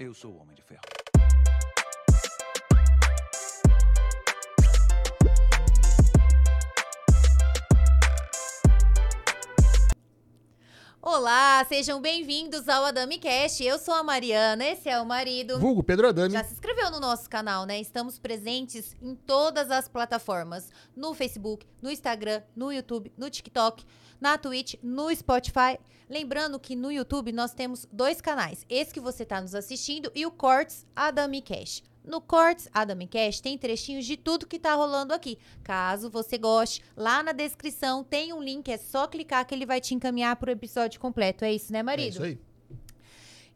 Eu sou o Homem de Ferro. Olá, sejam bem-vindos ao Adami Cast. Eu sou a Mariana, esse é o marido. Vulgo Pedro Adami. Já se inscreveu no nosso canal, né? Estamos presentes em todas as plataformas: no Facebook, no Instagram, no YouTube, no TikTok, na Twitch, no Spotify. Lembrando que no YouTube nós temos dois canais: esse que você está nos assistindo e o Cortes Adami Cash. No Cortes Adami Cash tem trechinhos de tudo que tá rolando aqui. Caso você goste, lá na descrição tem um link, é só clicar que ele vai te encaminhar pro episódio completo. É isso, né, É marido? isso aí.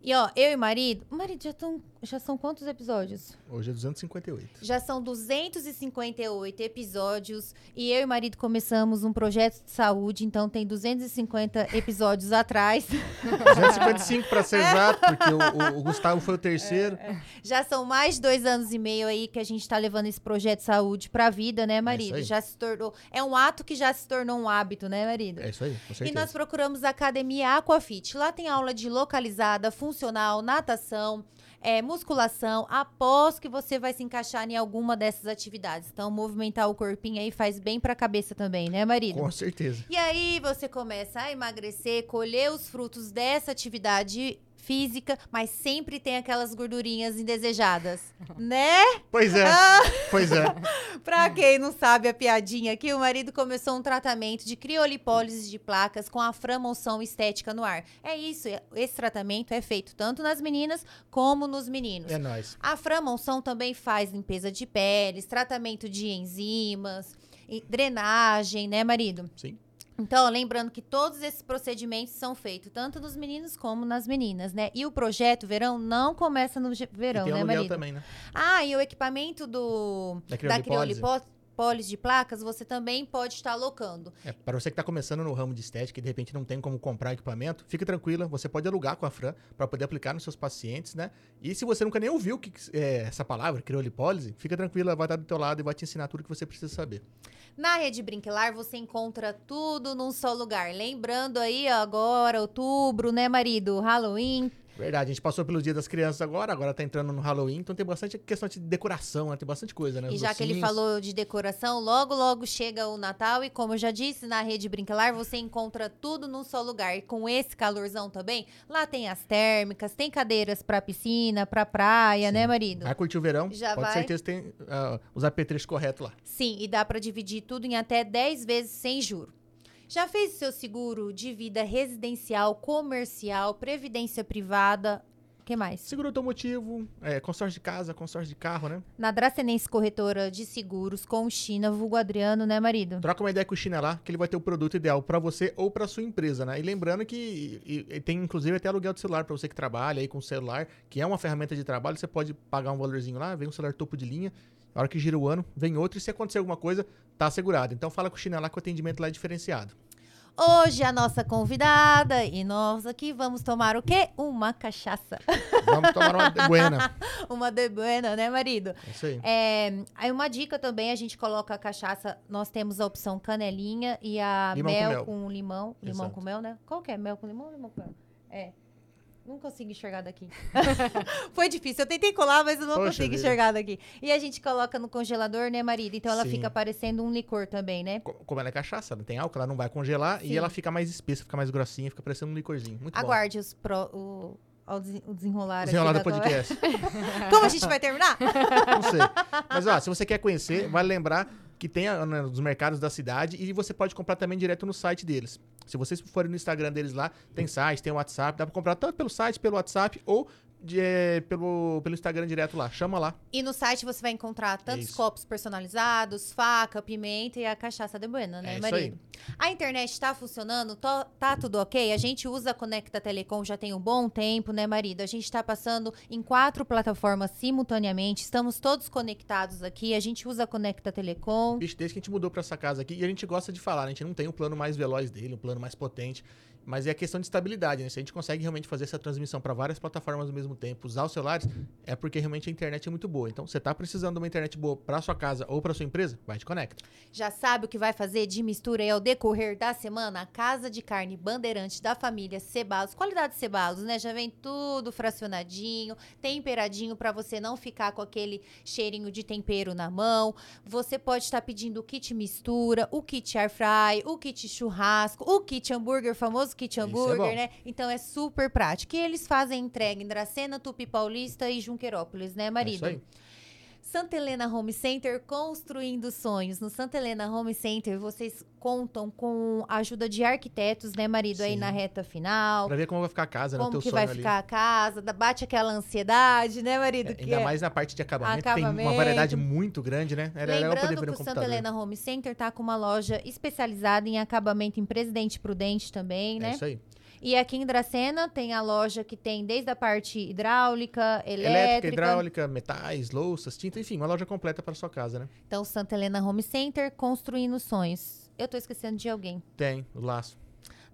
E ó, eu e marido, marido já, tão, já são quantos episódios? Hoje é 258. Já são 258 episódios e eu e marido começamos um projeto de saúde, então tem 250 episódios atrás. 255 para ser exato, porque o, o- o Gustavo foi o terceiro. Já são mais de dois anos e meio aí que a gente tá levando esse projeto de saúde pra vida, né, marido? aí. já se tornou. É um ato que já se tornou um hábito, né, marido? É isso aí, com E certeza. nós procuramos a Academia Aquafit. Lá tem aula de localizada, funcional, natação, é, musculação. Aposto que você vai se encaixar em alguma dessas atividades. Então, movimentar o corpinho aí faz bem pra cabeça também, né, marido? Com certeza. E aí você começa a emagrecer, colher os frutos dessa atividade física, mas sempre tem aquelas gordurinhas indesejadas, né? Pois é, pois é. Pra quem não sabe a piadinha aqui, o marido começou um tratamento de criolipólise de placas com a framoção estética no ar. É isso, esse tratamento é feito tanto nas meninas como nos meninos. É nóis. A Framonção também faz limpeza de peles, tratamento de enzimas, e drenagem, né, marido? Sim. Então, lembrando que todos esses procedimentos são feitos tanto nos meninos como nas meninas, né? E o projeto verão não começa no verão, e tem o né, marido? também, né? Ah, e o equipamento do Da da criolipólise. Criolipólise de placas, você também pode estar alocando. É, para você que está começando no ramo de estética e de repente não tem como comprar equipamento, fique tranquila, você pode alugar com a Fran para poder aplicar nos seus pacientes, né? E se você nunca nem ouviu que, é, essa palavra, criolipólise, fica tranquila, vai estar do teu lado e vai te ensinar tudo que você precisa saber. Na Rede Brinquilar você encontra tudo num só lugar. Lembrando aí, ó, agora, outubro, né, marido? Halloween. Verdade, a gente passou pelo Dia das Crianças agora, agora tá entrando no Halloween, então tem bastante questão de decoração, né? Tem bastante coisa, né? E Os já que ele docinhos. falou de decoração, logo, logo chega o Natal. E como eu já disse, na Rede Brinquilar você encontra tudo num só lugar. E com esse calorzão também, lá tem as térmicas, tem cadeiras pra piscina, pra praia, né, marido? Vai curtir o verão? Já pode vai. certeza tem ah, os apetrechos corretos lá. Sim, e dá pra dividir tudo em até 10 vezes sem juro. Já fez o seu seguro de vida residencial, comercial, previdência privada? O que mais? Seguro automotivo, é, consórcio de casa, consórcio de carro, né? Na Dracenense Corretora de Seguros com o China, vulgo Adriano, né, marido? Troca uma ideia com o China lá, que ele vai ter o produto ideal pra você ou pra sua empresa, né? E lembrando que e- e tem inclusive até aluguel de celular pra você que trabalha aí com o celular, que é uma ferramenta de trabalho, você pode pagar um valorzinho lá, vem um celular topo de linha, a hora que gira o ano, vem outro e se acontecer alguma coisa, tá assegurado. Então fala com o China lá que o atendimento lá é diferenciado. Hoje a nossa convidada e nós aqui vamos tomar o quê? Uma cachaça. Vamos tomar uma buena. uma de buena, né, marido? É isso aí. É, aí uma dica também, a gente coloca a cachaça, nós temos a opção canelinha e a mel mel. com limão. Limão Exato. com mel, né? Qual que é? Mel com limão ou limão com mel? É. Não consigo enxergar daqui. Foi difícil. Eu tentei colar, mas eu não Poxa consigo vida. enxergar daqui. E a gente coloca no congelador, né, marido? Então ela Sim. fica parecendo um licor também, né? Co- Como ela é cachaça, não tem álcool, ela não vai congelar Sim. e ela fica mais espessa, fica mais grossinha, fica parecendo um licorzinho. Muito bom. Aguarde os pro, o, o desenrolar aqui Desenrolar da do podcast. Como a gente vai terminar? Não sei. Mas, ó, se você quer conhecer, vale lembrar que tem ah, né, nos mercados da cidade e você pode comprar também direto no site deles. Se vocês forem no Instagram deles lá, tem site, tem WhatsApp, dá pra comprar tanto pelo site, pelo WhatsApp ou de, eh, pelo, pelo Instagram direto lá. Chama lá. E no site você vai encontrar tantos Isso. copos personalizados, faca, pimenta e a cachaça de buena, né, É isso marido? A internet tá funcionando? Tó- Tá tudo ok? A gente usa a Conecta Telecom já tem um bom tempo, né, marido? A gente tá passando em quatro plataformas simultaneamente, estamos todos conectados aqui, a gente usa a Conecta Telecom. Bicho, desde que a gente mudou pra essa casa aqui, e a gente gosta de falar, né? a gente não tem o plano mais veloz dele, um plano mais potente, mas é a questão de estabilidade, né? Se a gente consegue realmente fazer essa transmissão pra várias plataformas ao mesmo tempo, usar os celulares, é porque realmente a internet é muito boa. Então, você está precisando de uma internet boa para sua casa ou para sua empresa, vai te conecta. Já sabe o que vai fazer de mistura aí ao decorrer da semana? A Casa de Carne Bandeirante da família Cebalos, qualidade Cebalos, né? Já vem tudo fracionadinho, temperadinho para você não ficar com aquele cheirinho de tempero na mão. Você pode estar pedindo o kit mistura, o kit air fry, o kit churrasco, o kit hambúrguer, o kit é hambúrguer, bom. né? Então é super prático. E eles fazem entrega em Dracena, Tupi Paulista e Junquerópolis, né, É marido? isso aí. Santa Helena Home Center construindo sonhos. No Santa Helena Home Center, vocês contam com a ajuda de arquitetos, né, marido, aí Sim. na reta final. Para ver como vai ficar a casa, né? Como teu que sonho vai ali. ficar a casa, bate aquela ansiedade, né, marido? É, que ainda é- mais na parte de acabamento, tem uma Acabamento. variedade muito grande, né? Era legal poder Lembrando ver que o Santa computador. Helena Home Center tá com uma loja especializada em acabamento em Presidente Prudente também, É né? isso aí. E aqui em Dracena tem a loja que tem desde a parte hidráulica, elétrica. Elétrica, hidráulica, metais, louças, tinta, enfim, uma loja completa para sua casa, né? Então, Santa Helena Home Center construindo sonhos. Eu tô esquecendo de alguém. Tem, o laço.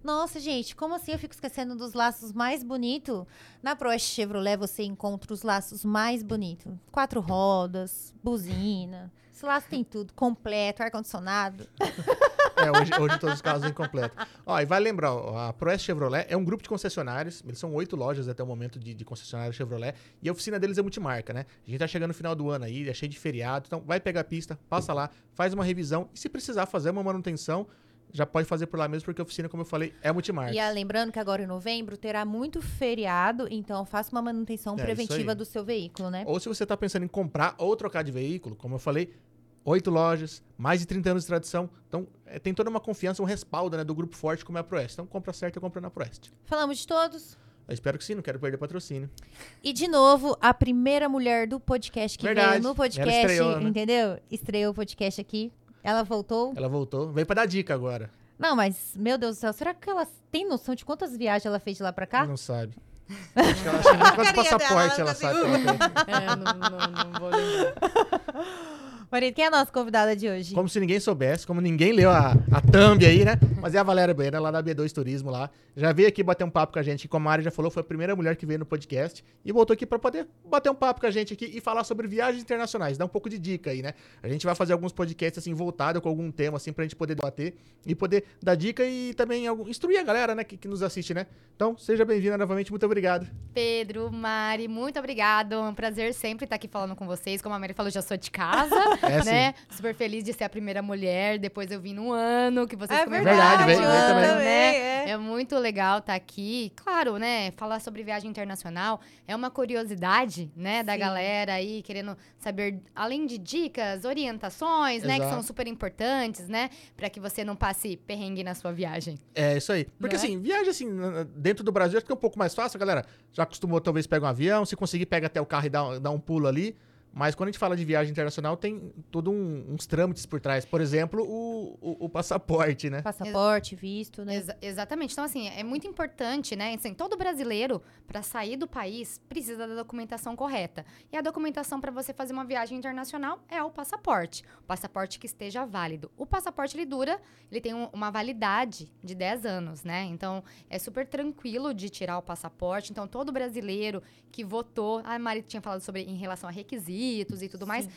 Nossa, gente, como assim eu fico esquecendo dos laços mais bonitos? Na Proeste Chevrolet você encontra os laços mais bonitos. Quatro rodas, buzina. Esse laço tem tudo, completo, ar-condicionado. É, hoje, hoje todos os carros vêm completo. Ó, e vai lembrar, ó, a Proeste Chevrolet é um grupo de concessionários, eles são oito lojas até o momento de, de concessionária Chevrolet, e a oficina deles é multimarca, né? A gente tá chegando no final do ano aí, é cheio de feriado, então vai pegar a pista, passa lá, faz uma revisão, e se precisar fazer uma manutenção, já pode fazer por lá mesmo, porque a oficina, como eu falei, é multimarca. E ah, lembrando que agora em novembro terá muito feriado, então faça uma manutenção É, preventiva do seu veículo, né? Ou se você tá pensando em comprar ou trocar de veículo, como eu falei, oito lojas, mais de 30 anos de tradição, então é, tem toda uma confiança, um respaldo né, do grupo forte como é a Proeste. Então compra certo e compra na Proeste. Falamos de todos. Eu espero que sim, não quero perder patrocínio. E de novo, a primeira mulher do podcast que Verdade. veio no Ela podcast, estreou, né? entendeu? Estreou o podcast aqui. Ela voltou. Ela voltou, veio pra dar dica agora. Não, mas, meu Deus do céu, será que ela tem noção de quantas viagens ela fez de lá pra cá? Não sabe. Acho que ela acha que nem quantos passaportes ela ela sabe. assim, que ela tem. É, não, não, não vou lembrar. Marido, quem é a nossa convidada de hoje? Como se ninguém soubesse, como ninguém leu a, a thumb aí, né? Mas é a Valéria Bueno, lá da B2 Turismo lá. Já veio aqui bater um papo com a gente, como a Mari já falou, foi a primeira mulher que veio no podcast. E voltou aqui pra poder bater um papo com a gente aqui e falar sobre viagens internacionais. Dar um pouco de dica aí, né? A gente vai fazer alguns podcasts assim, voltados com algum tema, assim, pra gente poder debater e poder dar dica e também algum, instruir a galera, né, que, que nos assiste, né? Então, seja bem-vinda novamente, muito obrigado. Pedro, Mari, muito obrigado. É um prazer sempre estar aqui falando com vocês. Como a Mari falou, já sou de casa, É, né? Super feliz de ser a primeira mulher. Depois eu vim no ano que vocês É começaram, verdade, ano, também. né? é. É muito legal estar aqui. Claro, né? Falar sobre viagem internacional é uma curiosidade, né? Da Sim. galera aí querendo saber, além de dicas, orientações, né? Que Exato. são super importantes, né? Pra que você não passe perrengue na sua viagem. É, isso aí. Porque Né? assim, viagem assim, dentro do Brasil, acho que é um pouco mais fácil, a galera. Já acostumou, talvez, pega um avião, se conseguir, pega até o carro e dá, dá um pulo ali. Mas quando a gente fala de viagem internacional, tem todo um- uns trâmites por trás. Por exemplo, o, o, o passaporte, né? Passaporte, visto, né? Exa- exatamente. Então, assim, é muito importante, né? Assim, todo brasileiro, para sair do país, precisa da documentação correta. E a documentação para você fazer uma viagem internacional é o passaporte. O passaporte que esteja válido. O passaporte, ele dura, ele tem um- uma validade de 10 anos, né? Então, é super tranquilo de tirar o passaporte. Então, todo brasileiro que votou... A Mari tinha falado sobre em relação a requisitos e tudo mais.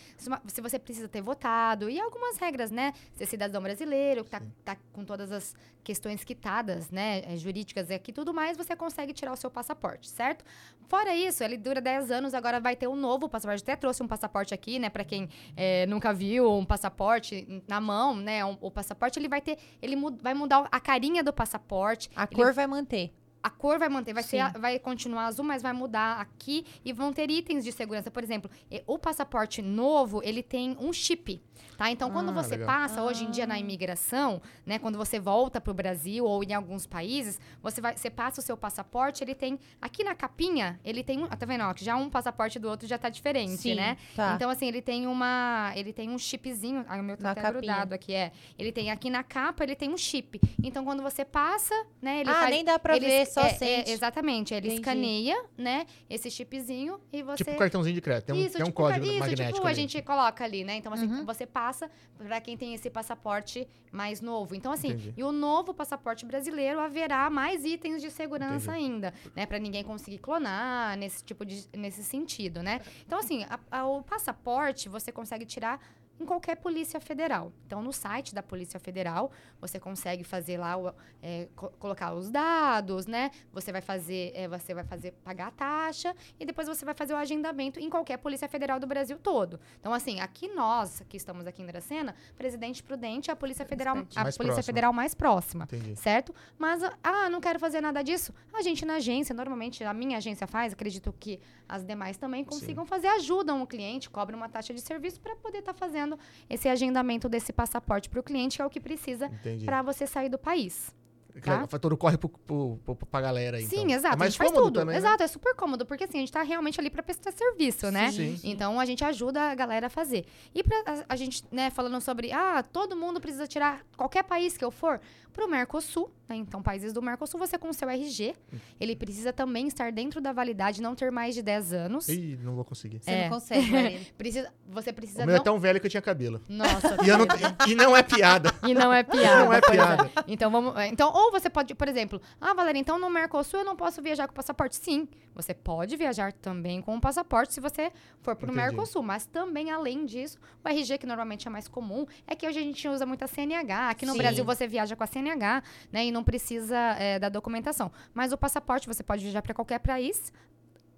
Se você precisa ter votado. E algumas regras, né? Ser cidadão brasileiro, que tá, tá com todas as questões quitadas, né? eh, Jurídicas e aqui tudo mais, você consegue tirar o seu passaporte, certo? Fora isso, ele dura 10 anos, agora vai ter um novo passaporte. Até trouxe um passaporte aqui, né? Pra quem eh, nunca viu um passaporte na mão, né? um- o passaporte, ele vai ter. Ele mu- vai mudar a carinha do passaporte. A Ele- cor vai manter. A cor vai manter, vai, ser, Sim. vai continuar azul, mas vai mudar aqui e vão ter itens de segurança. Por exemplo, o passaporte novo, ele tem um chip, tá? Então, quando Ah, você legal. passa, hoje em dia, Ah. na imigração, né? Quando você volta pro Brasil ou em alguns países, você, vai, você passa o seu passaporte, ele tem... Aqui na capinha, ele tem um... Tá vendo? Ó, já um passaporte do outro já tá diferente, Sim, né? tá. Então, assim, ele tem uma. Ele tem um chipzinho. Ai, o meu tá Na até capinha. grudado aqui, é. Ele tem aqui na capa, ele tem um chip. Então, quando você passa, né? Ele ah, faz, nem dá pra ele, ver só é, sente. é, exatamente. Ele Entendi. escaneia, né, esse chipzinho e você... Tipo um cartãozinho de crédito. Tem um, isso, tem um tipo, código isso, magnético. tipo, a ali. gente coloca ali, né? Então, assim, Uhum. você passa pra quem tem esse passaporte mais novo. Então, assim, Entendi. e o novo passaporte brasileiro haverá mais itens de segurança Entendi. ainda, né? Pra ninguém conseguir clonar nesse tipo de nesse sentido, né? Então, assim, a- a- o passaporte você consegue tirar em qualquer polícia federal. Então, no site da Polícia Federal, você consegue fazer lá, é, co- colocar os dados, né? Você vai fazer, é, você vai fazer pagar a taxa e depois você vai fazer o agendamento em qualquer Polícia Federal do Brasil todo. Então, assim, aqui nós, que estamos aqui em Dracena, Presidente Prudente é a Polícia Federal, Mais a Mais Polícia próxima. Federal mais próxima Entendi. certo? Mas, ah, não quero fazer nada disso. A gente na agência, normalmente a minha agência faz, acredito que as demais também consigam fazer, ajudam o cliente, cobram uma taxa de serviço para poder estar fazendo esse agendamento desse passaporte para o cliente, que é o que precisa para você sair do país. Legal, Faz todo corre pro, pro, pro, pra galera aí. Sim, então. exato. É mais a gente faz tudo. também, né? exato, é super cômodo, porque assim, a gente tá realmente ali para prestar serviço, né? Sim. Então a gente ajuda a galera a fazer. E pra a, a gente, né, falando sobre, ah, todo mundo precisa tirar qualquer país que eu for, pro Mercosul, né? Então, países do Mercosul, você com o seu RG, ele precisa também estar dentro da validade, não ter mais de 10 anos. Ih, não vou conseguir. Você É. não consegue, Marina. Precisa, você precisa O meu é não... tão velho que eu tinha cabelo. Nossa, E, eu não, e não é piada. E não é piada. Não é pois piada. Então, vamos. é, Então, ou você pode, por exemplo, ah, Valéria, então no Mercosul eu não posso viajar com passaporte. Sim, você pode viajar também com o passaporte se você for pro Entendi. Mercosul. Mas também, além disso, o RG, que normalmente é mais comum, é que hoje a gente usa muito a CNH. Aqui no Sim. Brasil você viaja com a CNH, né? E não precisa é, da documentação. Mas o passaporte você pode viajar para qualquer país.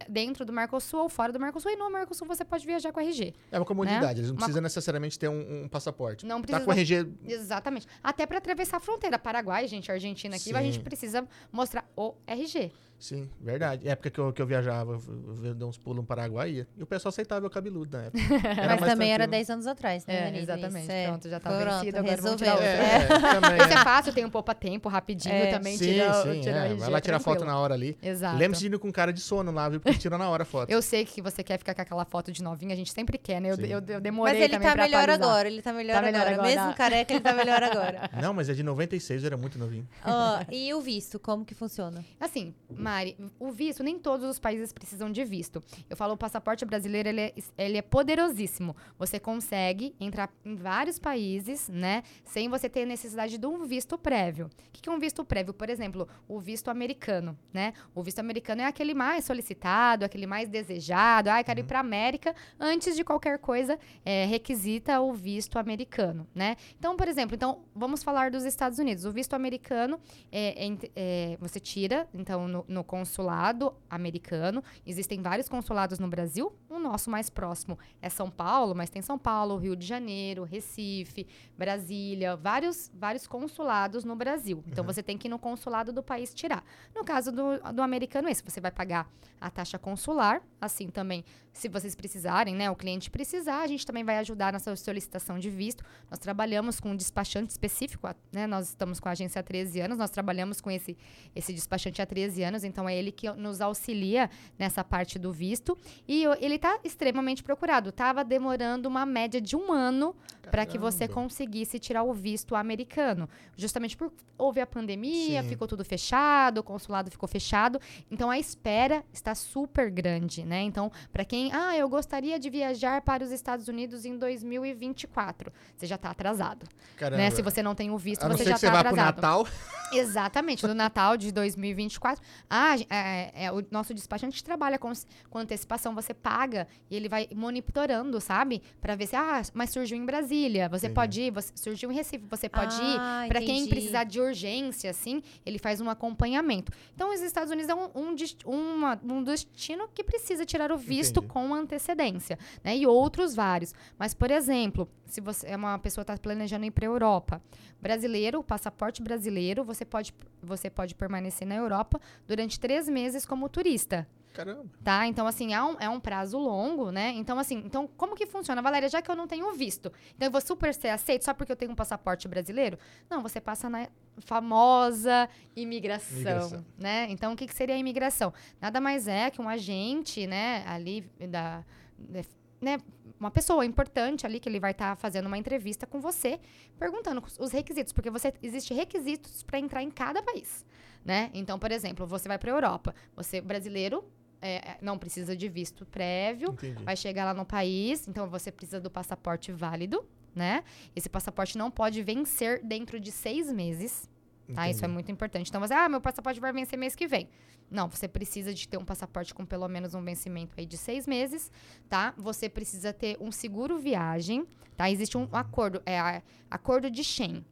Dentro do Mercosul ou fora do Mercosul, e no Mercosul você pode viajar com RG. É uma comodidade. Eles não Uma precisam necessariamente ter um, um passaporte. Não Tá precisa com RG. Exatamente. Até para atravessar a fronteira. Paraguai, gente, Argentina aqui, a Sim. gente precisa mostrar o RG. Sim, verdade. Época que eu, que eu viajava, eu, eu dei uns pulos no Paraguai e o pessoal aceitava o cabeludo na época. Era Mas mais também era tranquilo. 10 anos atrás, né, É, exatamente. Isso é. Pronto, já tá Pronto, vencido, agora vamos resolveu. É, é, também. Esse é fácil, tem um poupa-tempo, rapidinho É, também. sim, tira, sim, tira é. RG, Vai lá tirar foto na hora ali. Exato. Lembre-se de ir com cara de sono lá, viu? Porque tira na hora a foto. Eu sei que você quer ficar com aquela foto de novinha, a gente sempre quer, né? Eu, eu, eu demorei Mas ele também tá melhor atualizar. agora, ele tá melhor, Tá melhor agora. agora. Mesmo careca, ele tá melhor agora. Não, mas é de 96, eu era muito novinho. Ó, e o visto, como que funciona? Assim, Mari, o visto, nem todos os países precisam de visto. Eu falo, o passaporte brasileiro, ele é, ele é poderosíssimo. Você consegue entrar em vários países, né? Sem você ter necessidade de um visto prévio. O que é um visto prévio? Por exemplo, o visto americano, né? O visto americano é aquele mais solicitado, aquele mais desejado. Ah, eu quero ir para América. Antes de qualquer coisa, é, requisita o visto americano, né? Então, por exemplo, então, vamos falar dos Estados Unidos. O visto americano, é, é é, você tira, então, no, no consulado americano. Existem vários consulados no Brasil. O nosso mais próximo é São Paulo, mas tem São Paulo, Rio de Janeiro, Recife, Brasília, vários, vários consulados no Brasil. Então, você tem que ir no consulado do país tirar. No caso do, do americano, esse, você vai pagar a taxa consular, assim também, se vocês precisarem, né, o cliente precisar, a gente também vai ajudar na sua solicitação de visto. Nós trabalhamos com um despachante específico, né, nós estamos com a agência há 13 anos, nós trabalhamos com esse, esse despachante há 13 anos, então é ele que nos auxilia nessa parte do visto. E ele está extremamente procurado. Tava demorando uma média de um ano para que você conseguisse tirar o visto americano. Justamente por houve a pandemia, Sim. ficou tudo fechado, o consulado ficou fechado. Então a espera está super grande, né? Então, para quem, ah, eu gostaria de viajar para os Estados Unidos em 2024, você já está atrasado, Caramba. né? Se você não tem o visto, A você já está atrasado. Natal. Exatamente, do Natal de 2024. Ah, é, é, o nosso despachante trabalha com, com antecipação, você paga e ele vai monitorando, sabe? Pra ver se, ah, mas surgiu em Brasília, você Entendi. pode ir, você- surgiu em Recife, você pode Ah, ir. Pra quem precisar de urgência, assim, ele faz um acompanhamento. Então, os Estados Unidos é um, um, uma- um destino que precisa tirar o visto Entendi. com antecedência, né? E outros vários. Mas, por exemplo, se você é uma pessoa que está planejando ir para a Europa, brasileiro, passaporte brasileiro, você pode, você pode permanecer na Europa durante três meses como turista. Caramba. Tá? Então, assim, é um, é um prazo longo, né? Então, assim, então, como que funciona? Valéria, já que eu não tenho visto, então eu vou super ser aceito só porque eu tenho um passaporte brasileiro? Não, você passa na famosa imigração, Imigração. né? Então, o que, que seria a imigração? Nada mais é que um agente, né, ali da... né, uma pessoa importante ali que ele vai estar fazendo uma entrevista com você, perguntando os requisitos, porque você existe requisitos para entrar em cada país, né? Então, por exemplo, você vai para a Europa, você brasileiro é, não precisa de visto prévio, Entendi. vai chegar lá no país, então você precisa do passaporte válido, né? Esse passaporte não pode vencer dentro de seis meses. Tá? Isso é muito importante. Então, você, ah, meu passaporte vai vencer mês que vem. Não, você precisa de ter um passaporte com pelo menos um vencimento aí de seis meses, tá? Você precisa ter um seguro viagem, tá? Existe um acordo, é a- acordo de Schengen.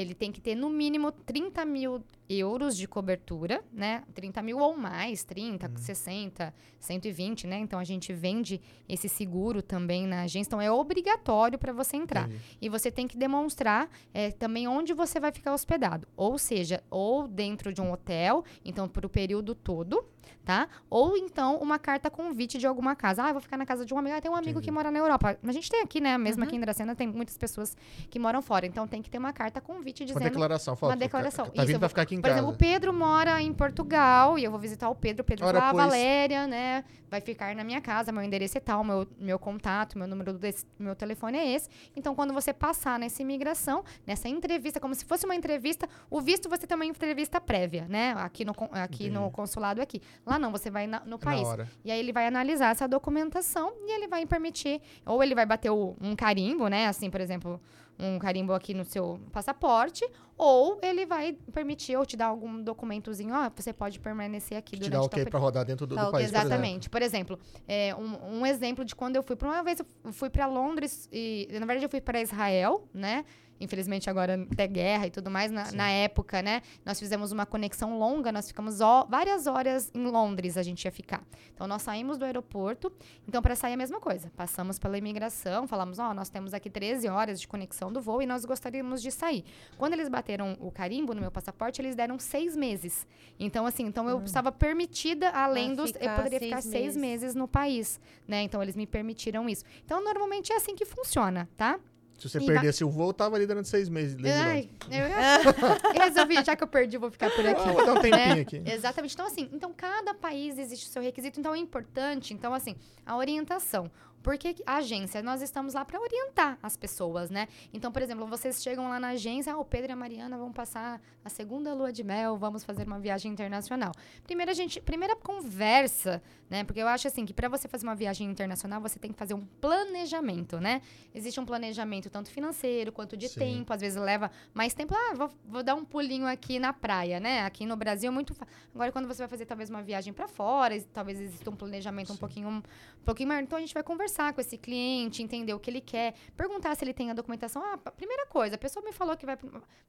Ele tem que ter no mínimo 30 mil euros de cobertura, né? 30 mil ou mais, 30, 60, 120, né? Então a gente vende esse seguro também na agência. Então é obrigatório para você entrar. Entendi. E você tem que demonstrar é, também onde você vai ficar hospedado. Ou seja, ou dentro de um hotel, então por o período todo, tá? Ou então uma carta convite de alguma casa. Ah, eu vou ficar na casa de um amigo. Ah, tem um amigo Entendi. que mora na Europa. A gente tem aqui, né? Mesmo aqui em Dracena tem muitas pessoas que moram fora. Então tem que ter uma carta convite Uma dizendo declaração, fala, uma declaração. Tá Isso, vindo pra ficar aqui em por casa. exemplo, o Pedro mora em Portugal e eu vou visitar o Pedro. O Pedro Ora, fala, ah. Valéria, né? Vai ficar na minha casa, meu endereço é tal, meu, meu contato, meu número desse, meu telefone é esse. Então, quando você passar nessa imigração, nessa entrevista, como se fosse uma entrevista, o visto você tem uma entrevista prévia, né? Aqui no, aqui no consulado aqui. Lá não, você vai na- no país. E aí ele vai analisar essa documentação e ele vai permitir, ou ele vai bater o- um carimbo, né? Assim, por exemplo, um carimbo aqui no seu passaporte, ou ele vai permitir ou te dar algum documentozinho, ó, você pode permanecer aqui Te durante dá tal ok pra rodar dentro do, Tá do país, por exemplo. Exatamente. Por exemplo, é, um, um exemplo de quando eu fui. Por uma vez eu fui para Londres e, na verdade, eu fui para Israel, né? Infelizmente agora tem guerra e tudo mais. Na, na época, né? Nós fizemos uma conexão longa, nós ficamos ó- várias horas em Londres, a gente ia ficar. Então nós saímos do aeroporto. Então, para sair a mesma coisa. Passamos pela imigração, falamos, ó, nós temos aqui 13 horas de conexão do voo e nós gostaríamos de sair. Quando eles bateram o carimbo no meu passaporte, eles deram seis meses. Então, assim, então eu estava permitida, além Pra dos. Eu poderia seis ficar seis meses. meses no país, né? Então eles me permitiram isso. Então, normalmente é assim que funciona, tá? Se você E perdesse o voo, tava ali durante seis meses. Ai, eu, eu resolvi, já que eu perdi, vou ficar por aqui. Ah, vou dar um tempinho né? aqui. Exatamente. Então, assim, então cada país existe o seu requisito, então é importante, então, assim, a orientação. Porque a agência, nós estamos lá para orientar as pessoas, né? Então, por exemplo, vocês chegam lá na agência, ah, o Pedro e a Mariana vão passar a segunda lua de mel, vamos fazer uma viagem internacional. Primeira gente, primeira conversa, né? Porque eu acho assim que para você fazer uma viagem internacional, você tem que fazer um planejamento, né? Existe um planejamento tanto financeiro quanto de Sim. tempo, às vezes leva mais tempo. Ah, vou, vou dar um pulinho aqui na praia, né? Aqui no Brasil é muito Agora quando você vai fazer talvez uma viagem para fora, talvez exista um planejamento um Sim. pouquinho um pouquinho maior. Então a gente vai conversar com esse cliente, entender o que ele quer, perguntar se ele tem a documentação. Ah, primeira coisa, a pessoa me falou que vai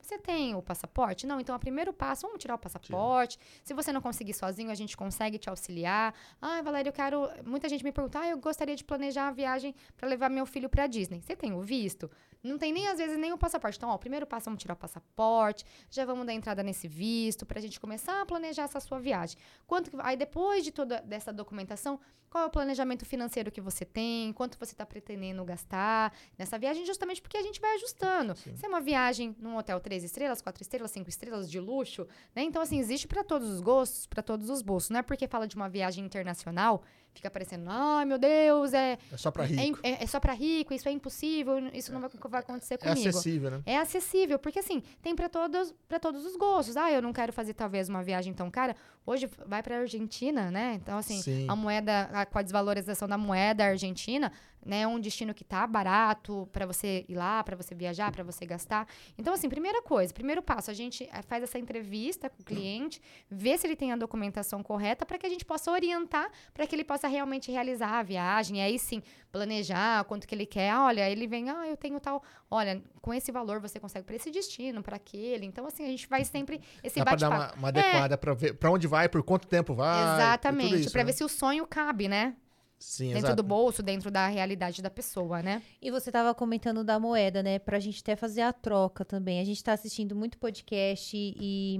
Você tem o passaporte? Não, então o primeiro passo, vamos tirar o passaporte. Se você não conseguir sozinho, a gente consegue te auxiliar. Ah, Valéria, eu quero. Muita gente me pergunta, ah, eu gostaria de planejar a viagem para levar meu filho para Disney. Você tem o visto? Não tem nem, às vezes, nem o passaporte. Então, ó, primeiro passo, vamos tirar o passaporte, já vamos dar entrada nesse visto, pra gente começar a planejar essa sua viagem. Quanto que, aí, depois de toda dessa documentação, qual é o planejamento financeiro que você tem, quanto você está pretendendo gastar nessa viagem, justamente porque a gente vai ajustando. Sim. Se é uma viagem num hotel três estrelas, quatro estrelas, cinco estrelas de luxo, né? Então, assim, existe para todos os gostos, para todos os bolsos. Não é porque fala de uma viagem internacional, fica parecendo, ai meu Deus, é, É só pra é, rico. é, é só para rico, isso é impossível, isso não vai, vai acontecer É comigo. acessível, né? É acessível, porque assim, tem para todos, para todos os gostos. Ah, eu não quero fazer talvez uma viagem tão cara. Hoje vai para Argentina, né? Então assim, Sim. a moeda, a, com a desvalorização da moeda argentina, né, é um destino que tá barato para você ir lá, para você viajar, para você gastar. Então assim, primeira coisa, primeiro passo, a gente eh, faz essa entrevista com o cliente, vê se ele tem a documentação correta para que a gente possa orientar para que ele possa realmente realizar a viagem. E aí sim, planejar quanto que ele quer. Ah, olha, ele vem, ah, eu tenho tal, olha, com esse valor você consegue para esse destino, para aquele. Então assim, a gente vai sempre esse Dá pra dar bate-papo. uma, uma adequada pra ver pra onde vai, por quanto tempo vai. Exatamente, para né? ver se o sonho cabe, né? Sim, dentro exato. do bolso, dentro da realidade da pessoa, né? E você tava comentando da moeda, né? Pra gente até fazer a troca também. A gente tá assistindo muito podcast e.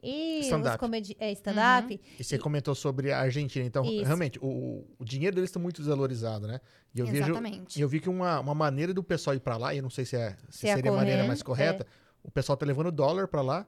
E Stand-up. comedi é, stand-up. E você comentou sobre a Argentina. Então, Isso. realmente, o, o dinheiro deles está muito desvalorizado, né? E eu vejo, Exatamente. e eu vi que uma, uma maneira do pessoal ir pra lá, e eu não sei se, é, se Se é seria a maneira mais correta, o pessoal tá levando dólar pra lá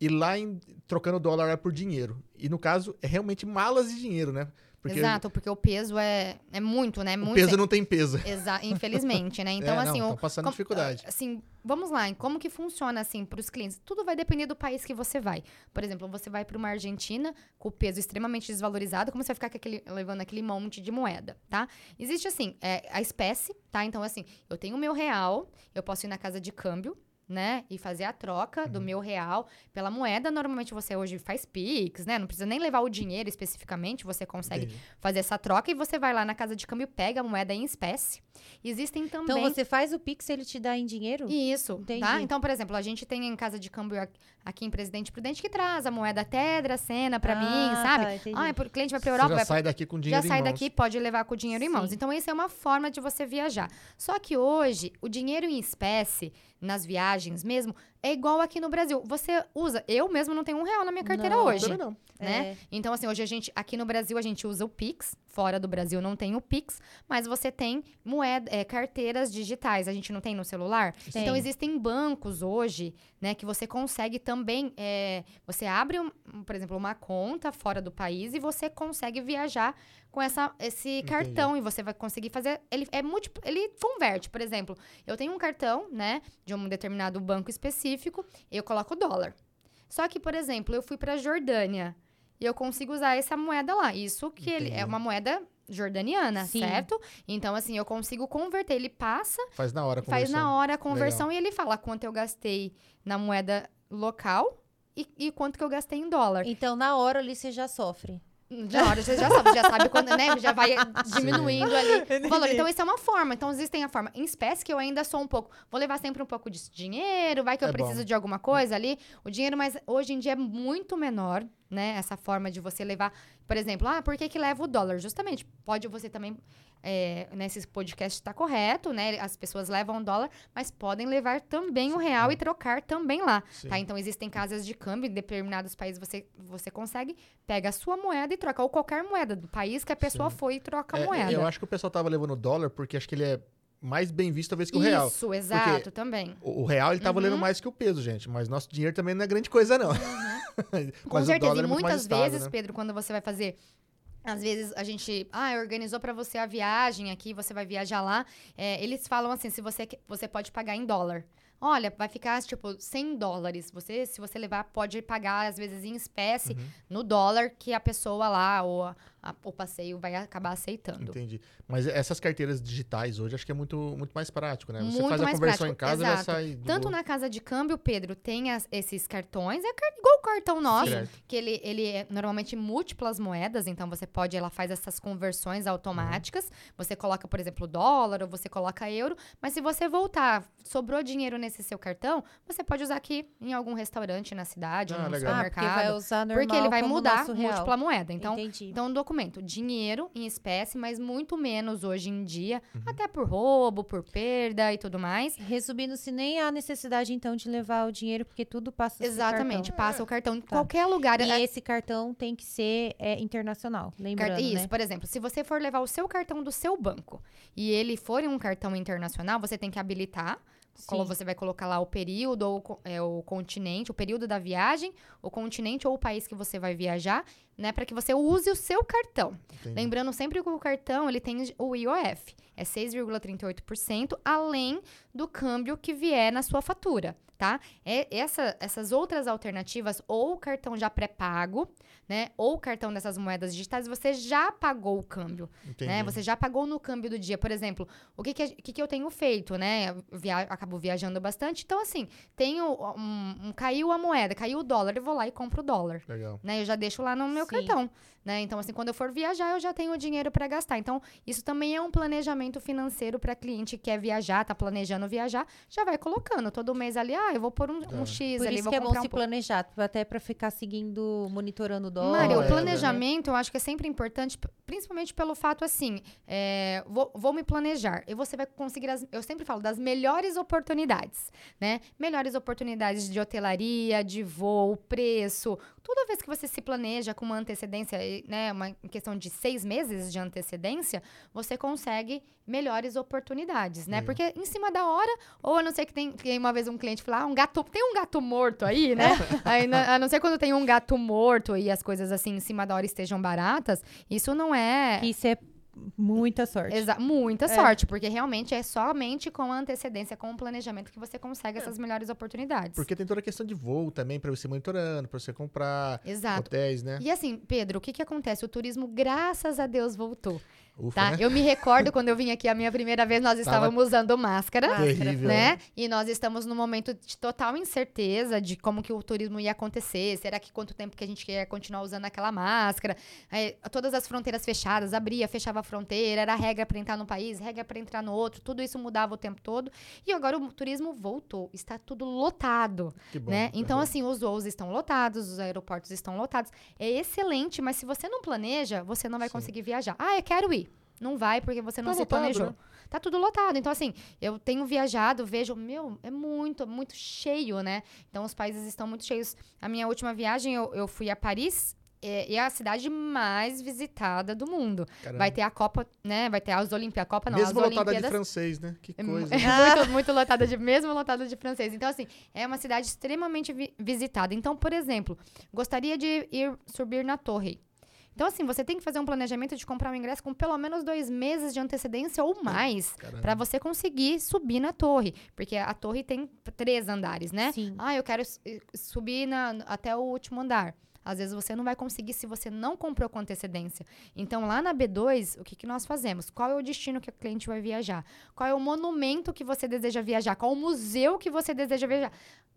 e lá em- trocando dólar é por dinheiro. E no caso, é realmente malas de dinheiro, né? Porque Exato, porque o peso é, é muito, né? o Muito peso não tem peso. Exa infelizmente, né? Então, É, assim, tão o- passando como- dificuldade. Assim, vamos lá, como que funciona assim para os clientes? Tudo vai depender do país que você vai. Por exemplo, você vai para uma Argentina com o peso extremamente desvalorizado, como você vai ficar com aquele- levando aquele monte de moeda, tá? Existe assim, é, a espécie, tá? Então, assim, eu tenho o meu real, eu posso ir na casa de câmbio, né? E fazer a troca Uhum. do meu real pela moeda. Normalmente você hoje faz Pix, né? Não precisa nem levar o dinheiro especificamente, você consegue Entendi. fazer essa troca e você vai lá na casa de câmbio, pega a moeda em espécie. Existem também. Então você faz o Pix ele te dá em dinheiro? Isso, Entendi. tá? Então, por exemplo, a gente tem em casa de câmbio aqui- em Presidente Prudente que traz a moeda Tedra, Sena pra Ah, mim, sabe? tá. Ah, o cliente vai pra Você Europa, já vai sai daqui com já dinheiro em sai mãos. daqui, pode levar com o dinheiro em mãos. Sim. Então, essa é uma forma de você viajar. Só que hoje, o dinheiro em espécie, nas viagens mesmo, é igual aqui no Brasil. Você usa, eu mesmo não tenho um real na minha carteira Não, hoje. Também não. Né? É. Então, assim, hoje a gente, aqui no Brasil, a gente usa o Pix. Fora do Brasil não tem o Pix, mas você tem moeda, é, carteiras digitais. A gente não tem no celular? Tem. Então, existem bancos hoje, né, que você consegue também. é, você abre, um, por exemplo, uma conta fora do país e você consegue viajar com essa, esse cartão e você vai conseguir fazer. Ele é múltiplo, ele converte, por exemplo. Eu tenho um cartão, né, de um determinado banco específico, eu coloco dólar. Só que, por exemplo, eu fui para Jordânia e eu consigo usar essa moeda lá. Isso que ele é Entendi. uma moeda jordaniana, Sim. certo? Então, assim, eu consigo converter. Ele passa Faz na hora a faz conversão. na hora a conversão e ele fala quanto eu gastei na moeda local e, e quanto que eu gastei em dólar. Então, na hora ali você já sofre. Na hora você já sabe, já sabe quando, né? Já vai diminuindo ali o valor. Então, isso é uma forma. Então, existem a forma em espécie que eu ainda sou um pouco. Vou levar sempre um pouco de dinheiro, vai que eu É bom. preciso de alguma coisa ali. O dinheiro, mas hoje em dia é muito menor, né? Essa forma de você levar. Por exemplo, ah, por que, que leva o dólar? Justamente, pode você também. É, nesse podcast está correto, né? As pessoas levam o dólar, mas podem levar também o real e trocar também lá. Sim. Tá? Então existem casas de câmbio em determinados países você, você consegue, pega a sua moeda e troca, ou qualquer moeda do país que a pessoa Sim. foi e troca a É, moeda. Eu acho que o pessoal tava levando o dólar porque acho que ele é mais bem visto talvez que o real. Isso, exato, também. O, o real ele tá valendo Uhum. mais que o peso, gente. Mas nosso dinheiro também não é grande coisa, não. Com certeza, e é muitas estável, vezes, né? Pedro, quando você vai fazer. Às vezes a gente, ah, organizou pra você a viagem aqui, você vai viajar lá. é, eles falam assim, se você, você pode pagar em dólar. Olha, vai ficar tipo 100 dólares. Você, se você levar, pode pagar às vezes em espécie Uhum. no dólar que a pessoa lá ou a- a- o passeio vai acabar aceitando. Entendi. Mas essas carteiras digitais hoje acho que é muito, muito mais prático, né? Você Muito faz a conversão prático, em casa já exato. sai. de Tanto boa. na casa de câmbio, Pedro, tem as- esses cartões, é igual o cartão nosso, Certo. que ele, ele é normalmente múltiplas moedas, então você pode, ela faz essas conversões automáticas. Você coloca, por exemplo, dólar ou você coloca euro, mas se você voltar, sobrou dinheiro nesse seu cartão, você pode usar aqui em algum restaurante na cidade, Ah, ou no legal. Ah, porque vai supermercado. usar normal porque ele vai como mudar múltipla moeda. Então, Entendi. então, documento, dinheiro em espécie, mas muito menos hoje em dia, Uhum. até por roubo, por perda e tudo mais. Resumindo, se nem há necessidade, então, de levar o dinheiro, porque tudo passa Exatamente, passa o cartão em qualquer lugar. E É- esse cartão tem que ser é, internacional, Car- lembrando, Isso, né? por exemplo, se você for levar o seu cartão do seu banco e ele for um cartão internacional, você tem que habilitar. Sim. Você vai colocar lá o período ou é, o continente, o período da viagem, o continente ou o país que você vai viajar, né? Para que você use o seu cartão. Entendi. Lembrando sempre que o cartão ele tem o IOF, é 6,38%, além do câmbio que vier na sua fatura, tá? É, essa- essas outras alternativas, ou o cartão já pré-pago, né? Ou o cartão dessas moedas digitais, você já pagou o câmbio, Entendi. né? Você já pagou no câmbio do dia. Por exemplo, o que, que, que que eu tenho feito, né? Eu Via acabo viajando bastante. Então, assim, tenho um, um- caiu a moeda, caiu o dólar, eu vou lá e compro o dólar Legal. né? Eu já deixo lá no meu. Cartão, né? Então, assim, quando eu for viajar, eu já tenho dinheiro para gastar. Então, isso também é um planejamento financeiro para cliente que quer viajar, tá planejando viajar, já vai colocando todo mês ali, ah, eu vou pôr um, um É. X Por ali, isso vou que é bom se um pouco. planejar, até pra ficar seguindo, monitorando o dólar. Mário, é, o né? planejamento eu acho que é sempre importante, principalmente pelo fato assim, é, vou, vou me planejar e você vai conseguir, as- eu sempre falo, das melhores oportunidades, né? Melhores oportunidades de hotelaria, de voo, preço. Toda vez que você se planeja com uma antecedência, né, uma questão de seis meses de antecedência, você consegue melhores oportunidades, né? Legal. Porque em cima da hora, ou a não ser que tem, tem uma vez um cliente falar, ah, um gato, tem um gato morto aí, né? aí, na- a não ser quando tem um gato morto e as coisas assim em cima da hora estejam baratas, isso não é. Isso é muita sorte. Exa muita É. sorte, porque realmente é somente com a antecedência, com o planejamento que você consegue É. essas melhores oportunidades. Porque tem toda a questão de voo também, pra você monitorando, pra você comprar Exato. hotéis, né? E assim, Pedro, o que que acontece? O turismo, graças a Deus, voltou, Ufa, tá? né? Eu me recordo quando eu vim aqui a minha primeira vez, nós estávamos usando máscara. Máscara, Terrível, né? E nós estamos num momento de total incerteza de como que o turismo ia acontecer. Será que quanto tempo que a gente ia continuar usando aquela máscara? Aí, todas as fronteiras fechadas, abria, fechava a fronteira, era regra para entrar no país, regra para entrar no outro, tudo isso mudava o tempo todo. E agora o turismo voltou, está tudo lotado, Que bom. né? Então Uhum. assim, os voos estão lotados, os aeroportos estão lotados. É excelente, mas se você não planeja, você não vai Sim. conseguir viajar. Ah, eu quero ir. Não vai porque você não Tá se lotado, planejou. né? Tá tudo lotado. Então, assim, eu tenho viajado, vejo, meu, é muito, muito cheio, né? Então, os países estão muito cheios. A minha última viagem, eu, eu fui a Paris. é- E é a cidade mais visitada do mundo. Caramba. Vai ter a Copa, né? Vai ter as Olimpíadas. A Copa não, Mesmo as lotada de Olimpíadas. francês, né? Que É coisa. é muito, muito lotada de mesmo lotada de francês. Então, assim, é uma cidade extremamente vi- visitada. Então, por exemplo, gostaria de ir subir na torre. Então, assim, você tem que fazer um planejamento de comprar um ingresso com pelo menos dois meses de antecedência ou mais. Pra você conseguir subir na torre. Porque a torre tem três andares, né? Sim. Ah, eu quero eh, subir na- até o último andar. Às vezes você não vai conseguir se você não comprou com antecedência. Então, lá na B2, o que, que nós fazemos? Qual é o destino que o cliente vai viajar? Qual é o monumento que você deseja viajar? Qual o museu que você deseja viajar?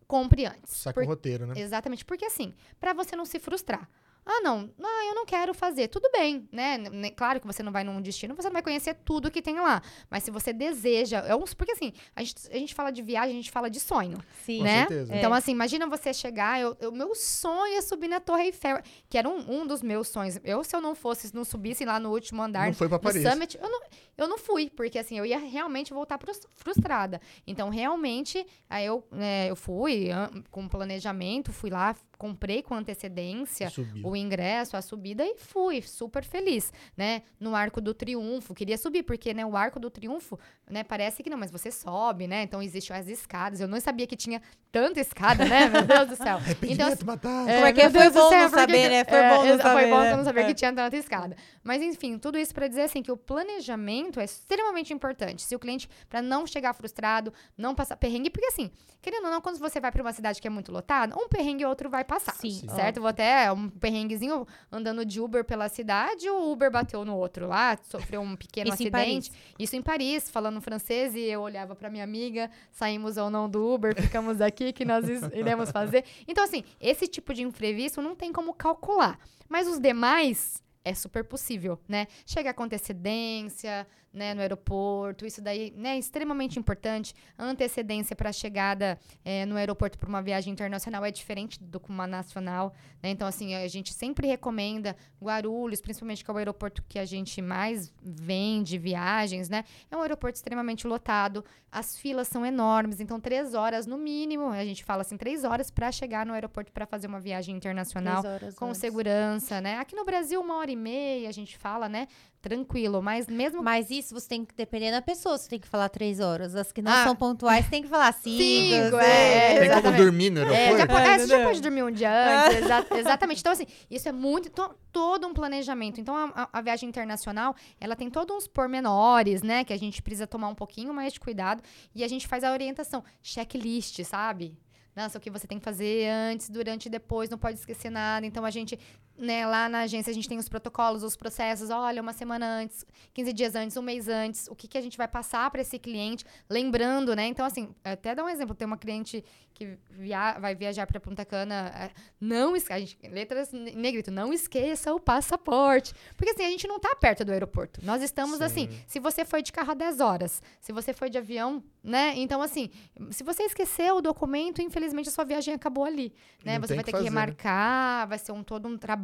Compre antes. Saca Por- o roteiro, né? Exatamente, porque assim, pra você não se frustrar. Ah, não, ah, eu não quero fazer. Tudo bem, né? Claro que você não vai num destino, você não vai conhecer tudo que tem lá. Mas se você deseja. É um, porque assim, a gente, a gente fala de viagem, a gente fala de sonho. Sim. Com né? certeza. Então, assim, imagina você chegar. Eu, eu- meu sonho é subir na Torre Eiffel, que era um, um dos meus sonhos. Eu, se eu não fosse, não subisse lá no último andar, Não foi pra no Paris. Summit, eu não, eu não fui, porque assim, eu ia realmente voltar frus- frustrada. Então, realmente, aí eu, né, eu fui com planejamento, fui lá, comprei com antecedência Subiu. o ingresso, a subida e fui super feliz, né? No Arco do Triunfo, queria subir porque, né, o Arco do Triunfo, né, parece que não, mas você sobe, né? Então existem as escadas. Eu não sabia que tinha tanta escada, né? Meu Deus do céu. Arrependimento, matar. Como é que meu foi bom céu, não saber, né? Foi é, bom não saber, Foi bom né? não sabia É. que tinha tanta escada. Mas enfim, tudo isso pra dizer assim que o planejamento é extremamente importante. Se o cliente para não chegar frustrado, não passar perrengue, porque assim, querendo ou não, quando você vai pra uma cidade que é muito lotada, um perrengue ou outro vai passar. Sim, Sim. certo? Vou até um perrenguezinho andando de Uber pela cidade, o Uber bateu no outro lá, sofreu um pequeno Isso em acidente. Isso em Paris, falando francês, e eu olhava pra minha amiga, saímos ou não do Uber, ficamos aqui, que nós iremos fazer. Então, assim, esse tipo de imprevisto não tem como calcular. Mas os demais é super possível, né? Chega com antecedência, né, no aeroporto, isso daí né, é extremamente importante. A antecedência para a chegada eh, no aeroporto para uma viagem internacional é diferente do que uma nacional, né? Então, assim, a gente sempre recomenda Guarulhos, principalmente que é o aeroporto que a gente mais vende viagens, né? É um aeroporto extremamente lotado, as filas são enormes, então três horas no mínimo, a gente fala assim, três horas para chegar no aeroporto para fazer uma viagem internacional com antes. segurança, né? Aqui no Brasil, uma hora e meia, a gente fala, né? Tranquilo, mas mesmo Mas isso você tem que depender da pessoa, você tem que falar três horas. As que não Ah. são pontuais tem que falar cinco. Cinco, seis. é, Tem como dormir no É, aeroporto? já, po- É, é, você já pode dormir um dia antes, exa- exatamente. Então, assim, isso é muito, to- todo um planejamento. Então, a, a- a viagem internacional, ela tem todos uns pormenores, né, que a gente precisa tomar um pouquinho mais de cuidado e a gente faz a orientação, checklist, sabe? Nossa, o que você tem que fazer antes, durante e depois, não pode esquecer nada. Então, a gente, né, lá na agência, a gente tem os protocolos, os processos. Olha, uma semana antes, 15 dias antes, um mês antes, o que, que a gente vai passar para esse cliente, lembrando, né? Então, assim, até dar um exemplo. Tem uma cliente que via vai viajar para Punta Cana, é, não a gente- letras em negrito, não esqueça o passaporte. Porque assim, a gente não tá perto do aeroporto. Nós estamos Sim. assim, se você foi de carro há 10 horas, se você foi de avião, né? Então assim, se você esqueceu o documento, infelizmente a sua viagem acabou ali, né? Não Você vai que ter que fazer, né? remarcar, vai ser um todo um trabalho,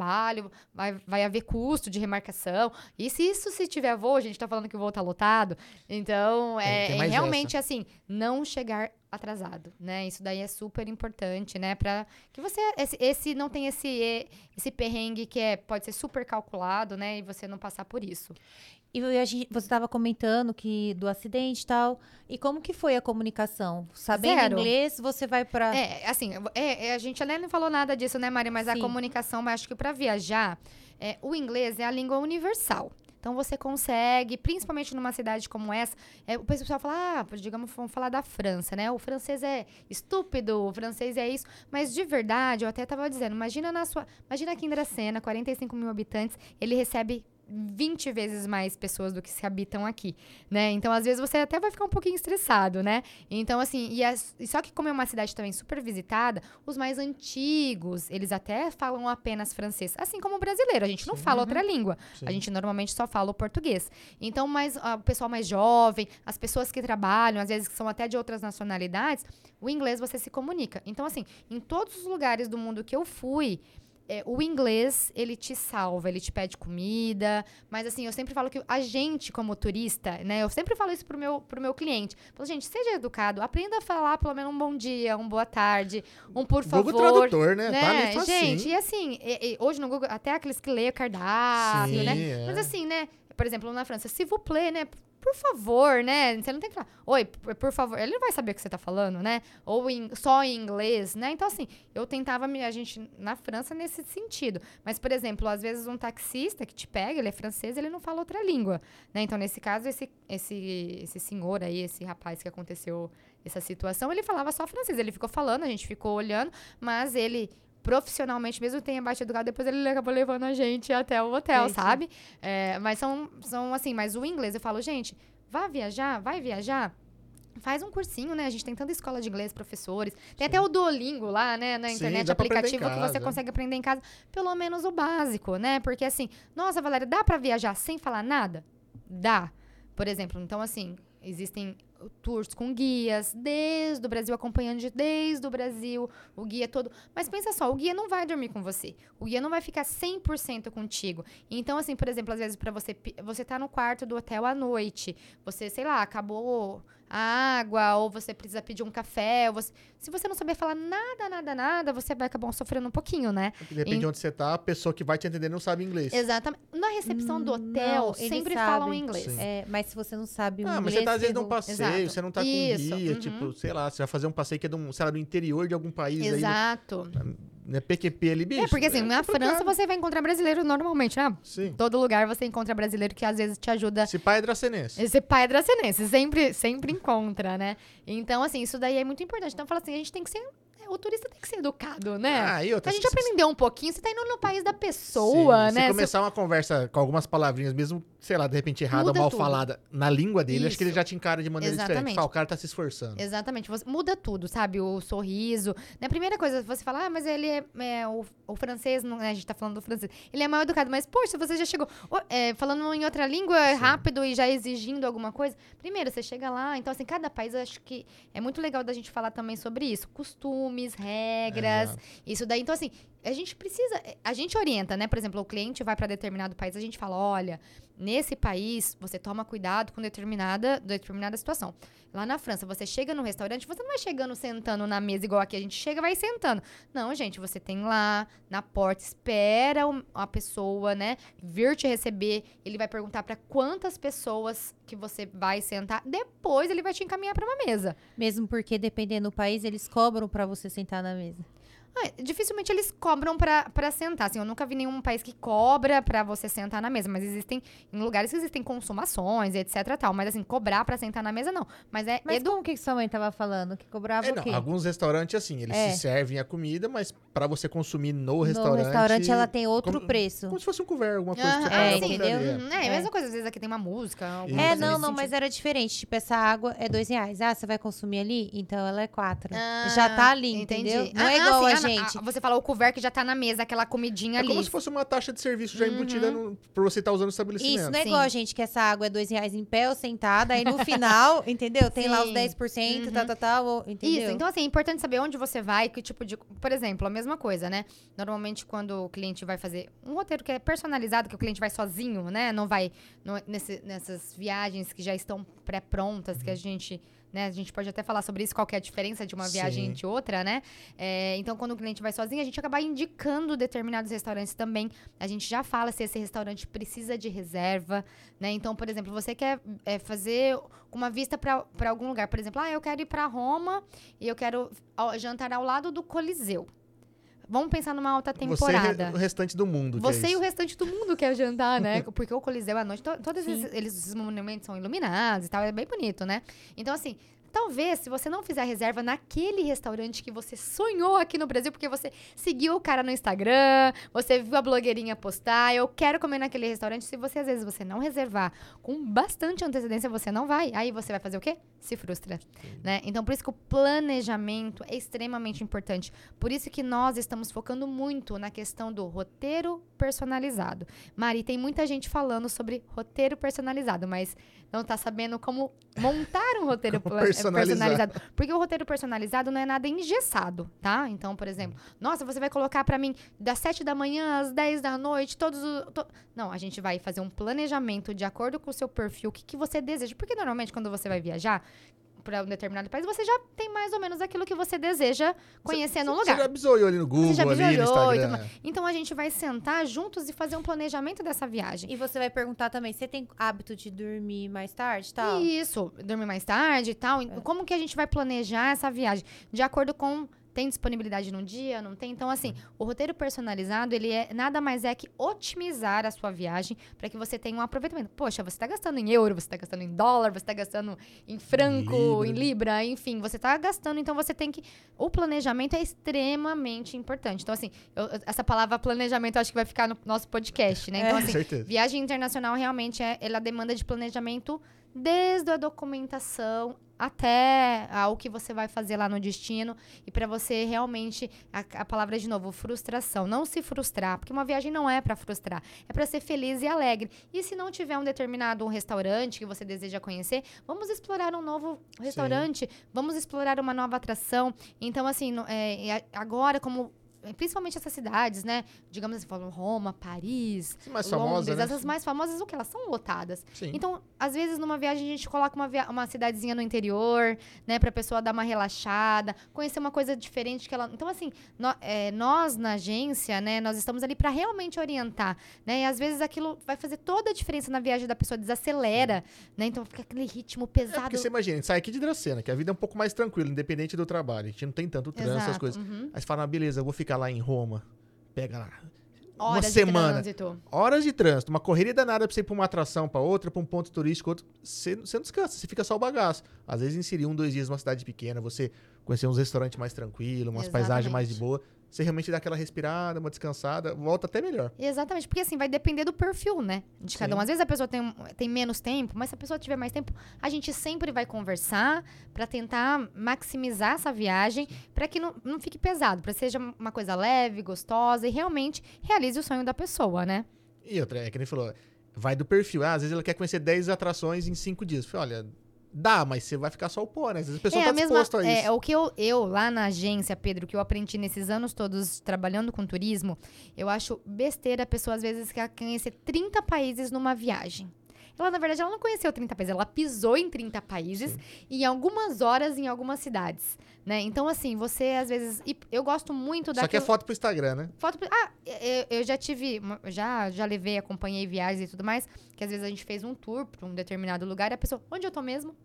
vai, vai haver custo de remarcação. E se isso se tiver voo, a gente tá falando que o voo tá lotado, então é, é realmente assim, não chegar atrasado, né? Isso daí é super importante, né? Para que você esse, esse não tem esse esse perrengue que é pode ser super calculado, né? E você não passar por isso. E a gente, você estava comentando que do acidente e tal. E como que foi a comunicação? Sabendo Zero. inglês, você vai para É, assim, é, é, a gente até não falou nada disso, né, Maria? Mas a Sim. comunicação, mas acho que para viajar, é, o inglês é a língua universal. Então você consegue, principalmente numa cidade como essa, é, o pessoal fala, ah, digamos, vamos falar da França, né? O francês é estúpido, o francês é isso. Mas de verdade, eu até tava dizendo, imagina na sua. Imagina aqui em Dracena, 45 mil habitantes, ele recebe 20 vezes mais pessoas do que se habitam aqui, né? Então, às vezes, você até vai ficar um pouquinho estressado, né? Então, assim, e, as- e só que como é uma cidade também super visitada, os mais antigos, eles até falam apenas francês. Assim como o brasileiro, a gente não fala outra língua. Sim. A gente normalmente só fala o português. Então, mais, ah, o pessoal mais jovem, as pessoas que trabalham, às vezes que são até de outras nacionalidades, o inglês você se comunica. Então, assim, em todos os lugares do mundo que eu fui, é, o inglês, ele te salva, ele te pede comida. Mas, assim, eu sempre falo que a gente, como turista, né? Eu sempre falo isso pro meu, pro meu cliente. Falo, gente, seja educado, aprenda a falar pelo menos um bom dia, um boa tarde, um por favor. Google Tradutor, né? Né? Tá ali facinho. Gente, e assim, e- e hoje no Google, até aqueles que leem o cardápio, Sim, né? é. Mas assim, né? Por exemplo, na França, se vous plaît, né? Por favor, né? Você não tem que falar, oi, por, favor. Ele não vai saber o que você tá falando, né? Ou em- só em inglês, né? Então, assim, eu tentava, me, a gente, na França, nesse sentido. Mas, por exemplo, às vezes um taxista que te pega, ele é francês, ele não fala outra língua, né? Então, nesse caso, esse, esse, esse senhor aí, esse rapaz que aconteceu essa situação, ele falava só francês. Ele ficou falando, a gente ficou olhando, mas ele profissionalmente, mesmo que tenha batido o carro, depois ele acabou levando a gente até o hotel, sabe? É, mas são, são assim, mas o inglês, eu falo, gente, vá viajar, vai viajar. Faz um cursinho, né? A gente tem tanta escola de inglês, professores. Tem até o Duolingo lá, né? Na Sim, internet, em aplicativo que você consegue aprender em casa. Pelo menos o básico, né? Porque assim, nossa, Valéria, dá pra viajar sem falar nada? Dá. Por exemplo, então assim, existem tours com guias desde o Brasil, acompanhando desde o Brasil, o guia todo. Mas pensa só, o guia não vai dormir com você. O guia não vai ficar 100% contigo. Então, assim, por exemplo, às vezes para você, você tá no quarto do hotel à noite, você, sei lá, acabou água, ou você precisa pedir um café, ou você- se você não saber falar nada, nada, nada, você vai acabar sofrendo um pouquinho, né? Porque Depende Em- de onde você tá, a pessoa que vai te entender não sabe inglês. Exatamente. Na recepção do hotel, Não, sempre falam inglês. É, mas se você não sabe o Ah, inglês, mas você tá às vezes num passeio, Exato. você não tá com Isso, guia, uhum. tipo, sei lá, você vai fazer um passeio que é de um, sei lá, do interior de algum país aí, Exato. Né, PQP ali, bicho. É, porque assim, na complicado. França você vai encontrar brasileiro normalmente, né? Sim. Todo lugar você encontra brasileiro que às vezes te ajuda. Esse pai é dracenense. Esse pai é dracenense, sempre, sempre encontra, né? Então, assim, isso daí é muito importante. Então, fala assim, a gente tem que ser. O turista tem que ser educado, né? Ah, e outra, a gente se- se- aprender um pouquinho, você tá indo no país da pessoa, Sim, né? Se Você- começar uma conversa com algumas palavrinhas, mesmo, sei lá, de repente errada ou Muda mal tudo. falada na língua dele, acho que ele Isso. já te encara de maneira diferente. Exatamente. Fala, o cara tá se esforçando. Exatamente, você muda tudo, sabe? O sorriso. Né? A primeira coisa, você fala, ah, mas ele é, é, o, o francês, não, né? a gente tá falando do francês. Ele é mal educado, mas, poxa, você já chegou é, falando em outra língua rápido e já exigindo alguma coisa. Primeiro, você chega lá, então, assim, cada país, eu acho que é muito legal da gente falar também sobre isso. Costumes, regras, Exato. isso daí. Então, assim, a gente precisa, a gente orienta, né? Por exemplo, o cliente vai para determinado país, a gente fala, olha, nesse país você toma cuidado com determinada, determinada situação. Lá na França, você chega no restaurante, você não vai chegando sentando na mesa igual aqui, a gente chega vai sentando. Não, gente, você tem lá na porta, espera a pessoa, né, vir te receber, ele vai perguntar para quantas pessoas que você vai sentar, depois ele vai te encaminhar para uma mesa. Mesmo porque, dependendo do país, eles cobram pra você sentar na mesa. Ah, dificilmente eles cobram pra, pra sentar. Assim, eu nunca vi nenhum país que cobra pra você sentar na mesa. Mas existem, em lugares que existem consumações, etc tal. Mas assim, cobrar pra sentar na mesa, não. Mas é Mas edu... como que sua mãe tava falando? Que cobrava É, o não, quê? alguns restaurantes, assim, eles É. se servem a comida, mas pra você consumir no No restaurante... restaurante ela tem outro como- preço. Como se fosse um couvert, alguma coisa que você é, entendeu? Uhum, é, a mesma coisa. Às vezes aqui tem uma música. É, coisa não, nesse não, mas sentido. era diferente. Tipo, essa água é dois reais. Ah, você vai consumir ali? Então ela é quatro. Ah, já tá ali, entendi. entendeu? Não Ah, é ah, igual sim, a ah, não, gente. ah, você falou o couvert que já tá na mesa, aquela comidinha É ali. como se fosse uma taxa de serviço já embutida no, por você estar usando o estabelecimento. Isso, não é Sim. igual a gente que essa água é dois reais em pé ou sentada, aí no final, entendeu? Tem lá os Sim. 10%, Uhum. tal, tal, tal, ou- entendeu? Isso, então assim, é importante saber onde você vai, que tipo de. Por exemplo, a mesma coisa, né? Normalmente, quando o cliente vai fazer um roteiro que é personalizado, que o cliente vai sozinho, né? Não vai não- nesse- nessas viagens que já estão pré-prontas, que a gente né? A gente pode até falar sobre isso, qual é a diferença de uma viagem Sim. de outra, né? É, então, quando o cliente vai sozinho, a gente acaba indicando determinados restaurantes também. A gente já fala se esse restaurante precisa de reserva, né? Então, por exemplo, você quer é, fazer uma vista para algum lugar. Por exemplo, ah, eu quero ir para Roma e eu quero jantar ao lado do Coliseu. Vamos pensar numa alta temporada. Você e o restante do mundo. que é Você e isso. o restante do mundo quer jantar, né? Porque o Coliseu à noite, to- todos esses, eles, esses monumentos são iluminados e tal, é bem bonito, né? Então, assim, talvez se você não fizer reserva naquele restaurante que você sonhou aqui no Brasil, porque você seguiu o cara no Instagram, você viu a blogueirinha postar, eu quero comer naquele restaurante, se você às vezes você não reservar com bastante antecedência, você não vai. Aí você vai fazer o quê? Se frustra, né? Então, por isso que o planejamento é extremamente importante. Por isso que nós estamos focando muito na questão do roteiro personalizado. Mari, tem muita gente falando sobre roteiro personalizado, mas não tá sabendo como montar um roteiro personalizado. Porque o roteiro personalizado não é nada engessado, tá? Então, por exemplo, nossa, você vai colocar pra mim das 7 da manhã às 10 da noite, todos os. to- Não, a gente vai fazer um planejamento de acordo com o seu perfil, o que, que você deseja. Porque normalmente, quando você vai viajar para um determinado país, você já tem mais ou menos aquilo que você deseja conhecer no Você lugar. já bisoiou ali no Google, já ali no bisoiou e Instagram. tudo Então a gente vai sentar juntos e fazer um planejamento dessa viagem. E você vai perguntar também, você tem hábito de dormir mais tarde e tal? Isso, dormir mais tarde e tal. Como que a gente vai planejar essa viagem? De acordo com. Tem disponibilidade num dia, não tem? Então, assim, o roteiro personalizado, ele é nada mais é que otimizar a sua viagem para que você tenha um aproveitamento. Poxa, você está gastando em euro, você está gastando em dólar, você está gastando em franco, Libra. em libra, enfim, você está gastando, então você tem que. O planejamento é extremamente importante. Então, assim, eu- essa palavra planejamento eu acho que vai ficar no nosso podcast, né? Então, É. assim, Certeza. Viagem internacional realmente é, ela demanda de planejamento desde a documentação até ao que você vai fazer lá no destino. E para você realmente a, a palavra de novo frustração. Não se frustrar porque uma viagem não é para frustrar. É para ser feliz e alegre. E se não tiver um determinado restaurante que você deseja conhecer vamos explorar um novo restaurante. Vamos explorar uma nova atração. Então assim no- é, agora como principalmente essas cidades, né? Digamos assim, falam Roma, Paris, mais Londres, famosa, né? essas mais famosas, o que? Elas são lotadas. Sim. Então, às vezes, numa viagem, a gente coloca uma, uma cidadezinha no interior, né? Pra pessoa dar uma relaxada, conhecer uma coisa diferente que ela... Então, assim, nó- é, nós, na agência, né? Nós estamos ali pra realmente orientar, né? E, às vezes, aquilo vai fazer toda a diferença na viagem da pessoa, desacelera, né? Então, fica aquele ritmo É pesado. porque você imagina, a gente sai aqui de Dracena, que a vida é um pouco mais tranquila, independente do trabalho. A gente não tem tanto trânsito, essas coisas. uhum. Aí você fala, ah, beleza, eu vou ficar lá em Roma. Pega lá. uma Horas semana. trânsito. Horas de trânsito, uma correria danada pra você ir pra uma atração, pra outra, pra um ponto turístico, outro. Você, você não descansa, você fica só o bagaço. Às vezes inserir um, dois dias numa cidade pequena, você conhecer uns restaurantes mais tranquilos, umas paisagens mais de Exatamente. boa. Você realmente dá aquela respirada, uma descansada, volta até melhor. Exatamente, porque assim, vai depender do perfil, né? De cada um. Sim. Às vezes a pessoa tem, um- tem menos tempo, mas se a pessoa tiver mais tempo, a gente sempre vai conversar pra tentar maximizar essa viagem, pra que não, não fique pesado, que seja uma coisa leve, gostosa e realmente realize o sonho da pessoa, né? E outra, é que nem falou, vai do perfil. Ah, às vezes ela quer conhecer 10 atrações em 5 dias. Falei, olha, dá, mas você vai ficar só o pó, né? Às vezes a pessoa é tá a mesma, disposta a isso. é, o que eu, eu lá na agência, Pedro, que eu aprendi nesses anos todos trabalhando com turismo, eu acho besteira a pessoa às vezes quer conhecer 30 países numa viagem. Ela, na verdade, ela não conheceu 30 países, ela pisou em 30 países e em algumas horas em algumas cidades, né? Então, assim, você às vezes... Eu gosto muito Só que é foto pro Instagram, né? Foto. Ah, eu, eu já tive. Já, já levei, acompanhei viagens e tudo mais. Que às vezes a gente fez um tour pra um determinado lugar e a pessoa. Onde eu tô mesmo?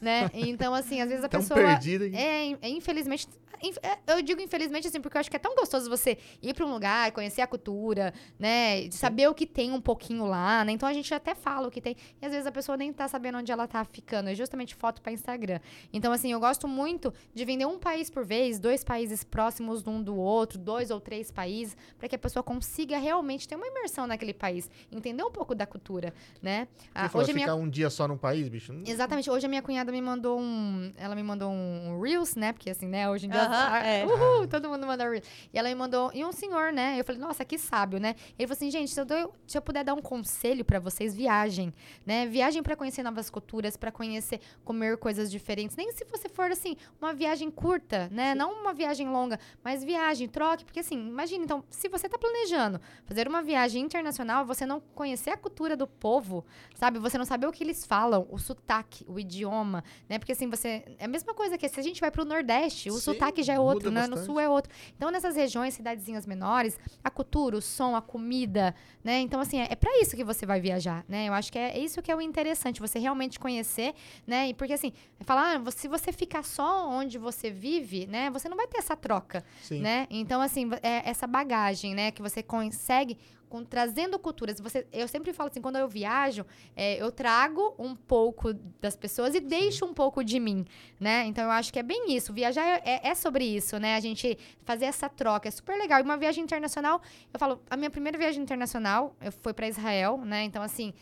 Né? Então, assim, às vezes a Tão pessoa. perdida. É, é, infelizmente. inf- é, Eu digo infelizmente assim, porque eu acho que é tão gostoso você ir pra um lugar, conhecer a cultura, né? de Saber o que tem um pouquinho lá, né? Então a gente até fala o que tem. E às vezes a pessoa nem tá sabendo onde ela tá ficando. É justamente foto pra Instagram. Então, assim, eu gosto muito de vender um país por vez, dois países próximos um do outro, dois ou três países, para que a pessoa consiga realmente ter uma imersão naquele país, entender um pouco da cultura, né? Ah, hoje a minha ficar um dia só num país, bicho. Exatamente. Hoje a minha cunhada me mandou um. Ela me mandou um Reels, né? Porque assim, né? Hoje em dia. Aham, ah, é. Uhul, todo mundo manda Reels. E ela me mandou. E um senhor, né? Eu falei, nossa, que sábio, né? Ele falou assim, gente, se eu, dou- se eu puder dar um conselho pra vocês, viagem, né? Viagem pra conhecer novas culturas, pra conhecer, comer coisas diferentes. Nem se você for, assim, uma viagem curta, né? Não uma viagem longa, mas viagem, troque. Porque assim, imagina, então, se você tá planejando fazer uma viagem internacional, você não conhecer a cultura do povo, sabe? Você não saber o que eles falam, o sotaque, o idioma, né? Porque assim, você. É a mesma coisa que se a gente vai pro Nordeste, o Sim, sotaque já é outro, né? No. Sul é outro. Então, nessas regiões, cidadezinhas menores, a cultura, o som, a comida, né? Então, assim, é, é para isso que você vai viajar, né? Eu acho que é isso que é o interessante, você realmente conhecer, né? E porque assim, falar, ah, se você ficar só onde você vive, né? Você não vai ter essa troca, Sim. né? Então, assim, é essa bagagem, né? Que você consegue com- trazendo culturas. Você, eu sempre falo assim, quando eu viajo, é, eu trago um pouco das pessoas e deixo um pouco de mim, né? Então, eu acho que é bem isso. Viajar é, é- é sobre isso, né? A gente fazer essa troca é super legal. E uma viagem internacional, eu falo, a minha primeira viagem internacional, eu fui para Israel, né? Então, assim,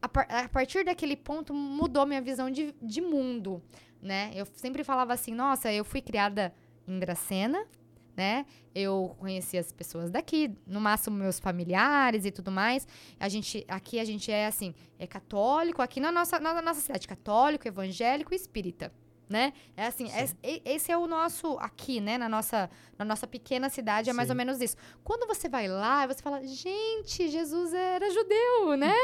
a, par- a partir daquele ponto mudou minha visão de, de mundo, né? Eu sempre falava assim, nossa, eu fui criada em Dracena, né? Eu conheci as pessoas daqui, no máximo meus familiares e tudo mais. A gente, aqui a gente é assim, é católico, aqui na nossa, na nossa cidade, católico, evangélico e espírita. Né? É assim, e- esse é o nosso aqui, né? Na nossa, na nossa pequena cidade, é mais Sim. ou menos isso. Quando você vai lá, você fala, gente, Jesus era judeu, né?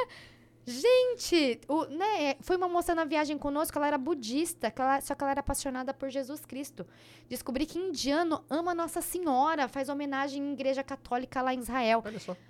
Gente, o, né, é, foi uma moça na viagem conosco, ela era budista, que ela- só que ela era apaixonada por Jesus Cristo. Descobri que indiano ama Nossa Senhora, faz homenagem em igreja católica lá em Israel.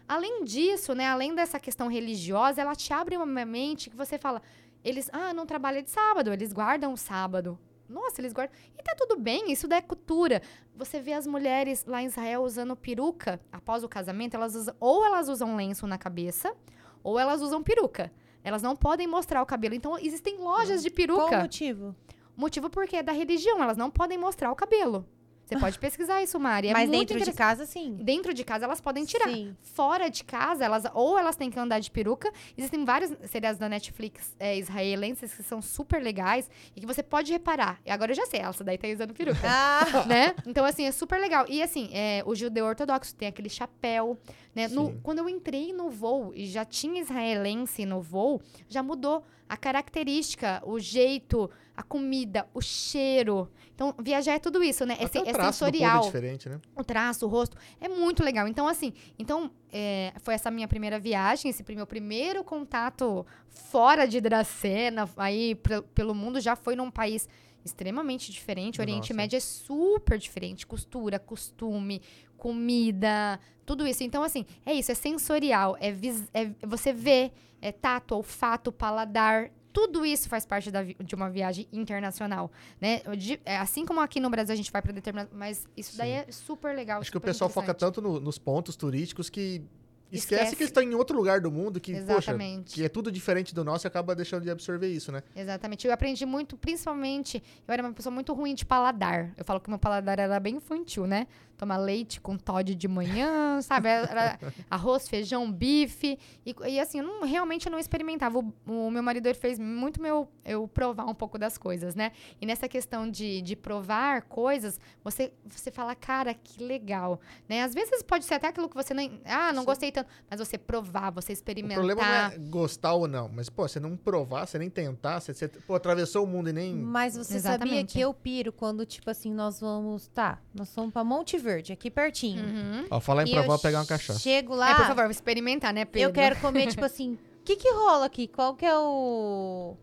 Além disso, né, além dessa questão religiosa, ela te abre uma mente que você fala, eles, ah, não trabalham de sábado, eles guardam o sábado. Nossa, eles guardam. E tá tudo bem, isso daí é cultura. Você vê as mulheres lá em Israel usando peruca após o casamento, elas usam, ou elas usam lenço na cabeça, ou elas usam peruca. Elas não podem mostrar o cabelo. Então, existem lojas de Qual o peruca. motivo? Motivo porque é da religião, elas não podem mostrar o cabelo. Você pode pesquisar isso, Mari. É Mas muito dentro de casa, sim. Dentro de casa elas podem tirar. Sim. Fora de casa, elas ou elas têm que andar de peruca. Existem vários seriados da Netflix é, israelenses que são super legais e que você pode reparar. E agora eu já sei, essa daí tá usando peruca. Ah, né? Então, assim, é super legal. E, assim, é, o judeu ortodoxo tem aquele chapéu, né? No- quando eu entrei no voo e já tinha israelense no voo, já mudou a característica, o jeito, a comida, o cheiro. Então, viajar é tudo isso, né? É, Até é traço sensorial é diferente, né? o traço, o rosto. É muito legal. Então, assim, então é, foi essa minha primeira viagem, esse meu primeiro contato fora de Dracena, aí pelo mundo, já foi num país extremamente diferente. O Oriente Nossa. Médio é super diferente. Costura, costume, comida, tudo isso. Então, assim, é isso, é sensorial. É, é você vê, é tato, olfato, paladar. Tudo isso faz parte da de uma viagem internacional, né? De- é, assim como aqui no Brasil a gente vai para determinado, mas isso daí Sim. é super legal. Acho que o super pessoal foca tanto no- nos pontos turísticos que esquece, Esquece. que estão em outro lugar do mundo, que, poxa, Exatamente. que é tudo diferente do nosso e acaba deixando de absorver isso, né? Exatamente. Eu aprendi muito, principalmente, eu era uma pessoa muito ruim de paladar. Eu falo que meu paladar era bem infantil, né? Tomar leite com Todd de manhã, sabe? Era arroz, feijão, bife. E, e assim, eu não, realmente eu não experimentava. O, o meu marido ele fez muito meu, eu provar um pouco das coisas, né? E nessa questão de, de provar coisas, você, você fala, cara, que legal. Né? Às vezes pode ser até aquilo que você nem. Ah, não Sim. gostei tanto. Mas você provar, você O experimentar. problema não é gostar ou não, mas, pô, você não provar, você nem tentar, você, você pô, atravessou o mundo e nem... mas você sabia Exatamente. que eu piro quando, tipo assim, nós vamos. Tá, nós vamos pra Monte Verde, aqui pertinho. Uhum. Ó, falar em E provar, vou pegar uma cachaça. Chego lá. É, por favor, vou experimentar, né, Pedro? Eu quero comer, tipo assim, o que que rola aqui? Qual que é o.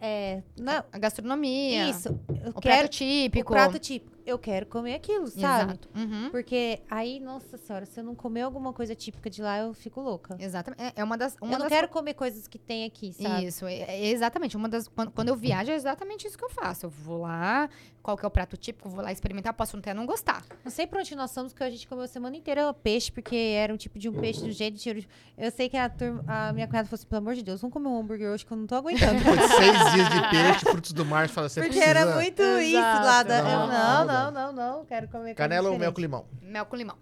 É. Não, A gastronomia. isso. Eu O quero prato típico. o prato típico. Eu quero comer aquilo, sabe? Exato. Uhum. Porque aí, nossa senhora, se eu não comer alguma coisa típica de lá, eu fico louca. Exatamente. É- É uma das. Uma eu não das quero comer coisas que tem aqui, sabe? Isso, é, é exatamente. Uma das, quando, quando eu viajo, é exatamente isso que eu faço. Eu vou lá, qual que é o prato típico, vou lá experimentar, posso até não gostar. Não sei pra onde nós somos, que a gente comeu a semana inteira peixe, porque era um tipo de um peixe do jeito de Eu sei que a, turma, a minha cunhada falou assim, pelo amor de Deus, vamos comer um hambúrguer hoje que eu não tô aguentando. Seis dias de peixe, frutos do mar, fala, você porque precisa... era muito isso Exato. lá da. Não, eu, não, não, não. Não, não, não, quero comer Canela ou mel com limão? Mel com limão.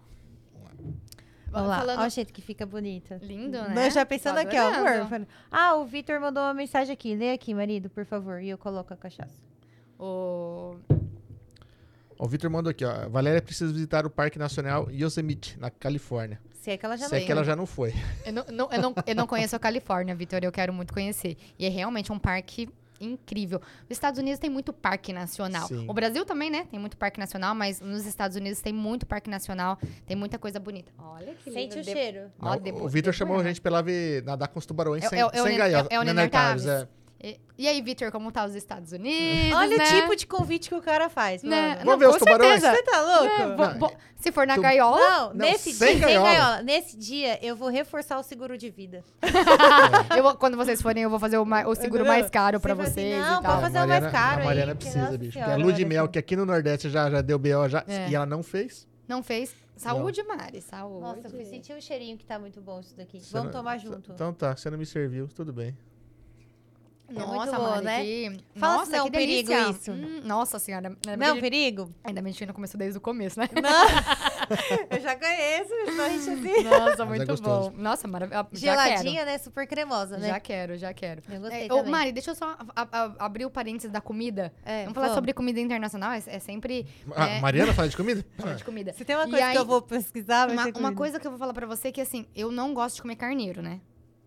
Vamos lá, Falando- olha o jeito que fica bonita. Lindo, Não, né? já pensando aqui, ó, amor. Ah, o Vitor mandou uma mensagem aqui. Lê aqui, marido, por favor. E eu coloco a cachaça. O... Ó, O Vitor mandou aqui, ó. Valéria precisa visitar o Parque Nacional Yosemite, na Califórnia. Se é que ela já Se é não que ela já não foi. Eu, não, não- eu, não, eu não conheço a Califórnia, Vitor, eu quero muito conhecer. E é realmente um parque incrível. Os Estados Unidos tem muito parque nacional. Sim. O Brasil também, né? Tem muito parque nacional, mas nos Estados Unidos tem muito parque nacional, tem muita coisa bonita. Olha que Sente lindo. o cheiro. Ó, Não, depo- o Vitor chamou a depois, gente pra lá ver nadar com os tubarões É- sem, é é o sem Nen- gaiola. é Nenartários. é. E, e aí, Vitor, como tá os Estados Unidos? Olha né? o tipo de convite que o cara faz. Né? mano. Vamos ver os tubarões? certeza. Você tá louco? É, Não, vo- se for na tu- gaiola, Não, Não, nesse sem dia, sem gaiola. gaiola. Nesse dia, eu vou reforçar o seguro de vida. eu vou- quando vocês forem, eu vou fazer o, ma- o seguro mais caro pra Você assim, vocês não, e tal. pode fazer o mais caro A aí, Mariana que precisa, nossa bicho. senhora, Porque a lua de mel, só. que aqui no Nordeste já, já deu BO já, É. e ela não fez. Não fez? Saúde, Mari, saúde. Nossa, eu senti um cheirinho que tá muito bom isso daqui. Você Vamos não- tomar junto. Então tá, você não me serviu, tudo bem. Muito Nossa, Mari, né? que... Fala nossa, se não é que um perigo delícia. isso. Hum, nossa senhora. Ainda bem Não, que- perigo? Ainda bem que a gente não começou desde o começo, né? Não. eu já conheço, a gente assim. Nossa, é muito gostoso. bom. Nossa, maravilhoso. Geladinha, né? Super cremosa, né? Já quero, já quero. Eu gostei É, ô. Mari, deixa eu só a- a- abrir o parênteses da comida. É, vamos falar vamos. sobre comida internacional, é, é sempre Ah, É. Mariana fala de comida? falar de comida. Se tem uma coisa aí, que eu vou pesquisar, vai Uma, ser uma coisa que eu vou falar pra você é que, assim, eu não gosto de comer carneiro, né?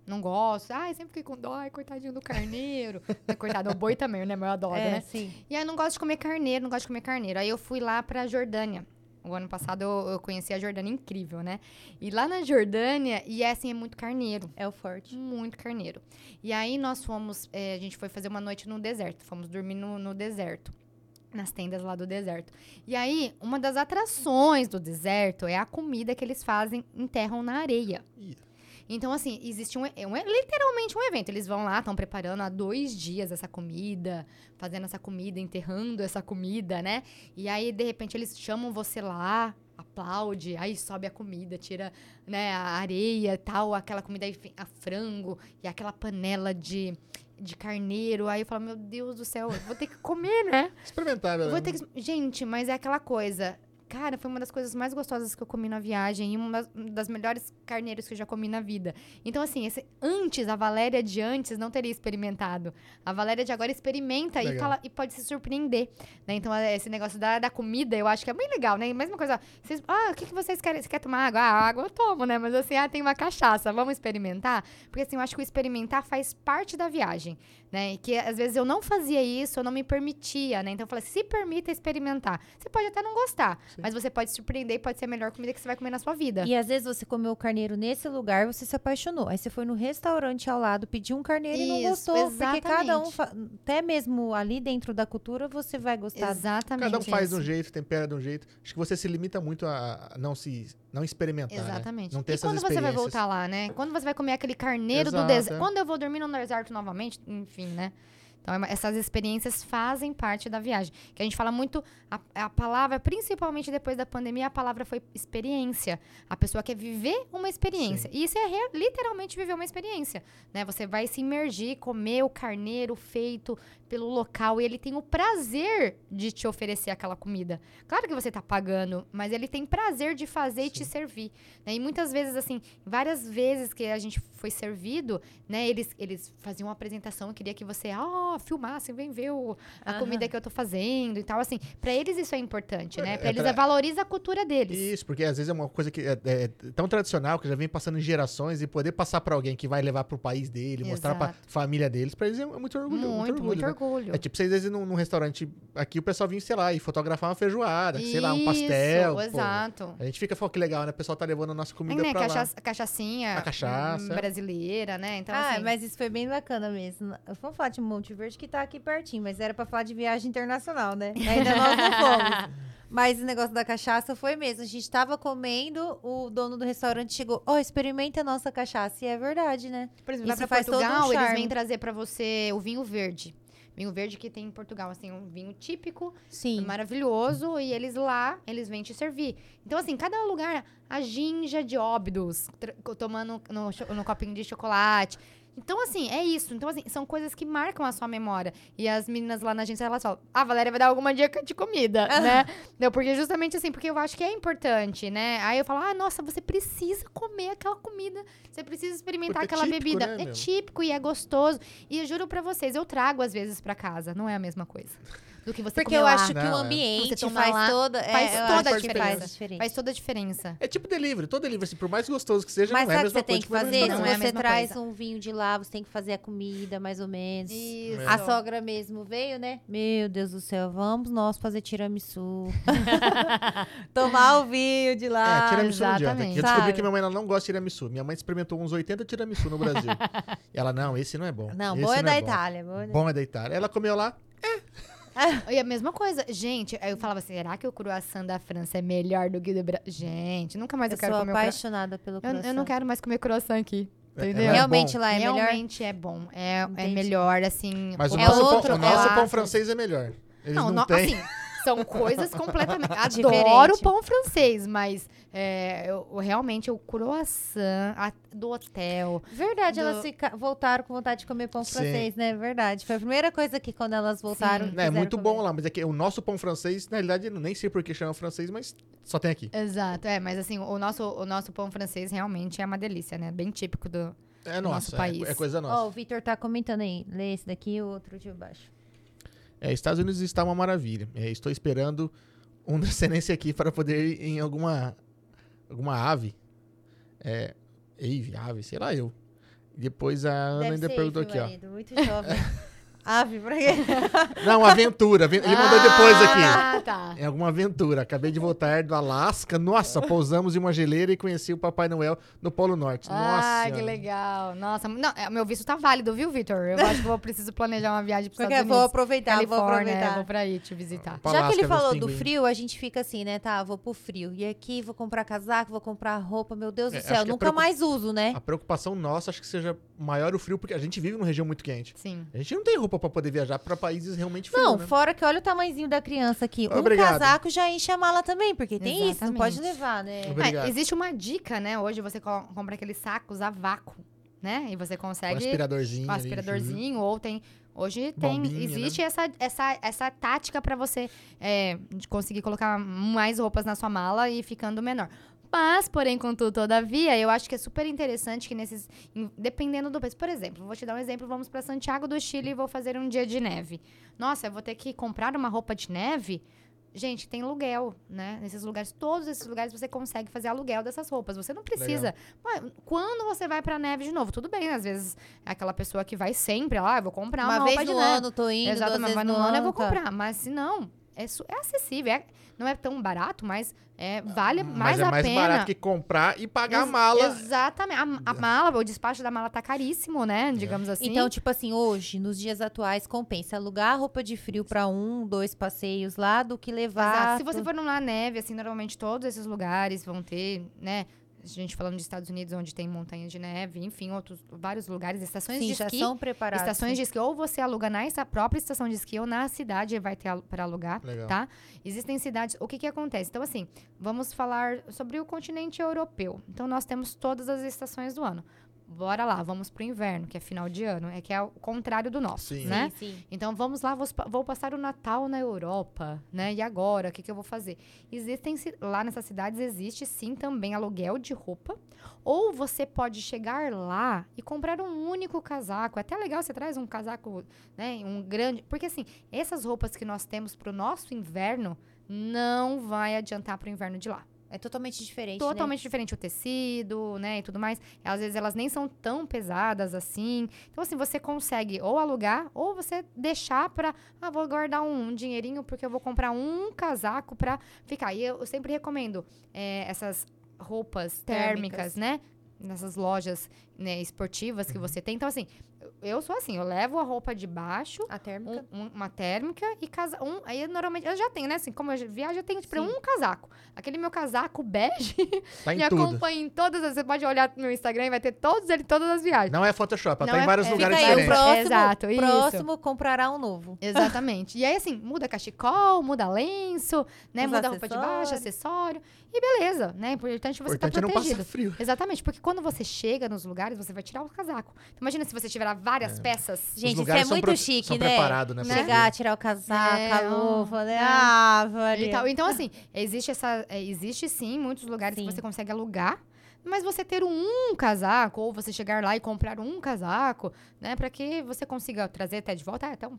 Não gosto. Ai, sempre fiquei com dó. Ai, coitadinho do carneiro. Coitado, o boi também, né? Mas eu adoro, É, né? sim. E aí, não gosto de comer carneiro, não gosto de comer carneiro. Aí, eu fui lá pra Jordânia. O ano passado, eu, eu conheci a Jordânia, incrível, né? E lá na Jordânia, e é assim, é muito carneiro. É o forte. Muito carneiro. E aí nós fomos, eh, a gente foi fazer uma noite no deserto. Fomos dormir no, no deserto. Nas tendas lá do deserto. E aí, uma das atrações do deserto é a comida que eles fazem, enterram na areia. Ih. Então, assim, existe um, um- literalmente um evento. Eles vão lá, estão preparando há dois dias essa comida, fazendo essa comida, enterrando essa comida, né? E aí, de repente, eles chamam você lá, aplaude, aí sobe a comida, tira né, a areia e tal, aquela comida a frango e aquela panela de, de carneiro. Aí eu falo, meu Deus do céu, vou ter que comer, né? Experimentar, velho. vou ter que... Gente, mas é aquela coisa. Cara, foi uma das coisas mais gostosas que eu comi na viagem e uma das- melhores carneiros que eu já comi na vida. Então, assim, esse, antes, a Valéria de antes não teria experimentado. A Valéria de agora experimenta e, fala, e pode se surpreender. né? Então, é, esse negócio da, da comida, eu acho que é bem legal, né? Mesma coisa, vocês, ah, o que, que vocês querem? Você quer tomar água? Ah, água eu tomo, né? Mas assim, ah, tem uma cachaça, vamos experimentar? Porque assim, eu acho que o experimentar faz parte da viagem, né? E que às vezes eu não fazia isso, eu não me permitia, né? Então eu falei, se permita experimentar. Você pode até não gostar, mas você pode surpreender e pode ser a melhor comida que você vai comer na sua vida. E às vezes você comeu o carneiro nesse lugar, você se apaixonou. Aí você foi no restaurante ao lado, pediu um carneiro e não Isso, gostou. Porque cada um, exatamente. fa- até mesmo ali dentro da cultura, você vai gostar. Exatamente. Cada um faz de um isso. jeito, tempera de um jeito. Acho que você se limita muito a não se não experimentar, né? Exatamente. Não ter e essas quando você vai voltar lá, né? Quando você vai comer aquele carneiro do Exato, deserto. é. Quando eu vou dormir no deserto novamente, enfim, né? Então, é essas experiências fazem parte da viagem. Que a gente fala muito, a, a palavra, principalmente depois da pandemia, a palavra foi experiência. A pessoa quer viver uma experiência. E isso é re- literalmente viver uma experiência. Né? Você vai se imergir, comer o carneiro feito pelo local e ele tem o prazer de te oferecer aquela comida. Claro que você tá pagando, mas ele tem prazer de fazer e te servir. né? E muitas vezes, assim, várias vezes que a gente foi servido, né? Eles, eles faziam uma apresentação e queria que você, ó, filmasse, vem ver o, a Aham. comida que eu tô fazendo e tal, assim. Pra eles isso é importante, né? É, Pra é eles pra- é valoriza a cultura deles. Isso, porque às vezes é uma coisa que é, é tão tradicional que já vem passando em gerações e poder passar pra alguém que vai levar pro país dele, mostrar pra Exato. família deles, pra eles é muito orgulho. Muito, muito orgulho. né? É tipo, vocês vezes num, num restaurante aqui, o pessoal vinha, sei lá, e fotografar uma feijoada, sei lá, um pastel. Isso, pô. exato. A gente fica, pô, que legal, né? O pessoal tá levando a nossa É, comida né, pra lá. cachaça, cachaçinha. A cachaça, hum, é. Brasileira, né? Então, ah, assim, mas isso foi bem bacana mesmo. Vamos falar de Monte Verde, que tá aqui pertinho, mas era pra falar de viagem internacional, né? Ainda nós não fomos. Mas o negócio da cachaça foi mesmo. A gente tava comendo, o dono do restaurante chegou, ó, experimenta a nossa cachaça. E é verdade, né? Por exemplo, Isso faz todo um Portugal, eles vêm trazer pra você o vinho verde. Vinho verde que tem em Portugal, assim, um vinho típico, Sim. maravilhoso, e eles lá, eles vêm te servir. Então, assim, cada lugar, a ginja de óbidos, tomando no, no copinho de chocolate. Então, assim, é isso. Então, assim, são coisas que marcam a sua memória. E as meninas lá na agência, elas falam, a Valéria vai dar alguma dica de comida, né? Não, porque justamente assim, porque eu acho que é importante, né? Aí eu falo, ah, nossa, você precisa comer aquela comida. Você precisa experimentar Porque é aquela típico, bebida. né, é típico e é gostoso. E eu juro pra vocês, eu trago às vezes pra casa. Não é a mesma coisa. Do que você Porque eu lá. acho que Não, o é. ambiente Você faz lá, toda, é, faz eu toda acho a que diferença. faz diferença. Faz toda a diferença. É tipo delivery. Todo delivery, assim, por mais gostoso que seja, Mas não é a sabe o que mesma você tem coisa que fazer? Se Não é a você mesma traz coisa. um vinho de lá, você tem que fazer a comida, mais ou menos. Isso. A sogra mesmo veio, né? Meu Deus do céu, vamos nós fazer tiramisu. Tomar o vinho de lá. É, tiramisu não adianta. exatamente. Eu descobri Sabe? que minha mãe ela não gosta de tiramisu. Minha mãe experimentou uns 80 tiramisu no Brasil. e ela, não, esse não é bom. Não, esse bom é da. Itália. Bom é da... Bom é da Itália. Ela comeu lá, E a mesma coisa. Gente, aí eu falava, será que o croissant da França é melhor do que o do Brasil? Gente, nunca mais eu, Eu quero sou comer o croissant. apaixonada pelo Eu, croissant. eu não quero mais comer croissant aqui. É, Entendeu? é Realmente bom. lá é melhor. Realmente é bom. É, é melhor, assim. mas o É nosso, outro- pão, o é nosso pão outro- francês é melhor. Eles não, no- têm. assim, são coisas completamente. Adoro Diferente. pão francês, mas é, eu, realmente o croissant a- do hotel. Verdade, Do- elas fica- voltaram com vontade de comer pão Sim. francês, né? Verdade. Foi a primeira coisa que quando elas voltaram. Sim. Né, é muito comer. bom lá, mas é que o nosso pão francês, na realidade, eu nem sei por que chama francês, mas só tem aqui. Exato, é, mas assim, o nosso, o nosso pão francês realmente é uma delícia, né? Bem típico do. É Nosso nosso, é, país. é coisa Ó, nossa. o Vitor tá comentando aí. Lê esse daqui e o outro de baixo. É, Estados Unidos está uma maravilha. É, estou esperando um descendência aqui para poder ir em alguma alguma ave. É, ave, ave, sei lá eu. Depois a Ana Deve ainda perguntou aqui, ó. Muito jovem. Ave, pra quê? Não, aventura. aven- Ele mandou depois aqui. Ah, tá. É alguma aventura. Acabei de voltar do Alasca. Nossa, pousamos em uma geleira e conheci o Papai Noel no Polo Norte. Nossa. Ah, que legal. Nossa, não, é, meu visto tá válido, viu, Vitor? Eu acho que eu vou preciso planejar uma viagem para Porque Estados eu vou Unidos. aproveitar, vou Califórnia, aproveitar. é, vou pra aí te visitar. Pra Já que ele falou do frio, a gente fica assim, né? Tá, vou pro frio. E aqui vou comprar casaco, vou comprar roupa. Meu Deus É, do céu, nunca preocupa- mais uso, né? A preocupação nossa acho que seja maior o frio, porque a gente vive numa região muito quente. Sim. A gente não tem roupa pra poder viajar pra países realmente frios, Não, né? fora que olha o tamanhozinho da criança aqui. Um Obrigado. casaco já enche a mala também, porque tem isso, não pode Exatamente. levar, né? Obrigado. É, existe uma dica, né? Hoje você co- compra aqueles sacos a vácuo, né? E você consegue aspiradorzinho. com ali, aspiradorzinho ou tem hoje tem Bombinha, né? existe essa, essa, essa tática pra você é, de conseguir colocar mais roupas na sua mala e ficando menor mas porém contudo todavia eu acho que é super interessante que nesses dependendo do país por exemplo vou te dar um exemplo vamos pra Santiago do Chile e vou fazer um dia de neve nossa eu vou ter que comprar uma roupa de neve Gente, tem aluguel, né? Nesses lugares, todos esses lugares você consegue fazer aluguel dessas roupas. Você não precisa. Quando você vai pra neve de novo, tudo bem, às vezes é aquela pessoa que vai sempre lá, ah, eu vou comprar uma, Uma vez roupa de no neve. ano, tô indo, duas Exatamente, vezes mas no no ano eu vou tá. comprar. Mas se não, é, su- é acessível. é- não é tão barato, mas é, vale Mas mais é a mais pena. barato que comprar e pagar a Ex- mala. Exatamente. A, a mala, o despacho da mala tá caríssimo, né? Digamos assim. Então, tipo assim, hoje, nos dias atuais, compensa alugar roupa de frio pra um, dois passeios lá do que levar. Exato. Se você for numa neve, assim, normalmente todos esses lugares vão ter, né? A gente falando dos Estados Unidos, onde tem montanhas de neve, enfim, outros vários lugares, estações Sim, de já esqui. são preparados. Estações de esqui, ou você aluga na própria estação de esqui ou na cidade vai ter para alugar, Legal. tá? Existem cidades. O que que acontece? Então, assim, vamos falar sobre o continente europeu. Então, nós temos todas as estações do ano. Bora lá, vamos pro inverno, que é final de ano, é que é o contrário do nosso, Sim. né? Sim, sim. Então vamos lá, vou, vou passar o Natal na Europa, né? E agora, o que, que eu vou fazer? Existem lá nessas cidades existe sim também aluguel de roupa, ou você pode chegar lá e comprar um único casaco. É até legal você traz um casaco, né? Um grande, porque assim essas roupas que nós temos pro nosso inverno não vai adiantar pro inverno de lá. É totalmente diferente, né? Totalmente diferente o tecido, né, e tudo mais. Às vezes elas nem são tão pesadas assim. Então, assim, você consegue ou alugar ou você deixar pra. Ah, vou guardar um, um dinheirinho porque eu vou comprar um casaco pra ficar. E eu, eu sempre recomendo é, essas roupas térmicas, Térmicas. né? Nessas lojas né, esportivas Uhum. que você tem. Então, assim, eu- sou assim, eu levo a roupa de baixo, A térmica. um- um- uma térmica e casa um aí normalmente eu já tenho né assim como eu viajo eu tenho tipo Sim. um casaco aquele meu casaco bege Tá me em tudo. acompanha em todas as. Você pode olhar no meu Instagram e vai ter todos ele, todas as viagens. Não é Photoshop, ela tá em é- vários é- lugares diferentes. próximo, Exato, isso. próximo comprará um novo. Exatamente. E aí, assim, muda cachecol, muda lenço, né? Os muda roupa de baixo, acessório. E beleza, né? Importante você estar Importante é não protegido. passar frio. Exatamente, porque quando você chega nos lugares, você vai tirar o casaco. Então, imagina se você tiver várias É. peças. Gente, isso é muito pro- chique, são né? preparados, né, pro Chegar, tirar o casaco, É, a luva, né? é. Ah, E Maria. tal. Então, assim, existe essa. é, existe sim muitos lugares Sim. que você consegue alugar. Mas você ter um casaco, ou você chegar lá e comprar um casaco, né? Pra que você consiga trazer até de volta. Ah, então.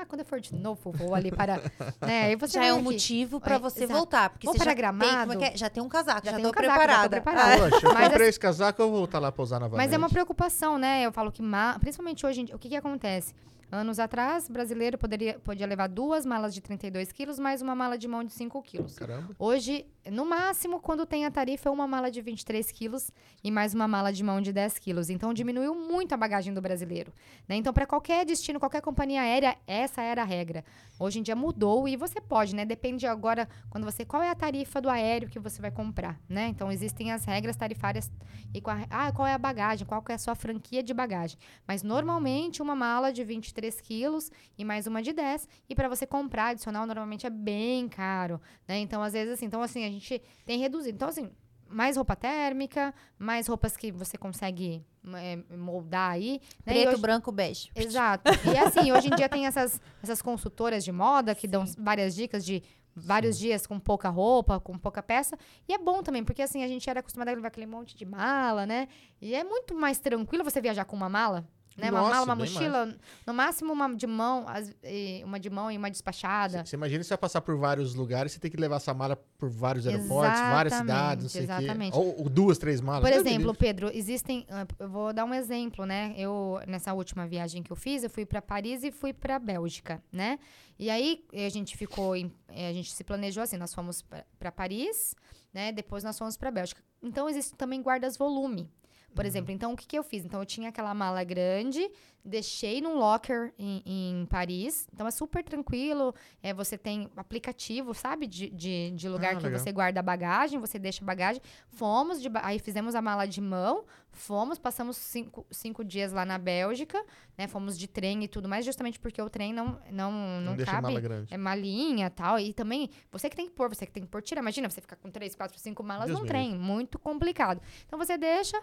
Ah, quando eu for de novo, vou ali para. né? Aí você Já é um aqui. motivo pra É, você exato. voltar. Porque Vou você para já tem, é Gramado. que é? já tem um casaco, já, Já tem tô um casaco, já tô preparada. preparada. Poxa, eu Mas comprei esse casaco, eu vou voltar lá pra usar novamente. Mas é uma preocupação, né? Eu falo que, ma- principalmente hoje em dia, o que, que acontece? Anos atrás, brasileiro poderia, podia levar duas malas de 32 quilos mais uma mala de mão de 5 quilos. Caramba. Hoje, no máximo, quando tem a tarifa, é uma mala de 23 quilos e mais uma mala de mão de 10 quilos. Então, diminuiu muito a bagagem do brasileiro. né? Então, para qualquer destino, qualquer companhia aérea, essa era a regra. Hoje em dia mudou e você pode, né? Depende agora, quando você... Qual é a tarifa do aéreo que você vai comprar, né? Então, existem as regras tarifárias e qual, ah, qual é a bagagem, qual é a sua franquia de bagagem. Mas, normalmente, uma mala de 23 quilos e mais uma de 10. E para você comprar adicional, normalmente é bem caro, né? Então, às vezes, assim, então, assim, a gente tem reduzido. Então, assim, mais roupa térmica, mais roupas que você consegue é, moldar aí. Né? Preto, hoje- branco, bege. Exato. E assim, hoje em dia tem essas, essas consultoras de moda que dão várias dicas de vários dias com pouca roupa, com pouca peça. E é bom também, porque assim, a gente era acostumado a levar aquele monte de mala, né? E é muito mais tranquilo você viajar com uma mala. Né? uma Nossa, mala, uma mochila, no máximo uma de mão, uma de mão e uma despachada. Você imagina você vai passar por vários lugares, você tem que levar essa mala por vários aeroportos, várias cidades, não sei exatamente. Ou, ou duas, três malas. Por exemplo. Pedro, existem. ah, Eu vou dar um exemplo, né? Eu, nessa última viagem que eu fiz, eu fui para Paris e fui para Bélgica, né? E aí eh, a gente ficou. em- eh, a gente se planejou assim: nós fomos para Paris, né? Depois nós fomos para Bélgica. Então, existe também guardas-volume. Por exemplo, então o que, que eu fiz? Então eu tinha aquela mala grande, deixei num locker em, em Paris. Então é super tranquilo. É, você tem aplicativo, sabe? De, de, de lugar Ah, que legal. você guarda a bagagem, você deixa a bagagem. Fomos, de aí fizemos a mala de mão, fomos, passamos cinco, cinco dias lá na Bélgica, né? Fomos de trem e tudo mais, justamente porque o trem não, não, não, Não deixa cabe. mala grande. É malinha e tal. E também, você que tem que pôr, você que tem que pôr, tira. Imagina você ficar com três, quatro, cinco malas Deus num trem. Muito complicado. Então você deixa,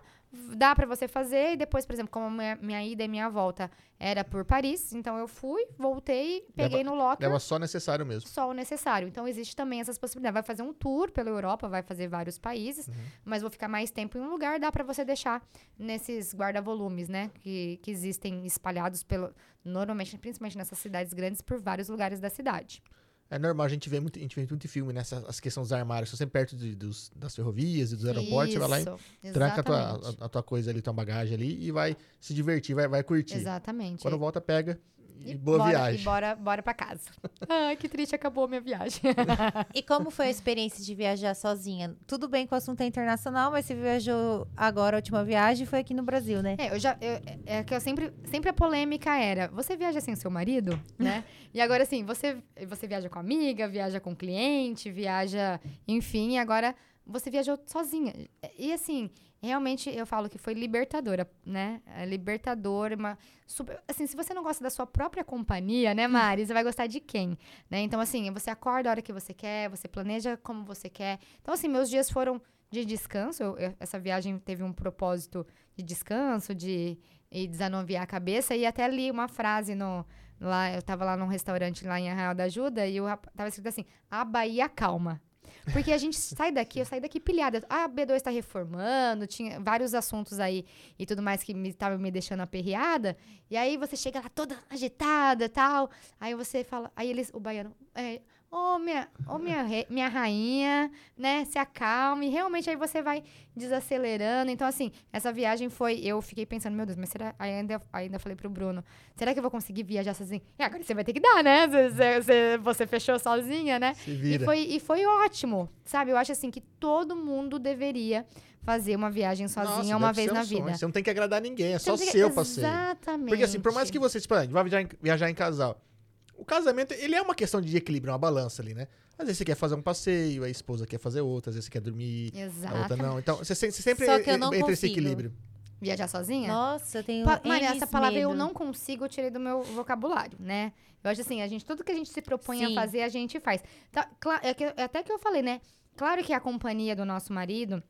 dá pra você fazer. E depois, por exemplo, como minha, minha ida e minha volta era por Paris, então eu fui, voltei, peguei no locker. Leva só necessário mesmo. Só o necessário. Então, existe também essas possibilidades. Vai fazer um tour pela Europa, vai fazer vários países, Uhum. mas vou ficar mais tempo em um lugar, dá pra você deixar nesses guarda-volumes, né? Que, que existem espalhados pelo. Normalmente, principalmente nessas cidades grandes, por vários lugares da cidade. É normal, a gente vê muito, a gente vê muito em filme, né? Essa, as questões dos armários. São sempre perto de- dos, das ferrovias e dos aeroportos. Você vai lá e Isso, tranca a tua, a, a tua coisa ali, tua bagagem ali e vai se divertir, vai, vai curtir. Exatamente. Quando volta, pega e, E boa bora, viagem. E bora, bora pra casa. Ai, que triste, acabou a minha viagem. E como foi a experiência de viajar sozinha? Tudo bem que o assunto é internacional, mas você viajou agora, a última viagem foi aqui no Brasil, né? É, eu já. eu- é que eu sempre. Sempre a polêmica era: você viaja sem o seu marido, né? e agora, assim, você, você viaja com amiga, viaja com cliente, viaja. Enfim, e agora você viajou sozinha. E assim. Realmente, eu falo que foi libertadora, né? É libertadora, uma super... Assim, se você não gosta da sua própria companhia, né, Mari? Você vai gostar de quem? Né? Então, assim, você acorda a hora que você quer, você planeja como você quer. Então, assim, meus dias foram de descanso. Eu- eu- essa viagem teve um propósito de descanso, de e desanuviar a cabeça. E até li uma frase no. Lá, eu tava lá num restaurante lá em Arraial da Ajuda e eu tava escrito assim: a Bahia calma. Porque a gente sai daqui, eu saí daqui pilhada. Ah, a B2 tá reformando, tinha vários assuntos aí e tudo mais que me tava me deixando aperreada. E aí você chega lá toda agitada tal. Aí você fala, aí eles, o baiano, é, ô minha, ô minha, minha rainha, né, se acalme. Realmente aí você vai desacelerando. Então, assim, essa viagem foi, eu fiquei pensando, meu Deus, mas será, aí ainda, ainda falei pro Bruno, será que eu vou conseguir viajar sozinha? E agora você vai ter que dar, né? Você, você- você- fechou sozinha, né? Se E vira. foi, e foi ótimo, sabe? Eu acho assim que todo mundo deveria fazer uma viagem sozinha Nossa, uma vez um na sonho. vida. Você não tem que agradar ninguém, é Você só seu passeio. Exatamente. Porque assim, por mais que você, tipo, ah, vai viajar em, viajar em casal, o casamento, ele é uma questão de equilíbrio, uma balança ali, né? Às vezes você quer fazer um passeio, a esposa quer fazer outra, às vezes você quer dormir, a outra Exatamente. não. Então, você, se- você sempre Só que eu não entra esse consigo. equilíbrio. Viajar sozinha? Nossa, eu tenho Pa Maria, essa palavra eu medo. não consigo, eu tirei do meu vocabulário, né? Eu acho assim, a gente, tudo que a gente se propõe Sim. a fazer, a gente faz. Tá, é que- é até que eu falei, né? Claro que a companhia do nosso marido,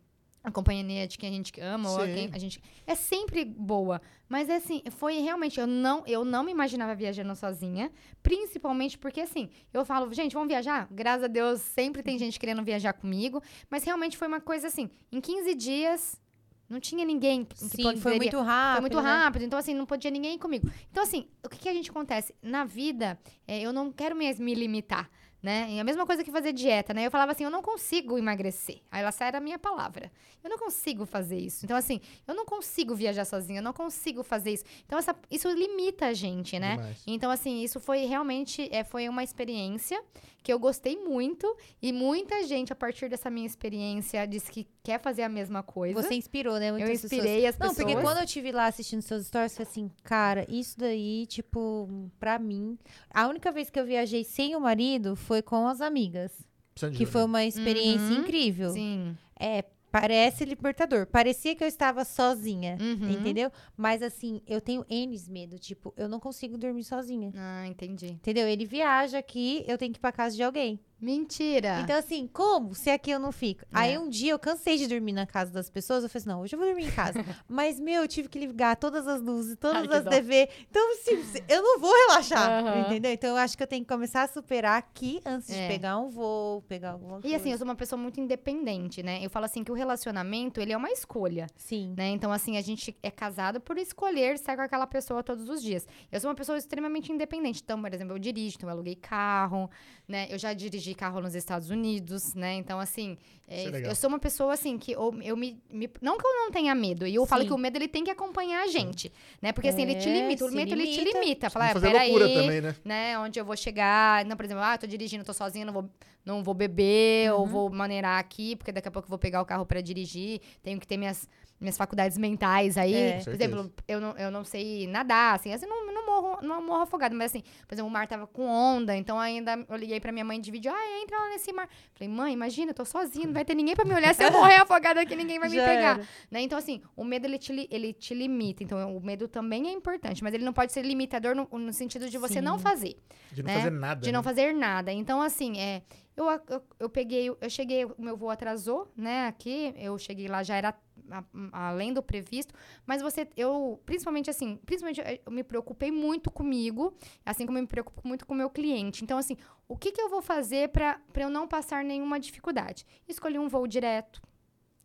a companhia de quem a gente ama, ou Sim. quem a gente. É sempre boa. Mas assim, foi realmente, eu não, eu não me imaginava viajando sozinha. Principalmente porque, assim, eu falo, gente, vamos viajar? Graças a Deus, sempre tem gente querendo viajar comigo. Mas realmente foi uma coisa assim, em 15 dias, Não tinha ninguém que Sim, poderia- foi muito rápido. foi muito né? rápido, então assim, não podia ninguém ir comigo. Então assim, o que, que a gente acontece? Na vida, é, eu não quero mais me limitar, né? E a mesma coisa que fazer dieta, né? Eu falava assim, eu não consigo emagrecer. Aí ela era a minha palavra. Eu não consigo fazer isso. Então assim, eu não consigo viajar sozinha, eu não consigo fazer isso. Então essa, isso limita a gente, né? Demais. Então, assim, isso foi realmente é, foi uma experiência que eu gostei muito. E muita gente, a partir dessa minha experiência, disse que quer fazer a mesma coisa. Você inspirou, né? eu muitas pessoas. inspirei as Não, pessoas. porque quando eu tive lá assistindo seus stories, foi assim, cara, isso daí, tipo, pra mim. A única vez que eu viajei sem o marido foi com as amigas. De Que foi ajuda. uma experiência Uhum. incrível. Sim. É, parece libertador. Parecia que eu estava sozinha. Uhum. Entendeu? Mas assim, eu tenho N medo. Tipo, eu não consigo dormir sozinha. Ah, entendi. Entendeu? Ele viaja aqui, eu tenho que ir pra casa de alguém. Mentira. Então, assim, como se aqui eu não fico? É. Aí um dia eu cansei de dormir na casa das pessoas. Eu falei assim: não, hoje eu vou dormir em casa. Mas, meu, eu tive que ligar todas as luzes, todas Ai, as. TV. Então, assim, eu não vou relaxar. Aham. Entendeu? Então, eu acho que eu tenho que começar a superar aqui antes de É. pegar um voo, pegar alguma coisa. E assim, eu sou uma pessoa muito independente, né? Eu falo assim que o relacionamento, ele é uma escolha, Sim. né? Então, assim, a gente é casado por escolher estar com aquela pessoa todos os dias. Eu sou uma pessoa extremamente independente. Então, por exemplo, eu dirijo, então eu aluguei carro, né? Eu já dirigi carro nos Estados Unidos, né? Então, assim, é, é eu sou uma pessoa, assim, que eu, eu me, me- Não que eu não tenha medo. E eu falo Sim. que o medo, ele tem que acompanhar a gente, né? Porque, assim, ele te É, limita. O medo, ele te limita. limita. Fala, Vamos ah, peraí loucura também, né? né? Onde eu vou chegar. Não, por exemplo, ah, tô dirigindo, tô sozinha, não vou, não vou beber, ou Uhum. vou maneirar aqui, porque daqui a pouco eu vou pegar o carro pra dirigir. Tenho que ter minhas, minhas faculdades mentais aí. É. Por exemplo, eu não, eu não sei nadar, assim, assim, não, não morro, não morro afogado, mas assim, por exemplo, o mar tava com onda, então ainda eu liguei pra minha mãe de vídeo, ah, entra lá nesse mar. Falei, mãe, imagina, eu tô sozinha, não vai ter ninguém pra me olhar, se eu morrer afogada aqui, ninguém vai me Já pegar. era. Né? Então, assim, o medo ele te, ele te limita. Então, o medo também é importante, mas ele não pode ser limitador no, no sentido de você não Sim. fazer, De não né? fazer nada. de não né? fazer nada. Então, assim, é. Eu, eu, eu peguei, eu cheguei, o meu voo atrasou, né? Aqui, eu cheguei lá, já era a- além do previsto, mas você, eu, principalmente assim, principalmente eh, eu me preocupei muito comigo, assim como eu me preocupo muito com o meu cliente. Então, assim, o que, que eu vou fazer para eu não passar nenhuma dificuldade? Escolhi um voo direto,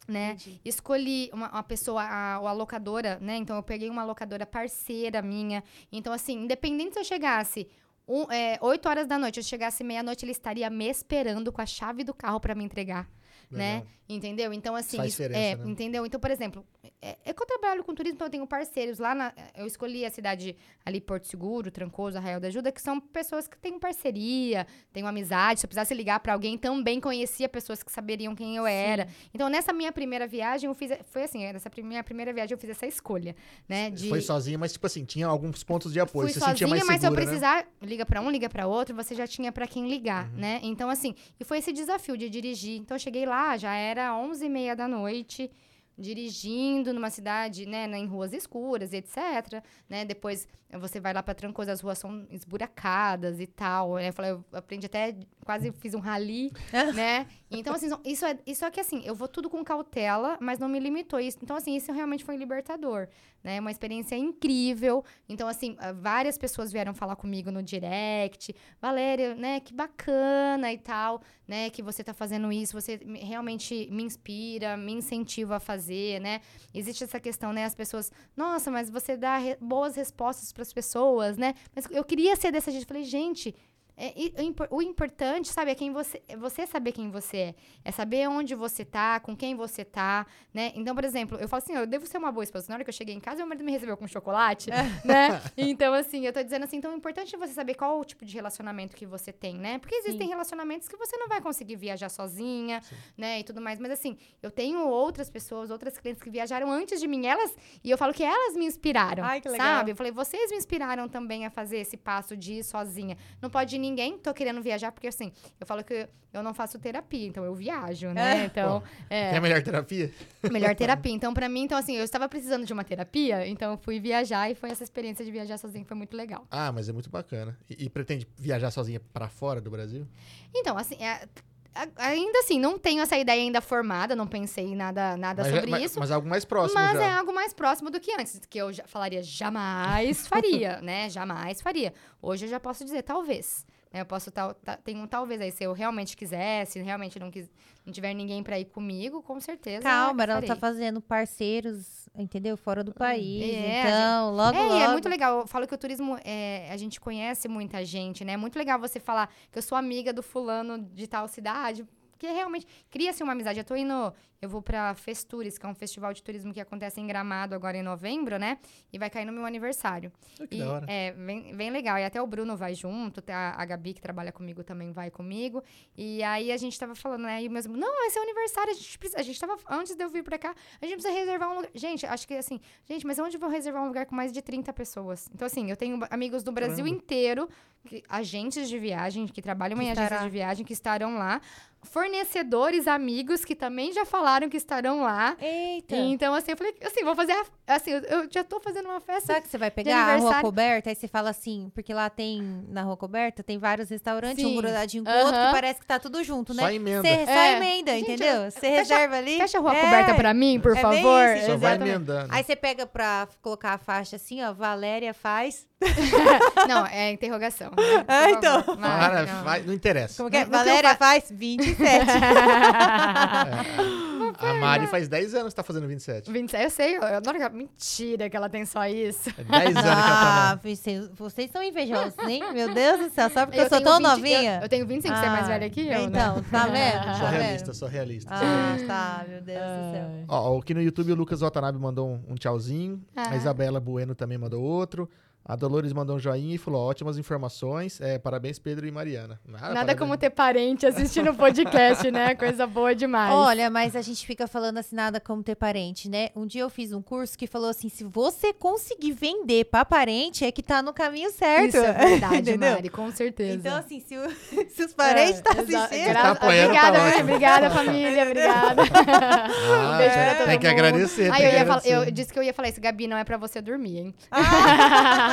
né? Entendi. Escolhi uma, uma pessoa, a, a locadora, né? Então, eu peguei uma locadora parceira minha. Então, assim, independente se eu chegasse um, é, 8 horas da noite, eu chegasse meia-noite, ele estaria me esperando com a chave do carro para me entregar, né? Entendeu? Então, assim, Faz isso- diferença, é, né? entendeu? Então, por exemplo, é, é que eu trabalho com turismo, então eu tenho parceiros lá na. Eu escolhi a cidade ali, Porto Seguro, Trancoso, Arraial da Ajuda, que são pessoas que têm parceria, têm uma amizade. Se eu precisasse ligar para alguém, também conhecia pessoas que saberiam quem eu era. Então, nessa minha primeira viagem, eu fiz. Foi assim, nessa pri- minha primeira viagem, eu fiz essa escolha, né? De, Foi sozinha, mas tipo assim, tinha alguns pontos de apoio. Fui você sozinha, sentia mais mas se eu segura, né? precisar, liga pra um, liga pra outro, você já tinha pra quem ligar, Uhum. né? Então, assim, e foi esse desafio de dirigir. Então, eu cheguei lá, já era 11 e meia da noite, dirigindo numa cidade, né, em ruas escuras, etc, né? Depois você vai lá pra Trancoso, as ruas são esburacadas e tal, né? Eu falei, eu aprendi até, quase fiz um rally, né? Então, assim, isso é, isso é que, assim, eu vou tudo com cautela, mas não me limitou isso. Então, assim, isso realmente foi libertador, né? Uma experiência incrível. Então, assim, ah, várias pessoas vieram falar comigo no direct. Valéria, né, que bacana e tal, né, que você tá fazendo isso. Você me- realmente me inspira, me incentiva a fazer, né? Existe essa questão, né, as pessoas, nossa, mas você dá re- boas respostas para as pessoas, né? Mas eu queria ser dessa gente. Eu falei, gente, é, e- o impor- o importante, sabe, é quem você, é você saber quem você é. É saber onde você tá, com quem você tá, né? Então, por exemplo, eu falo assim, eu devo ser uma boa esposa. Na hora que eu cheguei em casa, meu marido me recebeu com chocolate, né? Então, assim, eu tô dizendo assim, então é importante você saber qual o tipo de relacionamento que você tem, né? Porque existem Sim. relacionamentos que você não vai conseguir viajar sozinha, né? E tudo mais. Mas assim, eu tenho outras pessoas, outras clientes que viajaram antes de mim, elas, e eu falo que elas me inspiraram. Ai, que legal. Sabe? Eu falei, vocês me inspiraram também a fazer esse passo de ir sozinha. Não pode ir ninguém, tô querendo viajar, porque assim, eu falo que eu não faço terapia, então eu viajo, né? É. Então, É é, a melhor terapia? melhor terapia. Então, pra mim, então assim, eu estava precisando de uma terapia, então eu fui viajar e foi essa experiência de viajar sozinha que foi muito legal. Ah, mas é muito bacana. E, e pretende viajar sozinha pra fora do Brasil? Então, assim, é- ainda assim, não tenho essa ideia ainda formada, não pensei em nada, nada mas, sobre mas- isso. mas algo mais próximo Mas já. é algo mais próximo do que antes, que eu falaria jamais faria, né? Jamais faria. Hoje eu já posso dizer, talvez. Né? Eu posso tal, ta- tem um talvez aí, se eu realmente quiser, se realmente não, quis, não tiver ninguém pra ir comigo, com certeza. Calma, ela tá fazendo parceiros, entendeu? Fora do país. É, então, logo, É, logo. e é muito legal. Eu falo que o turismo, é, a gente conhece muita gente, né? É muito legal você falar que eu sou amiga do fulano de tal cidade. Porque realmente cria-se uma amizade. Eu tô indo. Eu vou pra Festures, que é um festival de turismo que acontece em Gramado agora em novembro, né? E vai cair no meu aniversário. Oh, que E, da hora. É, bem, bem legal. E até o Bruno vai junto, a, a Gabi, que trabalha comigo, também vai comigo. E aí a gente tava falando, né? E o mesmo, não, esse é o aniversário, a gente precisa. A gente tava, antes de eu vir pra cá, a gente precisa reservar um lugar. Gente, acho que assim, gente, mas onde eu vou reservar um lugar com mais de 30 pessoas? Então, assim, eu tenho amigos do Brasil Caramba. inteiro, que- agentes de viagem, que trabalham Que em agências de viagem, que estarão lá. Fornecedores, amigos, que também já falaram que estarão lá. Eita. Então, assim, eu falei, assim, vou fazer. a- assim, eu- eu já tô fazendo uma festa Sabe que você vai pegar a rua coberta, aí você fala assim, porque lá tem, na rua coberta, tem vários restaurantes, um Sim. grudadinho com o outro, que parece que tá tudo junto, né? Só emenda. Você só É. emenda, Gente, entendeu? Você reserva ali. Fecha a rua É. coberta pra mim, por É favor. isso, Só vai emendando. Aí você pega pra colocar a faixa assim, ó, Valéria faz. Não, é interrogação. né? Ah, então. favor. Para, Vai, não. vai- não interessa. Como que é? Eu Valéria fa- faz 27. É. A Mari faz 10 anos que tá fazendo 27. 27, eu sei, eu adoro que ela... Mentira que ela tem só isso. É 10 anos que ela ah, tá vocês, vocês são invejosos, hein? Meu Deus do céu, só porque eu, sou tenho tão 20 novinha. Eu, eu tenho 25, você é mais Ah, velha que eu, Então, né? tá vendo? na... Tá Sou vendo? realista, sou realista. Ah, tá, meu Deus do céu. Ó, aqui no YouTube o Lucas Watanabe mandou um, um tchauzinho. A Ah. Isabela Bueno também mandou outro. A Dolores mandou um joinha e falou: ótimas informações. É, parabéns, Pedro e Mariana. Nada, Nada parabéns. como ter parente assistindo o podcast, né? Coisa boa demais. Olha, mas a gente fica falando assim, nada como ter parente, né? Um dia eu fiz um curso que falou assim: se você conseguir vender pra parente, é que tá no caminho certo. Isso é verdade? Mari, com certeza. Então, assim, se, o- se os parentes estão É, exa- assistindo. gra- Tá apoiando, obrigada, tá mãe, ótimo. obrigada, família, obrigada. Ah, Um beijo pra todo tem que mundo. agradecer. Aí eu, que ia falar, eu disse que eu ia falar isso, Gabi, não é pra você dormir, hein?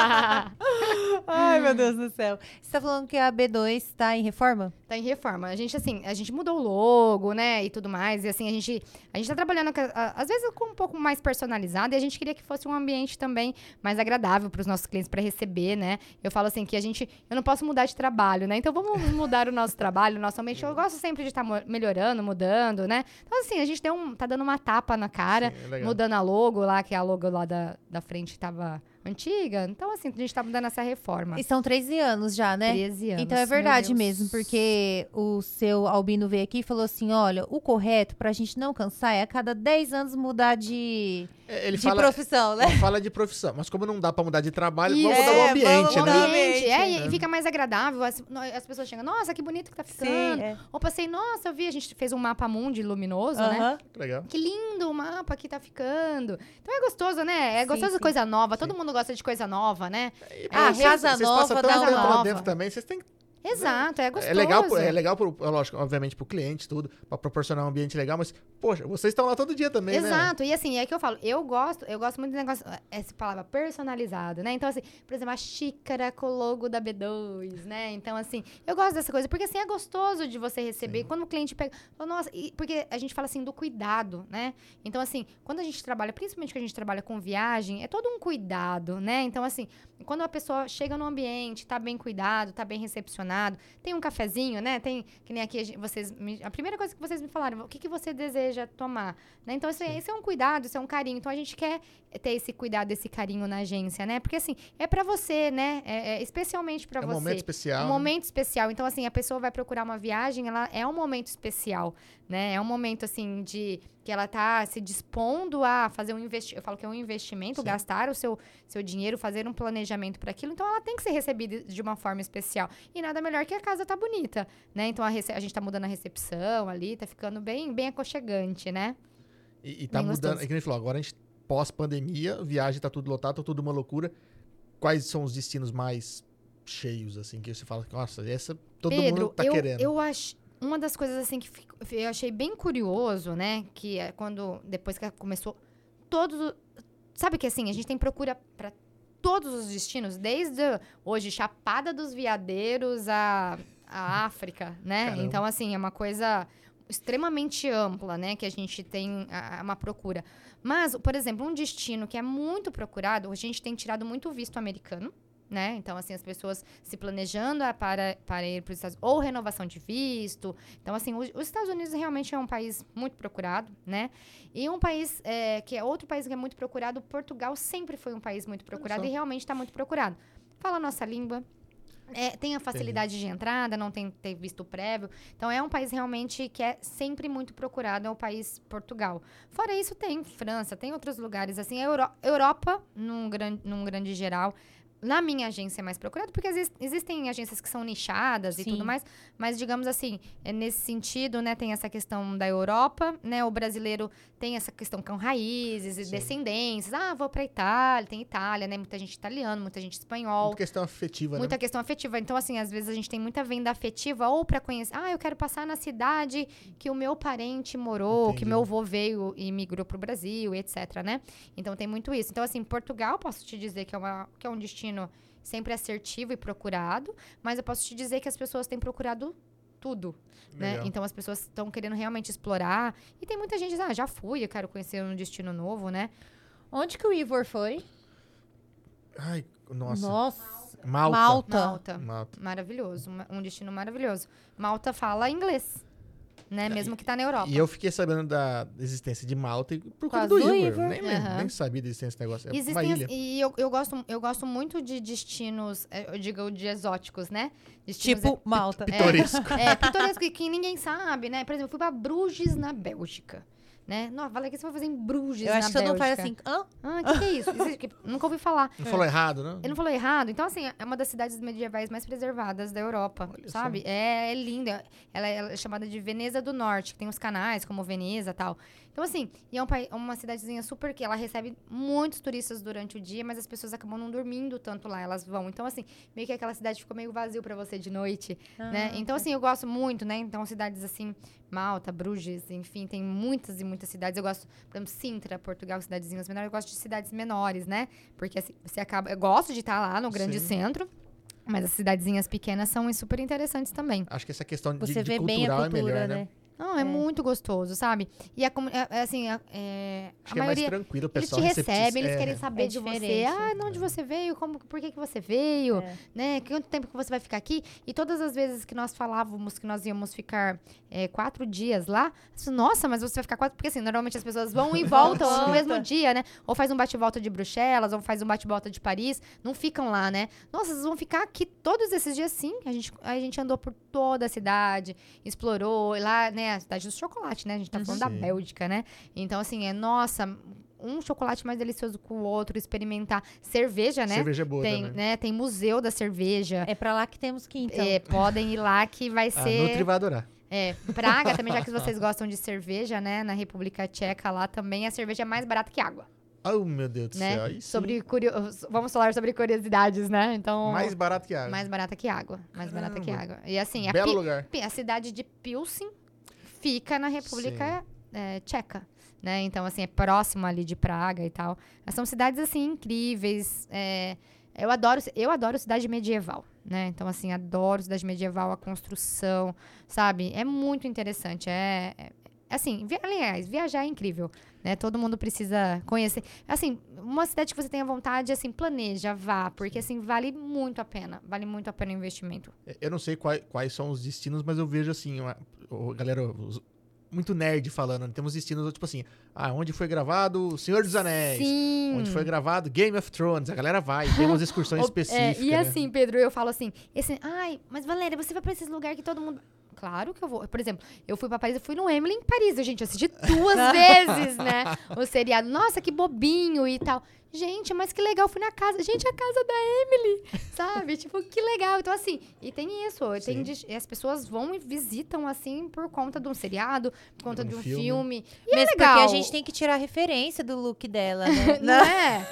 Ai, meu Deus do céu. Você tá falando que a B2 tá em reforma? Tá em reforma. A gente, assim, a gente mudou o logo, né, e tudo mais. E, assim, a gente, a gente tá trabalhando, com a- a- às vezes, com um pouco mais personalizado. E a gente queria que fosse um ambiente também mais agradável para os nossos clientes, para receber, né? Eu falo assim, que a gente... Eu não posso mudar de trabalho, né? Então, vamos mudar o nosso trabalho, o nosso ambiente. Eu gosto sempre de estar melhorando, mudando, né? Então, assim, a gente deu um, tá dando uma tapa na cara. Sim, é. Mudando a logo lá, que a logo lá da, da frente tava antiga. Então, assim, a gente tá mudando essa reforma. E são 13 anos já, né? 13 anos. Então é verdade mesmo, porque o seu Albino veio aqui e falou assim: olha, o correto pra gente não cansar é a cada 10 anos mudar de, É, Ele de fala, profissão, né? ele fala de profissão, mas como não dá pra mudar de trabalho, vamos mudar É, o ambiente, vamos mudar né? ambiente, é, e- É. e fica mais agradável. As, as pessoas chegam, nossa, que bonito que tá ficando. é. Ou passei, nossa, eu vi, a gente fez um mapa mundi luminoso, né? Aham. Legal. Que lindo o mapa que tá ficando. Então é gostoso, né? É Sim, gostoso sim. coisa nova. Todo mundo gosta de coisa nova, né? Ah, Vocês- casa vocês nova passam dá tanto uma tempo lá nova. dentro também, vocês têm que Exato, é gostoso. É legal, é legal pro, é lógico, obviamente, pro cliente, tudo, pra proporcionar um ambiente legal, mas, poxa, vocês estão lá todo dia também, né? Exato, e assim, é que eu falo, eu gosto, eu gosto muito do negócio, essa palavra personalizado, né? Então, assim, por exemplo, a xícara com o logo da B2, né? Então, assim, eu gosto dessa coisa, porque assim, é gostoso de você receber. Quando o cliente pega, nossa, e- porque a gente fala assim do cuidado, né? Então, assim, quando a gente trabalha, principalmente quando a gente trabalha com viagem, é todo um cuidado, né? Então, assim, quando a pessoa chega no ambiente, tá bem cuidado, tá bem recepcionado, tem um cafezinho, né? Tem, que nem aqui, vocês, me- a primeira coisa que vocês me falaram, o que, que você deseja tomar? Né? Então, isso, é- isso é um cuidado, isso é um carinho. Então, a gente quer ter esse cuidado, esse carinho na agência, né? Porque, assim, é pra você, né? É, é especialmente pra É um você. momento especial. Um né? momento especial. Então, assim, a pessoa vai procurar uma viagem, ela é um momento especial, né? É um momento, assim, de que ela tá se dispondo a fazer um investimento. Eu falo que é um investimento, Sim. gastar o seu, seu dinheiro, fazer um planejamento para aquilo. Então, ela tem que ser recebida de uma forma especial. E nada melhor que a casa tá bonita, né? Então, a, rece- a gente tá mudando a recepção ali, tá ficando bem, bem aconchegante, né? E, e tá Bem mudando, gostoso. é que nem falou, agora a gente, pós-pandemia, viagem tá tudo lotado, tá tudo uma loucura. Quais são os destinos mais cheios, assim, que você fala, nossa, essa todo Pedro, mundo tá eu, querendo. eu acho uma das coisas assim que eu achei bem curioso, né, que é quando depois que começou todos sabe que assim, a gente tem procura para todos os destinos, desde hoje Chapada dos Veadeiros a, a África, né? Caramba. Então assim, é uma coisa extremamente ampla, né, que a gente tem a- uma procura. Mas, por exemplo, um destino que é muito procurado, a gente tem tirado muito visto americano, né? Então, assim, as pessoas se planejando a- para, para ir para os Estados Unidos, ou renovação de visto. Então, assim, o- os Estados Unidos realmente é um país muito procurado, né? E um país é, que é outro país que é muito procurado, Portugal sempre foi um país muito procurado e realmente está muito procurado. Fala a nossa língua. é, tem a facilidade de entrada, não tem que ter visto prévio. Então, é um país realmente que é sempre muito procurado, é o país Portugal. Fora isso, tem França, tem outros lugares, assim, a Euro- Europa, num, gran, num grande geral, na minha agência é mais procurado, porque exis- existem agências que são nichadas e Sim. tudo mais, mas digamos assim, é nesse sentido, né, tem essa questão da Europa, né, o brasileiro tem essa questão com raízes e Sim. descendências, ah, vou pra Itália, tem Itália, né, muita gente italiana, muita gente espanhol, Muita questão afetiva, Muita né? questão afetiva. Então, assim, às vezes a gente tem muita venda afetiva ou pra conhecer. Ah, eu quero passar na cidade que o meu parente morou, que Entendi. meu avô veio e migrou pro Brasil, e etc, né? Então tem muito isso. Então, assim, Portugal, posso te dizer que é, uma, que é um destino sempre assertivo e procurado, mas eu posso te dizer que as pessoas têm procurado tudo, né? Legal. Então as pessoas estão querendo realmente explorar. E tem muita gente, ah, já fui, eu quero conhecer um destino novo, né? Onde que o Ivor foi? Ai, nossa. Nossa. Malta. Malta. Malta. Malta. Maravilhoso, um destino maravilhoso. Malta fala inglês, né? Mesmo que tá na Europa. E eu fiquei sabendo da existência de Malta e por causa do do. Nem, Aham. nem sabia da existência desse negócio. É Existem as- e eu, eu, gosto, eu gosto muito de destinos, eh, eu digo de exóticos, né? Destinos Tipo Malta. Pitoresco. É, pitoresco que, que ninguém sabe, né? Por exemplo, eu fui pra Bruges, na Bélgica. Né? Não, falei que você vai fazer em Bruges, Eu acho que todo mundo faz Bélgica. assim. Hã? Ah, o que, que é isso? Isso que- Nunca ouvi falar. Não falou errado, não? Ele não falou errado. Então, assim, é uma das cidades medievais mais preservadas da Europa, Olha sabe? É, é linda. Ela, ela é chamada de Veneza do Norte, que tem os canais, como Veneza e tal. Então, assim, e é um pai- uma cidadezinha super que ela recebe muitos turistas durante o dia, mas as pessoas acabam não dormindo tanto lá, elas vão. Então, assim, meio que aquela cidade ficou meio vazio pra você de noite, né? Ah, Então, assim, eu gosto muito, né? Então, cidades assim, Malta, Bruges, enfim, tem muitas e muitas cidades. Eu gosto, por exemplo, Sintra, Portugal, cidadezinhas menores. Eu gosto de cidades menores, né? Porque assim, você acaba. Eu gosto de estar lá no grande Sim. centro, mas as cidadezinhas pequenas são super interessantes também. Acho que essa questão de, Você de vê bem a cultural cultura, é melhor, né? né? Não, é, É. muito gostoso, sabe? E a, comu- é, é assim, a, é, Acho a que é mais maioria. tranquilo, o Eles pessoal te receptivo- recebem, eles é, querem saber É de você. diferente. Ah, de onde você veio? Como, por que, que você veio? É. Né? Quanto tempo que você vai ficar aqui? E todas as vezes que nós falávamos que nós íamos ficar é, quatro dias lá, pessoas, nossa, mas você vai ficar quatro. Porque assim, normalmente as pessoas vão e voltam no mesmo dia, né? Ou faz um bate-volta de Bruxelas, ou faz um bate-volta de Paris, não ficam lá, né? Nossa, vocês vão ficar aqui todos esses dias sim. A gente, a gente andou por toda a cidade, explorou e lá, né? A cidade do chocolate, né? A gente tá falando da Sim. Bélgica, né? Então, assim, é, nossa, um chocolate mais delicioso que o outro, experimentar cerveja, né? Cerveja é boa tem, também. né? Tem museu da cerveja. É pra lá que temos que ir, então. É, podem ir lá que vai A ser. Nutri vai adorar. É, Praga também, já que vocês gostam de cerveja, né? Na República Tcheca lá também a cerveja é mais barata que água, Oh, meu Deus do né? céu. aí. Sobre curio... Vamos falar sobre curiosidades, né? Então. Mais barato que água. mais barata que água. Mais barata que Caramba. água. E assim, a, Belo Pi- lugar. A cidade de Pilsen fica na República é, Tcheca. Né? Então, assim, é próximo ali de Praga e tal. Mas são cidades, assim, incríveis. é, eu, adoro, eu adoro cidade medieval, né? Então, assim, adoro cidade medieval, a construção, sabe? É muito interessante. É, é- assim, vi- aliás, viajar é incrível, né? Todo mundo precisa conhecer. Assim, uma cidade que você tenha vontade, assim, planeja, vá, porque, assim, vale muito a pena. Vale muito a pena o investimento. Eu não sei quais, quais são os destinos, mas eu vejo assim, uma, o- galera, os- muito nerd falando. né? Temos destinos, tipo assim, ah, onde foi gravado O Senhor dos Anéis. Sim. Onde foi gravado Game of Thrones. A galera vai, tem umas excursões específicas. é, e né? assim, Pedro, eu falo assim, esse, ai, mas Valéria, você vai pra esses lugares que todo mundo. Claro que eu vou. Por exemplo, eu fui pra Paris, eu fui no Emily em Paris, gente, eu assisti duas vezes, né? O seriado. Nossa, que bobinho e tal. Gente, mas que legal, fui na casa. Gente, a casa da Emily, sabe? tipo, que legal. Então, assim, e tem isso. Tem as pessoas vão e visitam, assim, por conta de um seriado, por conta De de um um filme. filme. E Mesmo é legal. porque a gente tem que tirar a referência do look dela, né? Não é?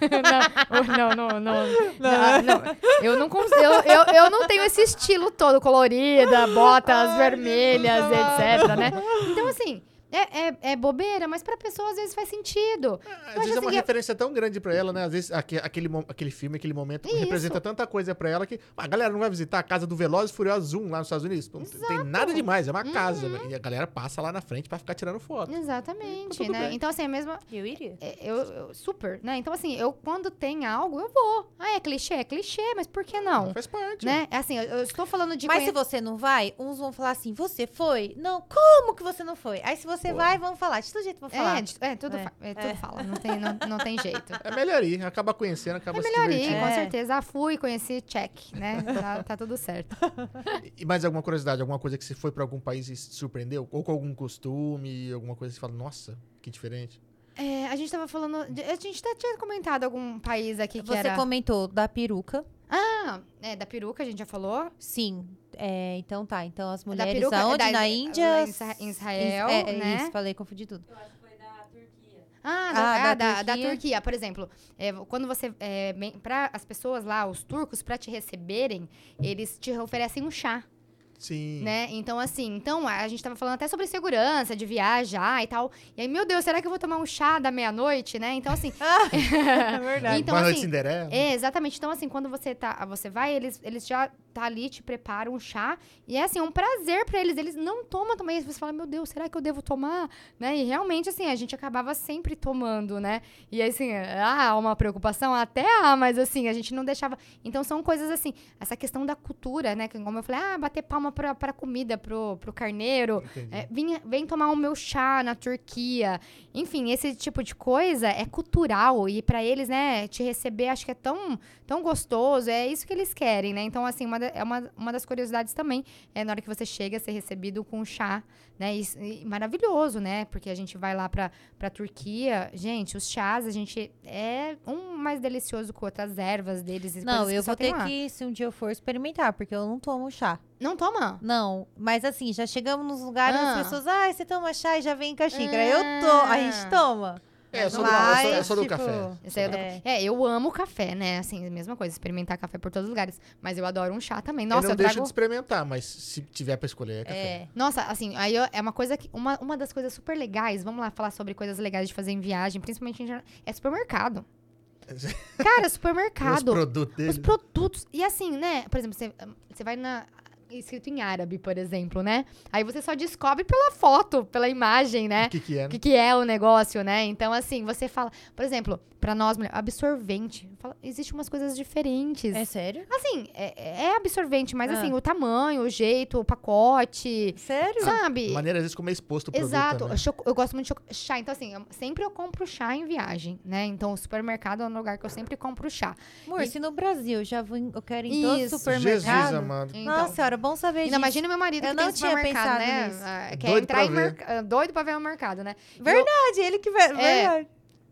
Não, não, não, não, não. Eu não consigo. Eu, eu, eu não tenho esse estilo todo colorida, botas vermelhas, etc, né? Então, assim, É, é, é bobeira, mas pra pessoa às vezes faz sentido. Às acho vezes é uma assim que- referência tão grande pra ela, né? Às vezes aque- aquele, mo- aquele filme, aquele momento Isso. representa tanta coisa pra ela que a galera não vai visitar a casa do Velozes e Furiosos 1 lá nos Estados Unidos. Não tem nada demais, é uma casa. Uhum. né? E a galera passa lá na frente pra ficar tirando foto. Exatamente, tudo né? bem. Então, assim, é mesmo. Eu iria. é, Eu, eu- super, né? Então, assim, eu quando tem algo, eu vou. Ah, é clichê? É clichê, mas por que não? Faz parte. Né? É assim, eu, eu estou falando de. Mas conhe- se você não vai, uns vão falar assim, você foi? Não, como que você não foi? Aí se você Pô. vai, vão falar. De todo jeito vão falar. É, de- é, tudo, É, fa- é, tudo é. fala. Não tem, não, não tem jeito. É melhor ir, acaba conhecendo, acaba É se melhor ir, com É. certeza. Ah, fui, conheci, check, né? Tá, tá tudo certo. E mais alguma curiosidade, alguma coisa que você foi pra algum país e se surpreendeu? Ou com algum costume, alguma coisa que você fala, nossa, que diferente. É, a gente tava falando. de- A gente até tinha comentado algum país aqui que Você era. comentou da peruca. Ah, é, da peruca, a gente já falou. Sim. É, então tá. Então as Da mulheres peruca, é aonde? da- Na Índia? em Isra- em Israel, é, é né? Isso, falei, confundi tudo. Ah, Ah, da, ah, da da, da Turquia. Turquia, por exemplo. é, quando você. É, para as pessoas lá, os turcos, pra te receberem, eles te oferecem um chá. Sim. né? Então, assim, então a gente tava falando até sobre segurança, de viajar e tal. E aí, meu Deus, será que eu vou tomar um chá da meia-noite, né? Então, assim. É verdade. então, Uma noite assim. Cinderela. É, exatamente. Então, assim, quando você tá, você vai, eles, eles já tá ali, te preparam um chá. E é assim, um prazer pra eles. Eles não tomam também. Você fala, meu Deus, será que eu devo tomar? Né? E realmente, assim, a gente acabava sempre tomando, né? E assim, ah, uma preocupação até há, mas assim, a gente não deixava. Então são coisas assim, essa questão da cultura, né? Que como eu falei, ah, bater palma pra, pra comida, pro, pro carneiro. É, vem, vem tomar o meu chá na Turquia. Enfim, esse tipo de coisa é cultural. E pra eles, né, te receber, acho que é tão, tão gostoso. É isso que eles querem, né? Então, assim, uma, da- é uma, uma das curiosidades também é na hora que você chega a ser recebido com chá, né? E, e maravilhoso, né? Porque a gente vai lá pra, pra Turquia. Gente, os chás, a gente é um mais delicioso com outras ervas deles. Não, eu só vou ter lá. que, se um dia eu for, experimentar, porque eu não tomo chá. Não toma? Não, mas assim, já chegamos nos lugares, Ah. as pessoas, ah, você toma chá e já vem com a xícara. Eu tô, a gente toma. É, eu sou, do, eu sou, eu sou do tipo, café. Esse aí eu, tô- É. é, eu amo café, né? Assim, a mesma coisa, experimentar café por todos os lugares. Mas eu adoro um chá também. Nossa, eu não eu, deixo trago... de experimentar, mas se tiver pra escolher, é café. É. Nossa, assim, aí eu- é uma coisa que. Uma, uma das coisas super legais, vamos lá falar sobre coisas legais de fazer em viagem, principalmente em jornal- é supermercado. Cara, Os supermercado. produtos Os deles. produtos. E assim, né? Por exemplo, você, você vai na. Escrito em árabe, por exemplo, né? Aí você só descobre pela foto, pela imagem, né? O que, que é? o né? que, que é o negócio, né? Então, assim, você fala, por exemplo, pra nós, mulher, absorvente. Fala, existe umas coisas diferentes. É sério? Assim, é, é absorvente, mas Ah. assim, o tamanho, o jeito, o pacote, Sério? sabe? Maneira, às vezes, como é exposto o produto Exato. também. Choco- eu gosto muito de chá. Então, assim, eu- sempre eu compro chá em viagem, né? Então, o supermercado é um lugar que eu sempre compro chá. Amor, E- se no Brasil já vou em- eu quero ir em todo Isso. Jesus, supermercado. amado. Então, Nossa senhora, bom saber disso. imagina meu marido Eu que não tinha supermercado, pensado né? nisso. Ah, Quer Doido entrar pra em mercado. Doido pra ver o mercado, né? Verdade, ele que vai. verdade.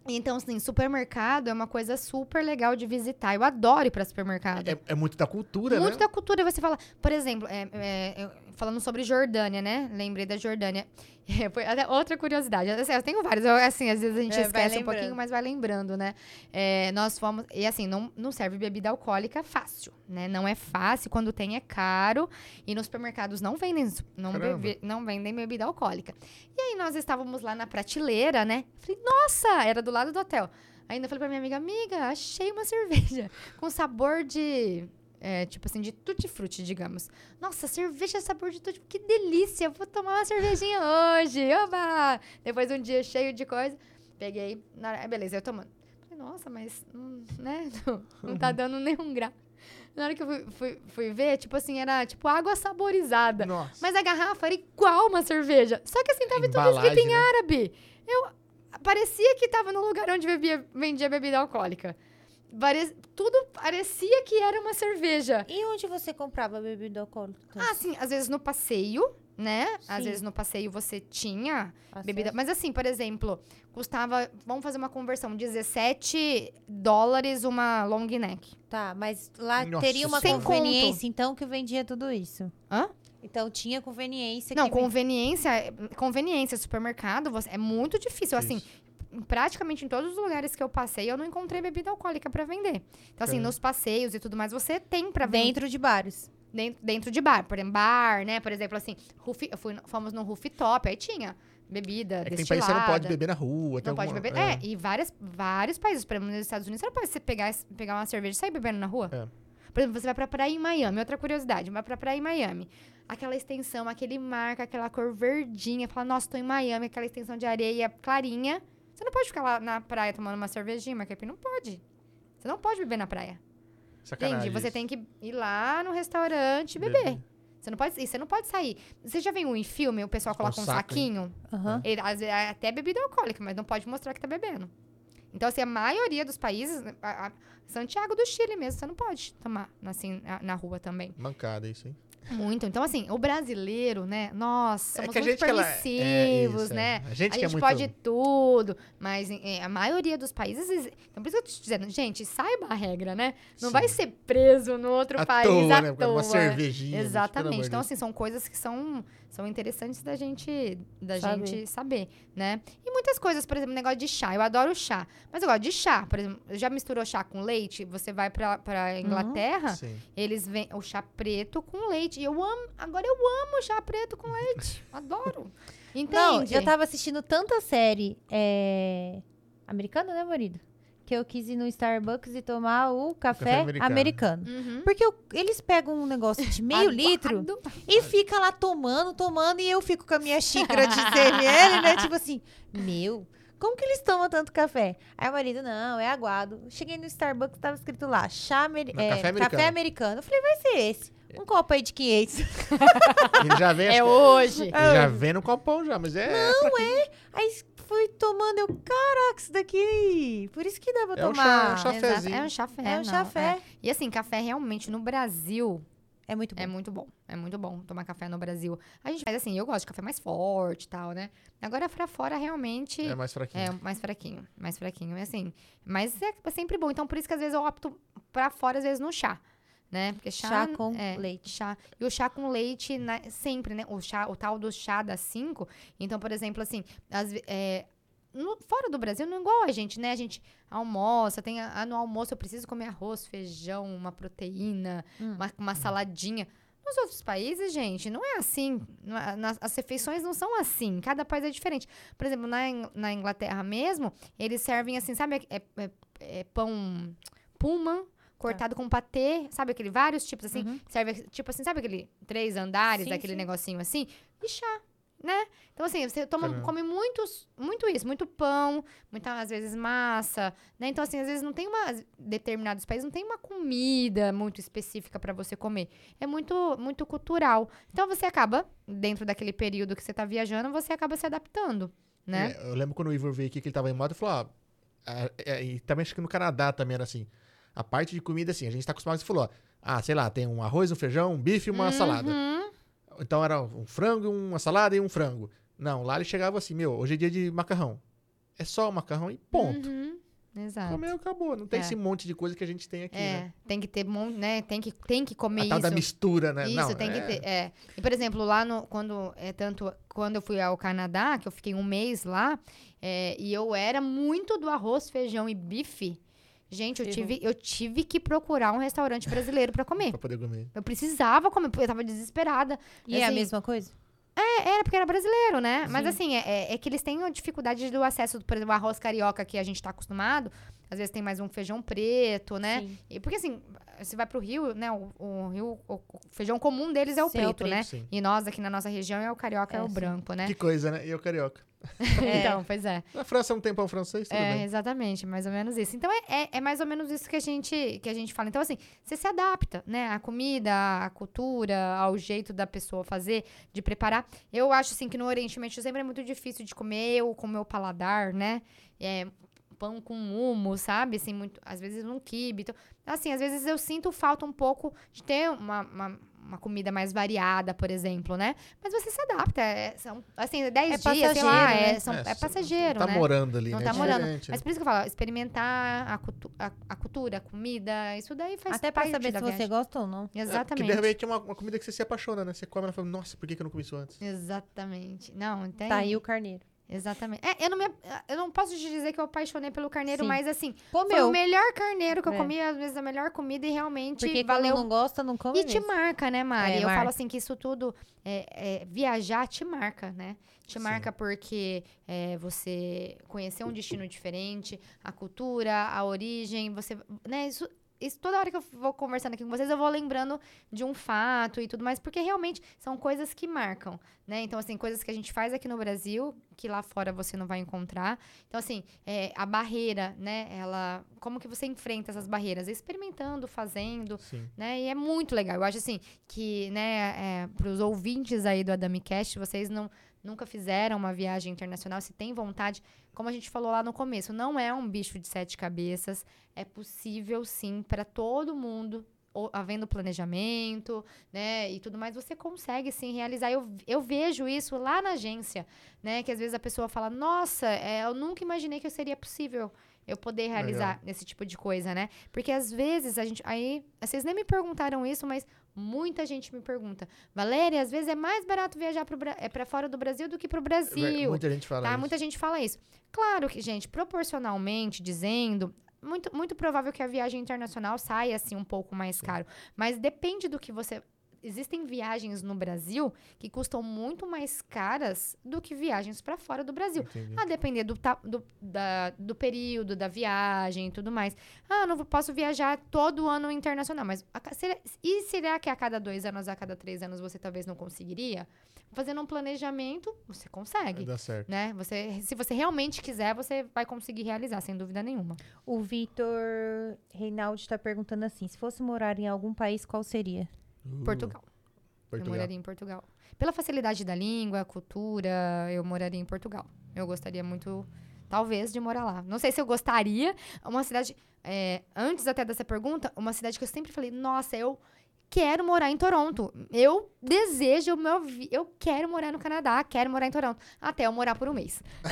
Então, assim, supermercado é uma coisa super legal de visitar. Eu adoro ir pra supermercado. É, é muito da cultura, Muito né? da cultura. Você fala, por exemplo, é, é, eu- falando sobre Jordânia, né? Lembrei da Jordânia. É, foi até outra curiosidade. Assim, eu tenho vários. Eu, assim, às vezes a gente É, esquece um pouquinho, mas vai lembrando, né? É, nós fomos. E assim, não, não serve bebida alcoólica fácil, né? Não é fácil. Quando tem, é caro. E nos supermercados não vendem, não, bebe- não vendem bebida alcoólica. E aí nós estávamos lá na prateleira, né? Falei, nossa, era do lado do hotel. Ainda falei pra minha amiga, amiga, achei uma cerveja com sabor de. É, tipo assim, de tutti-frutti, digamos. Nossa, cerveja sabor de tutti Que delícia! Vou tomar uma cervejinha hoje! Oba! Depois de um dia cheio de coisa, peguei. Na hora, beleza, eu tomando. Falei, nossa, mas. hum, né? Não, não tá dando nenhum grau. Na hora que eu fui, fui, fui ver, tipo assim, era tipo água saborizada. Nossa. Mas a garrafa era igual uma cerveja. Só que assim, tava tudo escrito em né? árabe. Eu parecia que tava no lugar onde bebia, vendia bebida alcoólica. Pare- tudo parecia que era uma cerveja. E onde você comprava bebida alcoólica? Ah, assim, às vezes no passeio, né? Às Sim. vezes no passeio você tinha Acesso? bebida. Mas assim, por exemplo, custava. Vamos fazer uma conversão: 17 dólares uma long neck. Tá, mas lá Nossa teria uma Sem conveniência, então, que vendia tudo isso. Hã? Então tinha conveniência Não, que vendia- conveniência, conveniência, supermercado, você, é muito difícil. Assim, Isso. Praticamente em todos os lugares que eu passei, eu não encontrei bebida alcoólica pra vender. Então, assim, Caramba. nos passeios e tudo mais, você tem pra vender dentro de bares. dentro, dentro de bar. Por exemplo, bar, né? Por exemplo, assim, roof, eu fui, fomos no rooftop, aí tinha bebida, É que tem destilada. país que você não pode beber na rua. tem Não pode alguma- beber. É, e várias, vários países, por exemplo, nos Estados Unidos, você não pode você pegar, pegar uma cerveja e sair bebendo na rua. É. Por exemplo, você vai pra praia em Miami. Outra curiosidade, vai pra praia em Miami. Aquela extensão, aquele mar aquela cor verdinha. Fala, nossa, tô em Miami, aquela extensão de areia clarinha. Você não pode ficar lá na praia tomando uma cervejinha, mas não pode. Você não pode beber na praia. Sacanagem Entende? Você isso. tem que ir lá no restaurante e beber. Você não pode, e você não pode sair. Você já viu em filme, o pessoal coloca um saco, hein? saquinho? Aham. Ele, às vezes, é até bebida alcoólica, mas não pode mostrar que tá bebendo. Então, assim, a maioria dos países, a- a- Santiago do Chile mesmo, você não pode tomar assim, na, na rua também. Mancada isso, hein? Muito. Então, assim, o brasileiro, né? Nós É somos que a muito gente ela- é, permissivos, isso, é. né? A gente a é gente muito- pode tudo, mas é, a maioria dos países. Então, por isso que eu tô te dizendo, gente, saiba a regra, né? Não Sim. vai ser preso no outro À país toa, à né? toa. Uma cervejinha. Exatamente. de Então, assim, são coisas que são, são interessantes da gente da Saber. gente saber, né? E muitas coisas, por exemplo, negócio de chá. Eu adoro chá. Mas eu gosto de chá. Por exemplo, já misturou chá com leite? Você vai pra, pra Inglaterra, Sim. eles vêm o chá preto com leite. E eu amo. Agora eu amo chá preto com leite. Adoro. Entende? Não, eu tava assistindo tanta série é, americana, né, marido? Que eu quis ir no Starbucks e tomar o café, americano. americano. Uhum. Porque eu- eles pegam um negócio de meio litro e fica lá tomando, tomando, e eu fico com a minha xícara de 100 ml, né? Tipo assim, meu, como que eles tomam tanto café? Aí o marido, não, é aguado. Cheguei no Starbucks, tava escrito lá, chá é, café café, americano. americano. Eu falei, vai ser esse. Um copo aí de 500. Ele já vem, É hoje. ele já vem no copão já, mas é. Não, é. Aí fui tomando, eu, caraca, isso daqui. Por isso que dá pra É um tomar. chá- um Exato. chafezinho. É um chafé. É um não, chafé. é. E assim, café realmente no Brasil É muito bom. é muito bom. É muito bom tomar café no Brasil. A gente faz assim, eu gosto de café mais forte e tal, né? Agora pra fora realmente É mais fraquinho. é mais fraquinho, mais fraquinho, é assim. Mas é sempre bom. Então por isso que às vezes eu opto pra fora às vezes no chá, né? Porque chá, Chá com é, leite. Chá. E o chá com leite né, sempre, né? O chá, o tal do chá das 5. Então, por exemplo, assim, ve- é, no- fora do Brasil, não é igual a gente, né? A gente almoça, tem a, a- no almoço eu preciso comer arroz, feijão, uma proteína, Hum. uma, uma saladinha. Nos outros países, gente, não é assim. É- nas- as refeições não são assim. Cada país é diferente. Por exemplo, na, na Inglaterra mesmo, eles servem assim, sabe? É, é- é pão pullman cortado com patê, sabe aquele vários tipos assim, Uhum. serve tipo assim, sabe aquele três andares, Sim, daquele sim. negocinho assim, e chá, né? Então assim, você toma, Caramba. come muitos, muito isso, muito pão, muitas às vezes massa, né? Então assim, às vezes não tem uma determinados países não tem uma comida muito específica para você comer. É muito muito cultural. Então você acaba dentro daquele período que você tá viajando, você acaba se adaptando, né? É, eu lembro quando o Ivor veio aqui que ele tava em moto e falou, ó. ah, é, e também acho que no Canadá também era assim. A parte de comida, assim, a gente tá acostumado, você falou, ó, ah, sei lá, tem um arroz, um feijão, um bife e uma salada. Uhum. Então era um frango, uma salada e um frango. Não, lá ele chegava assim, meu, hoje é dia de macarrão. É só macarrão e ponto. Uhum. Exato. Comeu, acabou. Não tem É. esse monte de coisa que a gente tem aqui, É, né? tem que ter, né? Tem que, tem que comer A tal da isso. mistura, né? Isso, Não, tem que é- ter. É. E, por exemplo, lá no, quando é tanto quando eu fui ao Canadá, que eu fiquei um mês lá, é, e eu era muito do arroz, feijão e bife. Gente, eu tive, eu tive que procurar um restaurante brasileiro pra comer. Pra poder comer. Eu precisava comer, porque eu tava desesperada. E é a Assim, mesma coisa? É, era porque era brasileiro, né? Mas Sim. assim, é, é- é que eles têm a dificuldade do acesso, por exemplo, o arroz carioca que a gente tá acostumado. Às vezes tem mais um feijão preto, né? Sim. E porque assim, você vai pro Rio, né? O, o Rio, o, o feijão comum deles é o Sim, é o preto, né? Sim. E nós aqui na nossa região é o carioca, é, É, o sim. branco, né? Que coisa, né? E eu carioca. Então, pois é. Na França não tem pão francês, tudo É, bem. exatamente, mais ou menos isso. Então, é, é, é mais ou menos isso que a, gente, que a gente fala. Então, assim, você se adapta, né? A comida, a cultura, ao jeito da pessoa fazer, de preparar. Eu acho, assim, que no Oriente Médio sempre é muito difícil de comer, ou com o meu paladar, né? É, pão com humo, sabe? Assim, muito, às vezes um quibe. Então, assim, às vezes eu sinto falta um pouco de ter uma... uma uma comida mais variada, por exemplo, né? Mas você se adapta. É, são, assim, 10 É dias, sei lá, passageiro, é, né? são- é, você passageiro, Não tá né? morando ali, Não né? tá morando. Diferente, Mas né? por isso que eu falo, experimentar a, cultu- a- a cultura, a comida, isso daí faz Até pra parte saber da se você gosta ou não. É, Exatamente. porque de repente é uma, uma comida que você se apaixona, né? Você come e fala, nossa, por que, que eu não comi isso antes? Exatamente. Não, tem. Tá aí o carneiro. Exatamente. É, eu, não me, eu não posso te dizer que eu apaixonei pelo carneiro, Sim. mas assim, foi Comeu. o melhor carneiro que eu É. comi, às vezes a melhor comida e realmente Porque valeu. não gosta, não come E te mesmo. marca, né, Mari? É, eu marca. falo assim que isso tudo, é, é, viajar te marca, né? Te Sim. marca porque é, você conheceu um destino diferente, a cultura, a origem, você, né? Isso, isso toda hora que eu vou conversando aqui com vocês, eu vou lembrando de um fato e tudo mais, porque realmente são coisas que marcam, né? Então, assim, coisas que a gente faz aqui no Brasil, que lá fora você não vai encontrar. Então, assim, é, a barreira, né? Ela, como que você enfrenta essas barreiras? Experimentando, fazendo, Sim. né? E é muito legal. Eu acho assim que, né, é, para os ouvintes aí do AdamiCast, vocês não nunca fizeram uma viagem internacional, se tem vontade, como a gente falou lá no começo, não é um bicho de sete cabeças, é possível sim para todo mundo. ou- Havendo planejamento, né, e tudo mais, você consegue sim realizar. Eu, eu vejo isso lá na agência, né, que às vezes a pessoa fala: Nossa, é, eu nunca imaginei que seria possível eu poder realizar esse tipo de coisa, né? Porque às vezes a gente. Aí, vocês nem me perguntaram isso, mas muita gente me pergunta. Valéria, às vezes é mais barato viajar pro, Bra- é para fora do Brasil do que pro Brasil. Muita gente fala Tá? isso. Muita gente fala isso. Claro que, gente, proporcionalmente dizendo, muito, muito provável que a viagem internacional saia assim um pouco mais caro. Mas depende do que você. Existem viagens no Brasil que custam muito mais caras do que viagens para fora do Brasil. Entendi. A depender do, do, da- do período da viagem e tudo mais. Ah, não vou- posso viajar todo ano internacional, mas a será- e será que a cada dois anos, a cada três anos você talvez não conseguiria? Fazendo um planejamento, você consegue. Dá certo. Né? Você, se você realmente quiser, você vai conseguir realizar, sem dúvida nenhuma. O Vitor Reinaldi está perguntando assim: se fosse morar em algum país, qual seria? Uh, Portugal. Eu Portugal. moraria em Portugal. Pela facilidade da língua, cultura, eu moraria em Portugal. Eu gostaria muito, talvez, de morar lá. Não sei se eu gostaria. Uma cidade. é, antes até dessa pergunta, uma cidade que eu sempre falei, nossa, eu quero morar em Toronto. Eu desejo, o meu, eu quero morar no Canadá, quero morar em Toronto. Até eu morar por um mês.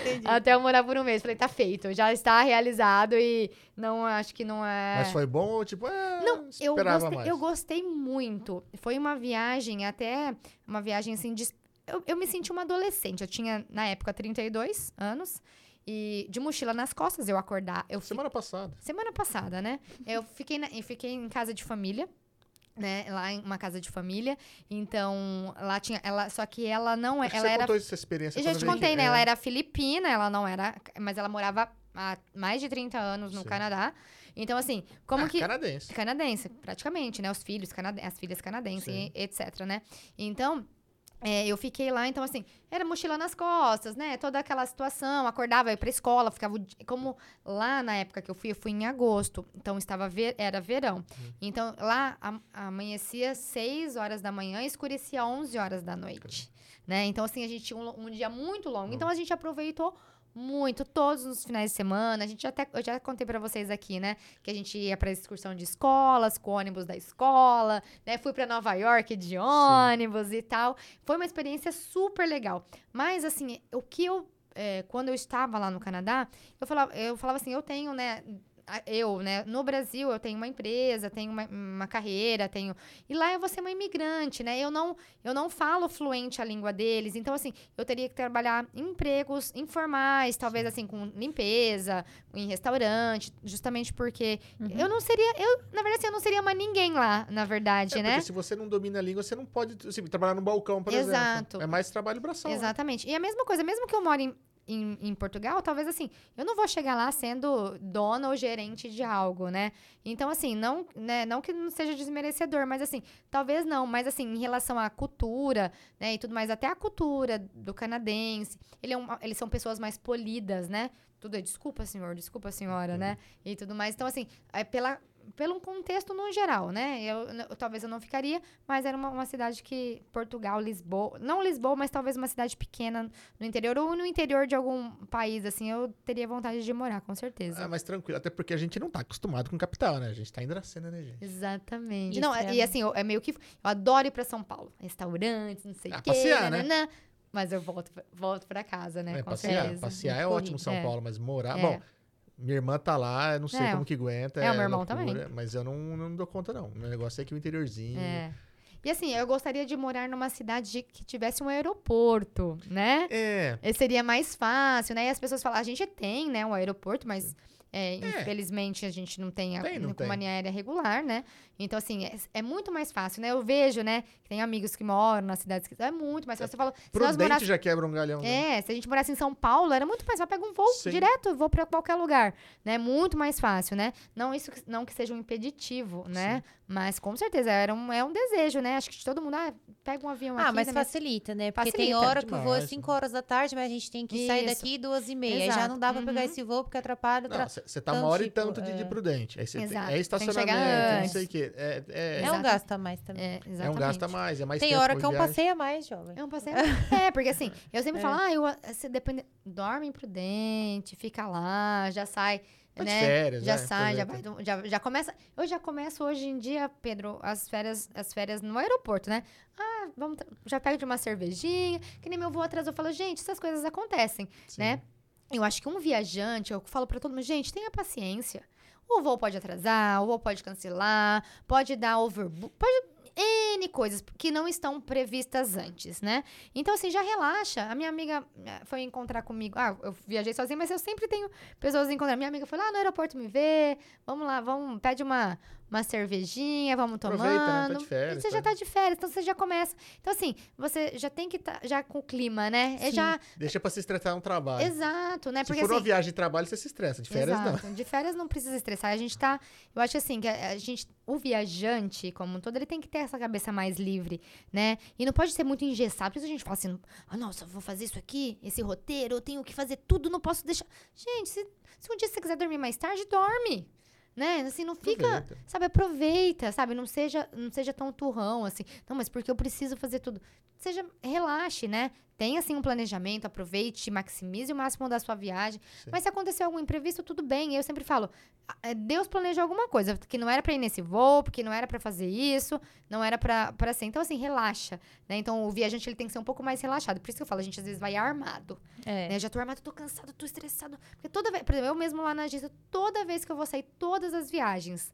Entendi. Até eu morar por um mês. Falei, tá feito, já está realizado e não acho que não é. Mas foi bom ou tipo, é, Não, eu gostei, mais? eu gostei muito. Foi uma viagem, até uma viagem assim de. Eu, eu me senti uma adolescente. Eu tinha, na época, 32 anos. E de mochila nas costas, eu acordar. Eu fi- Semana passada. Semana passada, né? Eu fiquei, na- eu fiquei em casa de família. Né, lá em uma casa de família. Então, lá tinha. Ela, só que ela não é. Acho Ela você era contou essa experiência eu já te contei, né? É. Ela era filipina, ela não era. Mas ela morava há mais de 30 anos no Sim. Canadá. Então, assim, como Ah, que. Canadense. Canadense, praticamente, né? Os filhos, canade... as filhas canadenses, etc, né? Então, é, eu fiquei lá, então, assim, era mochila nas costas, né? Toda aquela situação, acordava, ia pra escola, ficava... Como lá na época que eu fui, eu fui em agosto, então estava ver... era verão. Uhum. Então, lá am- amanhecia 6 horas da manhã e escurecia 11 horas da noite, né? Então, assim, a gente tinha um, um dia muito longo, então a gente aproveitou muito, todos os finais de semana. A gente até, eu já contei pra vocês aqui, né? Que a gente ia pra excursão de escolas, com ônibus da escola, né? Fui pra Nova York de ônibus e tal. Foi uma experiência super legal. Mas, assim, o que eu. é, quando eu estava lá no Canadá, eu falava, eu falava assim, eu tenho, né? Eu, né, no Brasil, eu tenho uma empresa, tenho uma, uma carreira, tenho. E lá eu vou ser uma imigrante, né? Eu não, eu não falo fluente a língua deles. Então, assim, eu teria que trabalhar em empregos informais, talvez assim, com limpeza, em restaurante, justamente porque eu não seria. Eu, na verdade, assim, eu não seria mais ninguém lá, na verdade, É, né? porque se você não domina a língua, você não pode assim, trabalhar no balcão, por Exato. exemplo. É mais trabalho braçal. né? Exatamente. E a mesma coisa, mesmo que eu moro em, em, em Portugal, talvez assim, eu não vou chegar lá sendo dona ou gerente de algo, né? Então, assim, não, né, não que não seja desmerecedor, mas assim, talvez não, mas assim, em relação à cultura, né, e tudo mais, até a cultura do canadense, ele é uma- eles são pessoas mais polidas, né? Tudo é desculpa, senhor, desculpa, senhora, né? E tudo mais. Então, assim, é pela, pelo um contexto no geral, né? Eu, eu- talvez eu não ficaria, mas era uma, uma cidade que Portugal, Lisboa, não Lisboa, mas talvez uma cidade pequena no interior ou no interior de algum país, assim, eu teria vontade de morar, com certeza. Ah, mas tranquilo. Até porque a gente não tá acostumado com capital, né? A gente tá em Dracena, né, gente? Exatamente. Isso não, é- e assim, eu- é meio que. Eu adoro ir pra São Paulo. Restaurantes, não sei o Ah, quê. passear, né? nananã. Mas eu volto, volto pra casa, né? É, com passear. certeza. Passear é ótimo São. É. Paulo, mas morar. É. Bom, minha irmã tá lá, eu não sei É, como que aguenta. é, o meu irmão loucura, também. Mas eu não, não dou conta, não. O meu negócio é que o interiorzinho. É. E assim, eu gostaria de morar numa cidade que tivesse um aeroporto, né? É. Esse seria mais fácil, né? E as pessoas falam, a gente tem, né, um aeroporto, mas é, infelizmente a gente não tem a Tem, não tem. companhia aérea regular, né? Então, assim, é, é muito mais fácil, né? Eu vejo, né, que tem amigos que moram nas cidades que é muito mais fácil. Você fala, se nós Prudente morássemos já quebra um galhão. né? é, se a gente morasse em São Paulo, era muito mais fácil. Pega um voo Sim. direto e vou pra qualquer lugar, né? Muito mais fácil, né? Não isso que- não que seja um impeditivo, né? Mas com certeza era um, é um desejo, né? Acho que de todo mundo, ah, pega um avião Ah, aqui. mas na minha- facilita, né? Porque tem Facilita hora que o voo é demais, 5 horas da tarde, mas a gente tem que sair Isso. daqui duas e meia. Aí já Exato. não dá pra pegar Uhum. esse voo porque atrapalha o tra... Você tá Então, uma hora tipo, e tanto de, de é. prudente. Aí você tem- Exato. é Tem estacionamento, não sei o quê. É, é, É um gasto a mais também. É, é um exatamente. gasto a mais, é mais Tem tempo hora que é um passeio a mais, jovem. É um passeio. é, porque assim, eu sempre falo, ah, eu, você depende, dorme imprudente, fica lá, já sai. Tá de né? férias, já né? sai, já vai, já, já começa. Eu já começo hoje em dia, Pedro, as férias, as férias no aeroporto, né? Ah, vamos, já pego de uma cervejinha, que nem meu voo atrasou. Eu falo, gente, essas coisas acontecem, Sim. né? Eu acho que um viajante, eu falo pra todo mundo, gente, tenha paciência. O voo pode atrasar, o voo pode cancelar, pode dar overbook, pode N coisas que não estão previstas antes, né? Então, assim, já relaxa. A minha amiga eh, foi encontrar comigo. Ah, eu viajei sozinha, mas eu sempre tenho pessoas encontrar. Minha amiga foi lá no aeroporto me ver. Vamos lá, vamos, pede uma, uma cervejinha, vamos tomando. Aproveita, né? Tá de férias, você já tá? tá de férias, então você já começa. Então, assim, você já tem que estar já com o clima, né? É Sim. já. Deixa pra se estressar no trabalho. Exato, né? Se Porque for assim, uma viagem de trabalho, você se estressa. De férias, não. Exato. De férias não precisa estressar. A gente tá. Eu acho assim, que a, a gente. O viajante, como um todo, ele tem que ter essa cabeça mais livre, né? E não pode ser muito engessado. Por isso a gente fala assim, ah, nossa, eu vou fazer isso aqui, esse roteiro, eu tenho que fazer tudo, não posso deixar. Gente, se, se um dia você quiser dormir mais tarde, dorme. Né? Assim, não fica. Aproveita. Sabe, aproveita, sabe? Não seja, não seja tão turrão, assim. Não, mas porque eu preciso fazer tudo. Seja, relaxe, né? Tenha, assim, um planejamento, aproveite, maximize o máximo da sua viagem. Sim. Mas se acontecer algum imprevisto, tudo bem. Eu sempre falo, é, Deus planejou alguma coisa, que não era pra ir nesse voo, porque não era pra fazer isso, não era pra, pra ser. Então, assim, relaxa, né? Então, o viajante, ele tem que ser um pouco mais relaxado. Por isso que eu falo, a gente às vezes vai armado, É. né? Já tô armado, tô cansado, tô estressado. Porque toda vez, por exemplo, eu mesmo lá na agência, toda vez que eu vou sair, todas as viagens,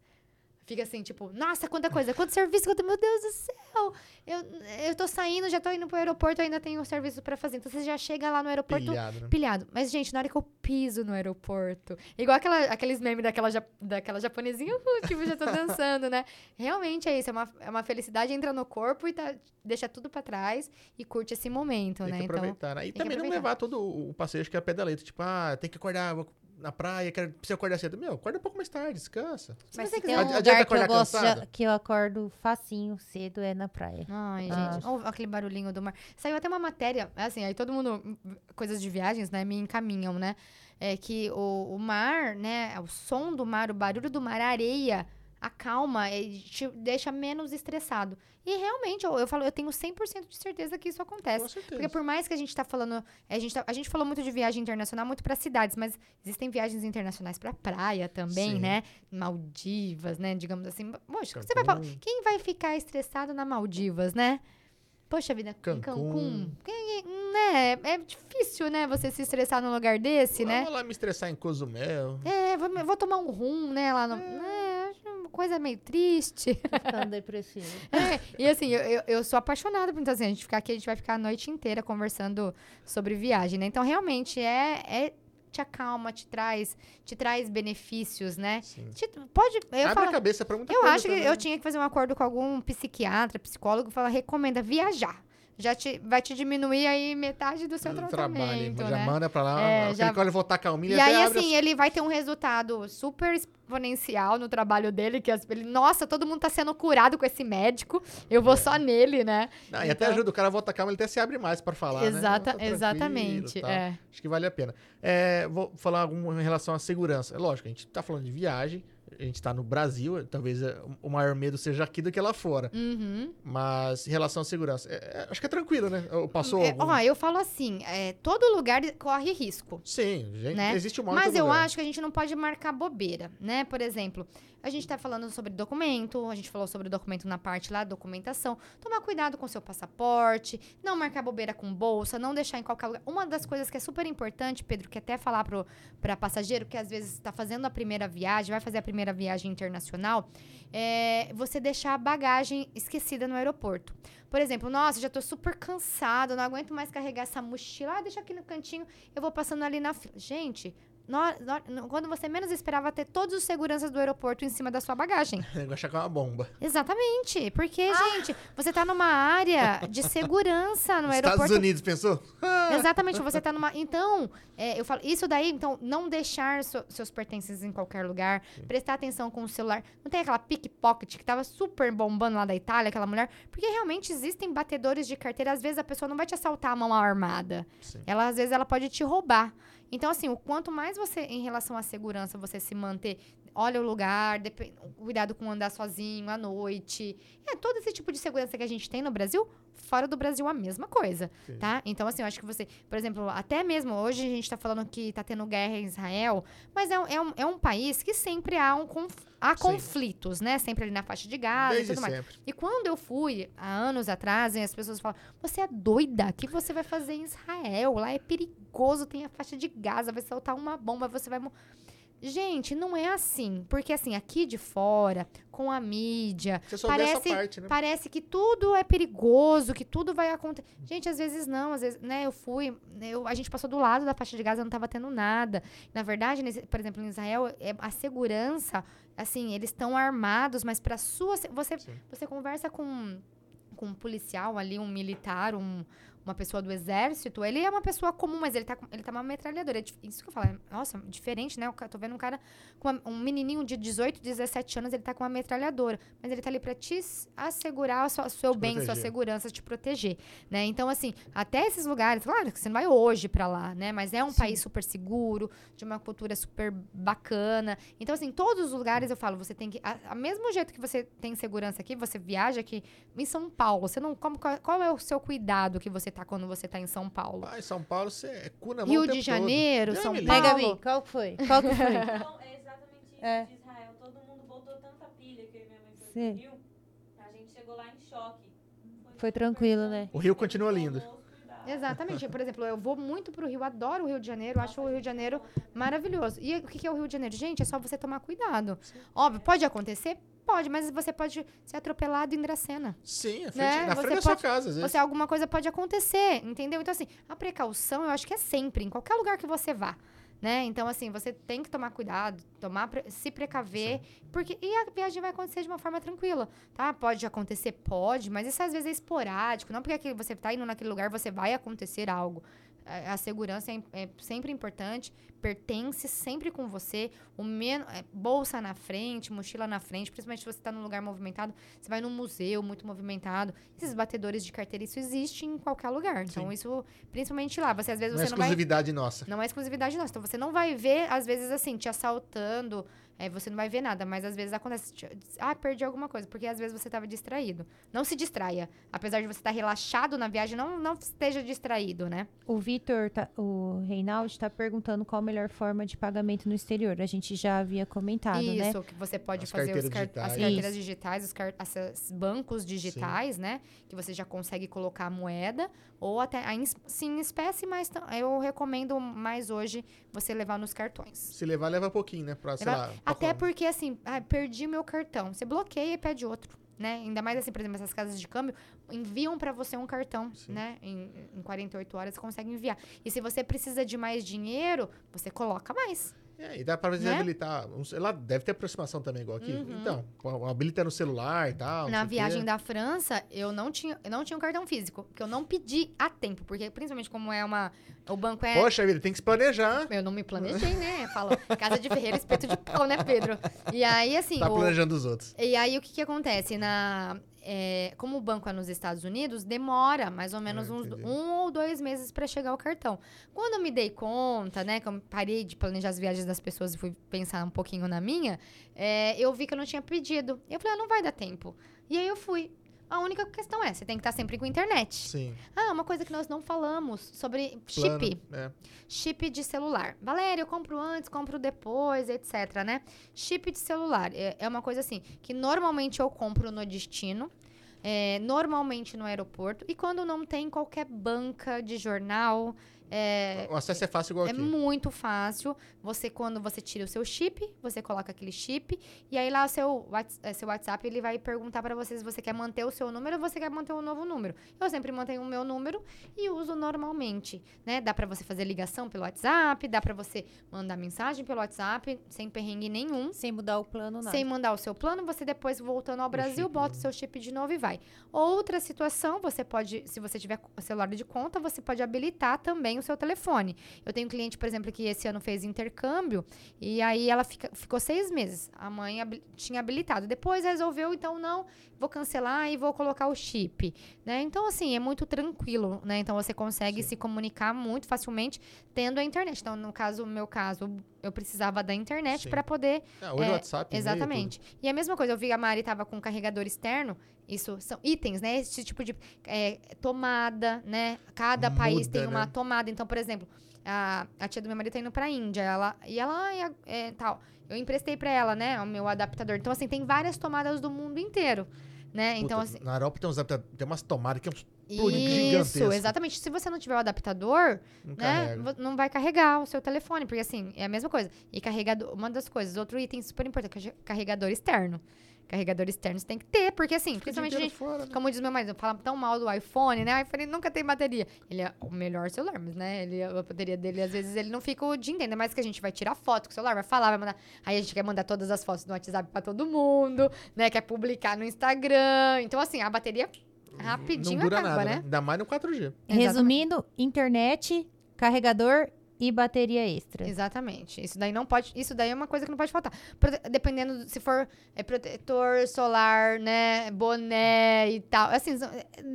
fica assim, tipo, nossa, quanta coisa, quanto serviço, quanto, meu Deus do céu. Eu, eu tô saindo, já tô indo pro aeroporto, ainda tenho um serviço pra fazer. Então, você já chega lá no aeroporto Pilhado, né? pilhado. Mas, gente, na hora que eu piso no aeroporto, igual aquela, aqueles memes daquela, daquela japonesinha, uhul, tipo, já tô dançando, né? Realmente é isso, é uma, é uma felicidade, entra no corpo e tá, deixa tudo pra trás e curte esse momento, Tem né? que Então, aproveitar, né? E também não levar todo o passeio, que é a pé da letra. Tipo, ah, tem que acordar vou na praia, quero, preciso acordar cedo. Meu, acorda um pouco mais tarde, descansa. Mas você se tem um lugar que eu gosto, cansado? que eu acordo facinho, cedo, é na praia. Ai, Ah. gente, ouve aquele barulhinho do mar. Saiu até uma matéria, assim, aí todo mundo, coisas de viagens, né, me encaminham, né? É que o, o mar, né, o som do mar, o barulho do mar, a areia, acalma e te deixa menos estressado. E realmente, eu, eu falo, eu tenho 100% de certeza que isso acontece. Com certeza. Porque por mais que a gente tá falando, a gente, tá- a gente falou muito de viagem internacional, muito para cidades, mas existem viagens internacionais para praia também, Sim. né? Maldivas, né? Digamos assim. Poxa, você vai falar, quem vai ficar estressado na Maldivas, né? Poxa vida, Cancún. Né? É difícil, né? Você se estressar num lugar desse, né? Vou lá me estressar em Cozumel. É, vou, vou tomar um rum, né? Lá no. É, uma coisa meio triste. Ficando depressivo. É, e assim, eu, eu, eu sou apaixonada por então, assim, a gente ficar aqui, a gente vai ficar a noite inteira conversando sobre viagem, né? Então, realmente, é, é te acalma, te traz, te traz benefícios, né? Sim. Te- pode. Eu, Abre falo, a cabeça pra muita eu coisa acho que também. eu tinha que fazer um acordo com algum psiquiatra, psicólogo, fala, recomenda viajar. Já te, vai te diminuir aí metade do seu Do tratamento, trabalho, né? já manda pra lá. É, já- olha voltar calminho, E ele aí, assim, ele vai ter um resultado super exponencial no trabalho dele, que as- ele, nossa, todo mundo tá sendo curado com esse médico, eu vou só nele, né? Não, E até Então- ajuda o cara a voltar calmo, ele até se abre mais pra falar, né? Exata, Não, tá tranquilo exatamente, tal. é. Acho que vale a pena. É, vou falar algum em relação à segurança. É lógico, a gente tá falando de viagem, a gente tá no Brasil, talvez é, o maior medo seja aqui do que lá fora. Uhum. Mas em relação à segurança, é, é, acho que é tranquilo, né? Ou Passou É, algum... ó, eu falo assim, é, todo lugar corre risco. Sim, gente, né? existe um mal em Mas eu lugar. acho que a gente não pode marcar bobeira, né? Por exemplo, a gente tá falando sobre documento, a gente falou sobre documento na parte lá, documentação. Tomar cuidado com seu passaporte, não marcar bobeira com bolsa, não deixar em qualquer lugar. Uma das coisas que é super importante, Pedro, que até falar pro, pra passageiro que às vezes está fazendo a primeira viagem, vai fazer a primeira viagem internacional, é você deixar a bagagem esquecida no aeroporto. Por exemplo, nossa, já tô super cansado, não aguento mais carregar essa mochila. Ah, deixa aqui no cantinho, eu vou passando ali na fila. Gente, no- no- quando você menos esperava ter todos os seguranças do aeroporto em cima da sua bagagem. Negócio é que é uma bomba. Exatamente. Porque, Ah. gente, você tá numa área de segurança no Estados aeroporto. Unidos, pensou? Exatamente, você tá numa. Então, é, eu falo, isso daí, então, não deixar so- seus pertences em qualquer lugar, prestar atenção com o celular. Não tem aquela pickpocket que tava super bombando lá da Itália, aquela mulher. Porque realmente existem batedores de carteira. Às vezes a pessoa não vai te assaltar a mão armada. Sim. Ela, às vezes, ela pode te roubar. Então, assim, o quanto mais você, em relação à segurança, você se manter, olha o lugar, cuidado com andar sozinho à noite. É, todo esse tipo de segurança que a gente tem no Brasil, fora do Brasil a mesma coisa, Sim. tá? Então, assim, eu acho que você, por exemplo, até mesmo hoje a gente tá falando que tá tendo guerra em Israel, mas é, um- é, um, é um país que sempre há, um conf- há Sim. conflitos, né? Sempre ali na faixa de Gaza Desde e tudo mais. sempre. E quando eu fui, há anos atrás, as pessoas falam: Você é doida? O que você vai fazer em Israel? Lá é perigoso, tem a faixa de Gaza, vai soltar uma bomba, você vai. mo-". Gente, não é assim. Porque, assim, aqui de fora, com a mídia, parece, parte, né? parece que tudo é perigoso, que tudo vai acontecer. Gente, às vezes não, às vezes, né, eu fui, eu, a gente passou do lado da faixa de Gaza, não tava tendo nada. Na verdade, nesse- por exemplo, em Israel, é, a segurança, assim, eles estão armados, mas para sua, você, Sim. você conversa com, com um policial ali, um militar, um, uma pessoa do exército, ele é uma pessoa comum, mas ele tá, ele tá uma metralhadora. É isso que eu falo, é, nossa, diferente, né? Eu tô vendo um cara com uma- um menininho de 18, 17 anos, ele tá com uma metralhadora. Mas ele tá ali pra te assegurar o seu, seu bem, sua proteger. segurança, te proteger, né? Então, assim, até esses lugares, claro que você não vai hoje pra lá, né? Mas é um país super seguro, de uma cultura super bacana. Então, assim, todos os lugares eu falo, você tem que... A, a mesmo jeito que você tem segurança aqui, você viaja aqui em São Paulo, você não... Como, qual é o seu cuidado que você tá quando você tá em São Paulo? Ah, em São Paulo você é cu na mão Rio o de Janeiro, todo. São. Paulo. Gabi, qual que foi? Qual que foi? Então, é exatamente isso É. de Israel. Todo mundo botou tanta pilha que minha mãe foi Sim. pro Rio. A gente chegou lá em choque. Foi super tranquilo, né? O Rio continua lindo. Exatamente. Por exemplo, eu vou muito pro Rio, adoro o Rio de Janeiro, acho o Rio de Janeiro maravilhoso. E o que que é o Rio de Janeiro? Gente, é só você tomar cuidado. Óbvio, pode acontecer? Pode, mas você pode ser atropelado em Dracena. Sim, frente, Né? na Você frente da sua casa, às vezes. Você, alguma coisa pode acontecer, entendeu? Então, assim, a precaução eu acho que é sempre, em qualquer lugar que você vá. Né? Então, assim, você tem que tomar cuidado, tomar, se precaver, porque e a viagem vai acontecer de uma forma tranquila, tá? Pode acontecer, pode, mas isso às vezes é esporádico, não porque você tá indo naquele lugar você vai acontecer algo. A, a segurança é, é sempre importante, pertence sempre com você, o men é, bolsa na frente, mochila na frente, principalmente se você está num lugar movimentado, você vai num museu muito movimentado, esses batedores de carteira, isso existe em qualquer lugar. Então, Sim. isso, principalmente lá, você às vezes Não é você não vai exclusividade nossa. não é exclusividade nossa. Então você não vai ver, às vezes, assim, te assaltando. É, você não vai ver nada, mas às vezes acontece. te- Ah, perdi alguma coisa, porque às vezes você estava distraído. Não se distraia. Apesar de você estar relaxado na viagem, não, não esteja distraído, né? O Vitor, tá- o Reinaldo, está perguntando qual a melhor forma de pagamento no exterior. A gente já havia comentado, né? Isso, que você pode As fazer os carteiras car- as carteiras Isso. digitais, os car- bancos digitais, né? Que você já consegue colocar a moeda, ou até a sim, em espécie, mas eu recomendo mais hoje você levar nos cartões. Se levar, leva pouquinho, né? Pra, sei Levar- lá. Pra Até porque, assim, ah, perdi meu cartão. Você bloqueia e pede outro, né? Ainda mais, assim, por exemplo, essas casas de câmbio enviam pra você um cartão, Sim. né? Em, em 48 horas você consegue enviar. E se você precisa de mais dinheiro, você coloca mais. É, e dá pra Né? habilitar. um- Lá deve ter aproximação também, igual aqui. Uhum. Então, habilita no celular e tal. Na viagem da França, eu não tinha, eu não tinha um cartão físico, porque eu não pedi a tempo, porque principalmente como é uma o banco é Poxa vida, tem que se planejar. eu não me planejei, né? Falo, casa de ferreiro, espeto de pau, né, Pedro? E aí assim, Tá o- planejando os outros. E aí, o que, que acontece? Na, é, como o banco é nos Estados Unidos, demora mais ou menos Ah, uns um ou dois meses para chegar o cartão. Quando eu me dei conta, né, que eu parei de planejar as viagens das pessoas e fui pensar um pouquinho na minha, é, eu vi que eu não tinha pedido. Eu falei, ah, não vai dar tempo. E aí eu fui. A única questão é, você tem que estar sempre com internet. Sim. Ah, uma coisa que nós não falamos sobre chip Plano, é. chip de celular. Valéria, eu compro antes, compro depois, etc, né? Chip de celular é, é uma coisa assim, que normalmente eu compro no destino, é, normalmente no aeroporto, e quando não tem qualquer banca de jornal, É, O acesso é fácil igual é aqui. muito fácil. Você, quando você tira o seu chip, você coloca aquele chip. E aí lá o seu, eh, seu WhatsApp, ele vai perguntar pra você se você quer manter o seu número ou você quer manter um novo número. Eu sempre mantenho o meu número e uso normalmente, né? Dá pra você fazer ligação pelo WhatsApp, dá pra você mandar mensagem pelo WhatsApp, sem perrengue nenhum. Sem mudar o plano, nada. Sem mandar o seu plano, você depois voltando ao Brasil, chip, bota o seu chip de novo e vai. Outra situação, você pode, se você tiver celular de conta, você pode habilitar também o seu telefone. Eu tenho um cliente, por exemplo, que esse ano fez intercâmbio e aí ela fica- ficou seis meses. A mãe habi- tinha habilitado. Depois resolveu, então não, vou cancelar e vou colocar o chip, né? Então assim é muito tranquilo, né? Então você consegue se comunicar muito facilmente tendo a internet. Então no caso, no meu caso, eu precisava da internet Sim. para poder Ah, hoje É, o WhatsApp. Exatamente. E a mesma coisa, eu vi a Mari tava com carregador externo. Isso são itens, né? Esse tipo de é, tomada, né? Cada país Muda, tem uma né? tomada. Então, por exemplo, a, a tia do meu marido tá indo pra Índia. Ela, e ela, ai, é, tal. Eu emprestei pra ela, né? O meu adaptador. Então, assim, tem várias tomadas do mundo inteiro. Né? tudo. Então, Puta, assim. Na Europa tem, uns, tem umas tomadas que é uns plug Isso, exatamente. Se você não tiver o adaptador, não né, não vai carregar o seu telefone, porque assim, é a mesma coisa. E carregador, uma das coisas, outro item super importante, carre- carregador externo. Carregador externo você tem que ter, porque assim, principalmente gente, fora, né? como diz meu marido, fala tão mal do iPhone, né? O iPhone nunca tem bateria. Ele é o melhor celular, mas né, ele, a bateria dele, às vezes, ele não fica o dia inteiro. Ainda mais que a gente vai tirar foto com o celular, vai falar, vai mandar. Aí a gente quer mandar todas as fotos no WhatsApp pra todo mundo, né? Quer publicar no Instagram. Então, assim, a bateria rapidinho não dura acaba, nada, né? né? Ainda mais no 4G. Resumindo, internet, carregador e bateria extra. Exatamente. Isso daí não pode. Isso daí é uma coisa que não pode faltar. Prote- Dependendo do- se for é, protetor solar, né? Boné e tal. Assim,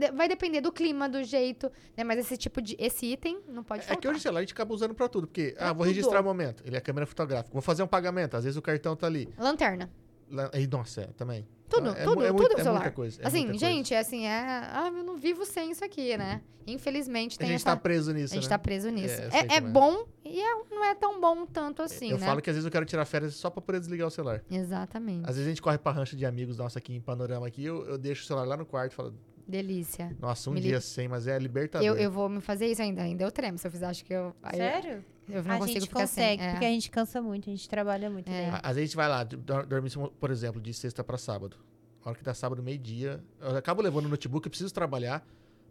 é, vai depender do clima, do jeito, né? Mas esse tipo de. Esse item não pode É faltar. que hoje o celular a gente acaba usando pra tudo. Porque, Pra ah, vou tudo. registrar o momento. Ele é câmera fotográfica. Vou fazer um pagamento. Às vezes o cartão tá ali. Lanterna. Aí, nossa, é, também. Tudo, Então, é tudo, mu- é tudo muito- é celular. muita coisa. é assim, muita coisa. gente, é assim, é. Ah, eu não vivo sem isso aqui, né? Infelizmente A tem gente essa. tá preso nisso, a gente né? tá preso nisso. É, É, é é. bom e é- não é tão bom tanto assim, eu né? falo que às vezes eu quero tirar férias só pra poder desligar o celular. Exatamente. Às vezes a gente corre pra rancha de amigos nossa aqui em Panorama aqui, eu, eu deixo o celular lá no quarto e falo, Delícia. nossa, um Me dia li- sem, mas é libertador. Eu, eu vou me fazer isso ainda. Ainda eu tremo. Se eu fizer, acho que eu. aí eu- Sério? Eu não a consigo gente ficar consegue, sem. é. porque a gente cansa muito, a gente trabalha muito. É. né? Às vezes a gente vai lá, dor- dorme, por exemplo, de sexta pra sábado. A hora que dá sábado, meio-dia, eu acabo levando o notebook, eu preciso trabalhar,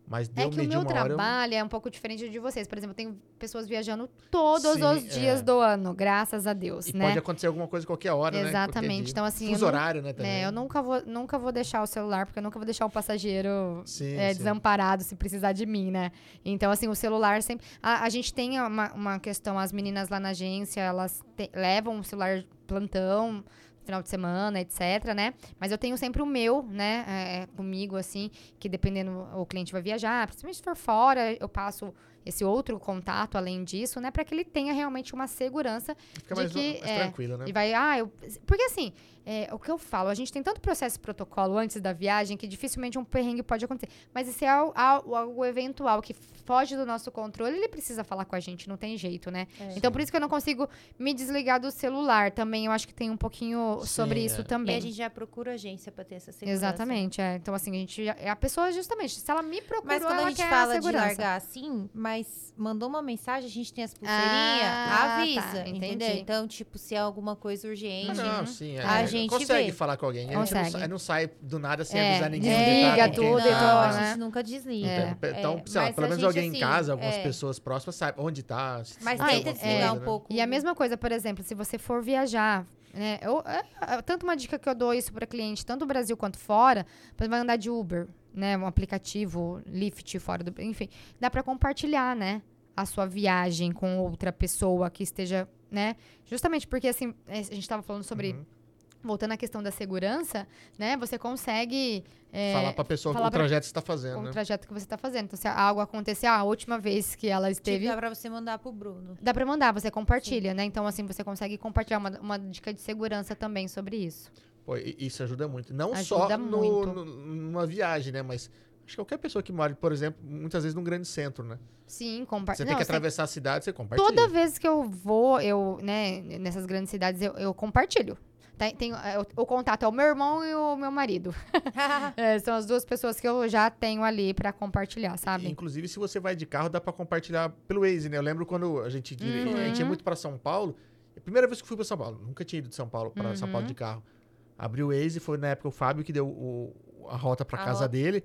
mas É deu que o meu hora... trabalho é um pouco diferente de vocês. Por exemplo, eu tenho pessoas viajando todos Sim, os dias é. do ano, graças a Deus, E né? pode acontecer alguma coisa qualquer hora, né? Exatamente. Dia. Então, assim, eu Fuso horário, né, também. É, eu nunca vou, nunca vou deixar o celular, porque eu nunca vou deixar o passageiro Sim, é, sim. desamparado se precisar de mim, né? Então, assim, o celular sempre. A, a gente tem uma, uma questão, as meninas lá na agência, elas te- levam o celular plantão. Final de semana, etc, né? Mas eu tenho sempre o meu, né? é, é, comigo, assim, que dependendo o cliente vai viajar, principalmente se for fora, eu passo esse outro contato além disso, né? Para que ele tenha realmente uma segurança Fica de mais, que, mais é, tranquilo, né? e vai, ah, eu. Porque assim, é, o que eu falo, a gente tem tanto processo e protocolo antes da viagem que dificilmente um perrengue pode acontecer. Mas se é al- al- algo eventual que foge do nosso controle, ele precisa falar com a gente, não tem jeito, né? É. Então por isso que eu não consigo me desligar do celular também. Eu acho que tem um pouquinho Sim, sobre é. isso E também. a gente já procura agência pra ter essa segurança. Exatamente, é. Então, assim, a gente. já- A pessoa, justamente, se ela me procurou, Mas quando ela a gente fala de segurança. largar assim, mas mandou uma mensagem, a gente tem as pulseirinhas, Ah, avisa, tá, entendeu? entendi. Então, tipo, se é alguma coisa urgente, Ah, não, sim, é. A É, gente consegue vê. falar com alguém. A gente não, Consegue. sai, não sai do nada sem É, avisar ninguém. desliga tudo e tal, a né? gente nunca desliga. É. Então, sei lá, pelo a menos alguém em assim, casa, algumas é, pessoas próximas, sabe onde tá. Mas tenta é, desligar um né? pouco. E a mesma coisa, por exemplo, se você for viajar, né? Eu, é, é, tanto uma dica que eu dou isso para cliente, tanto no Brasil quanto fora, você vai andar de Uber, né? Um aplicativo, Lyft fora do. Enfim, dá para compartilhar, né? A sua viagem com outra pessoa que esteja, né? Justamente porque, assim, é, a gente estava falando sobre. Uhum. Voltando à questão da segurança, né? Você consegue. é, falar pra pessoa falar o trajeto que você tá fazendo, com o né? trajeto que você está fazendo. Então, se algo acontecer, ah, a última vez que ela esteve. Tipo, dá pra você mandar pro Bruno. Dá pra mandar, você compartilha, né? Então, assim, você consegue compartilhar uma, uma dica de segurança também sobre isso. Pô, isso ajuda muito. Não Ajuda só no, muito. no- numa viagem, né? Mas acho que qualquer pessoa que mora, por exemplo, muitas vezes num grande centro, né? Sim, Você compartilha. tem que atravessar a cidade, você compartilha. Toda vez que eu vou, eu, né, nessas grandes cidades, eu, eu compartilho. Tem, tem, é, o, o contato é o meu irmão e o meu marido. É, são as duas pessoas que eu já tenho ali pra compartilhar, sabe? Inclusive, se você vai de carro, dá pra compartilhar pelo Waze, né? Eu lembro quando a gente, Uhum. a gente ia muito pra São Paulo. A primeira vez que eu fui pra São Paulo, nunca tinha ido de São Paulo pra São Uhum. Paulo de carro. Abri o Waze, foi na época o Fábio que deu o- a rota pra A casa rota. dele.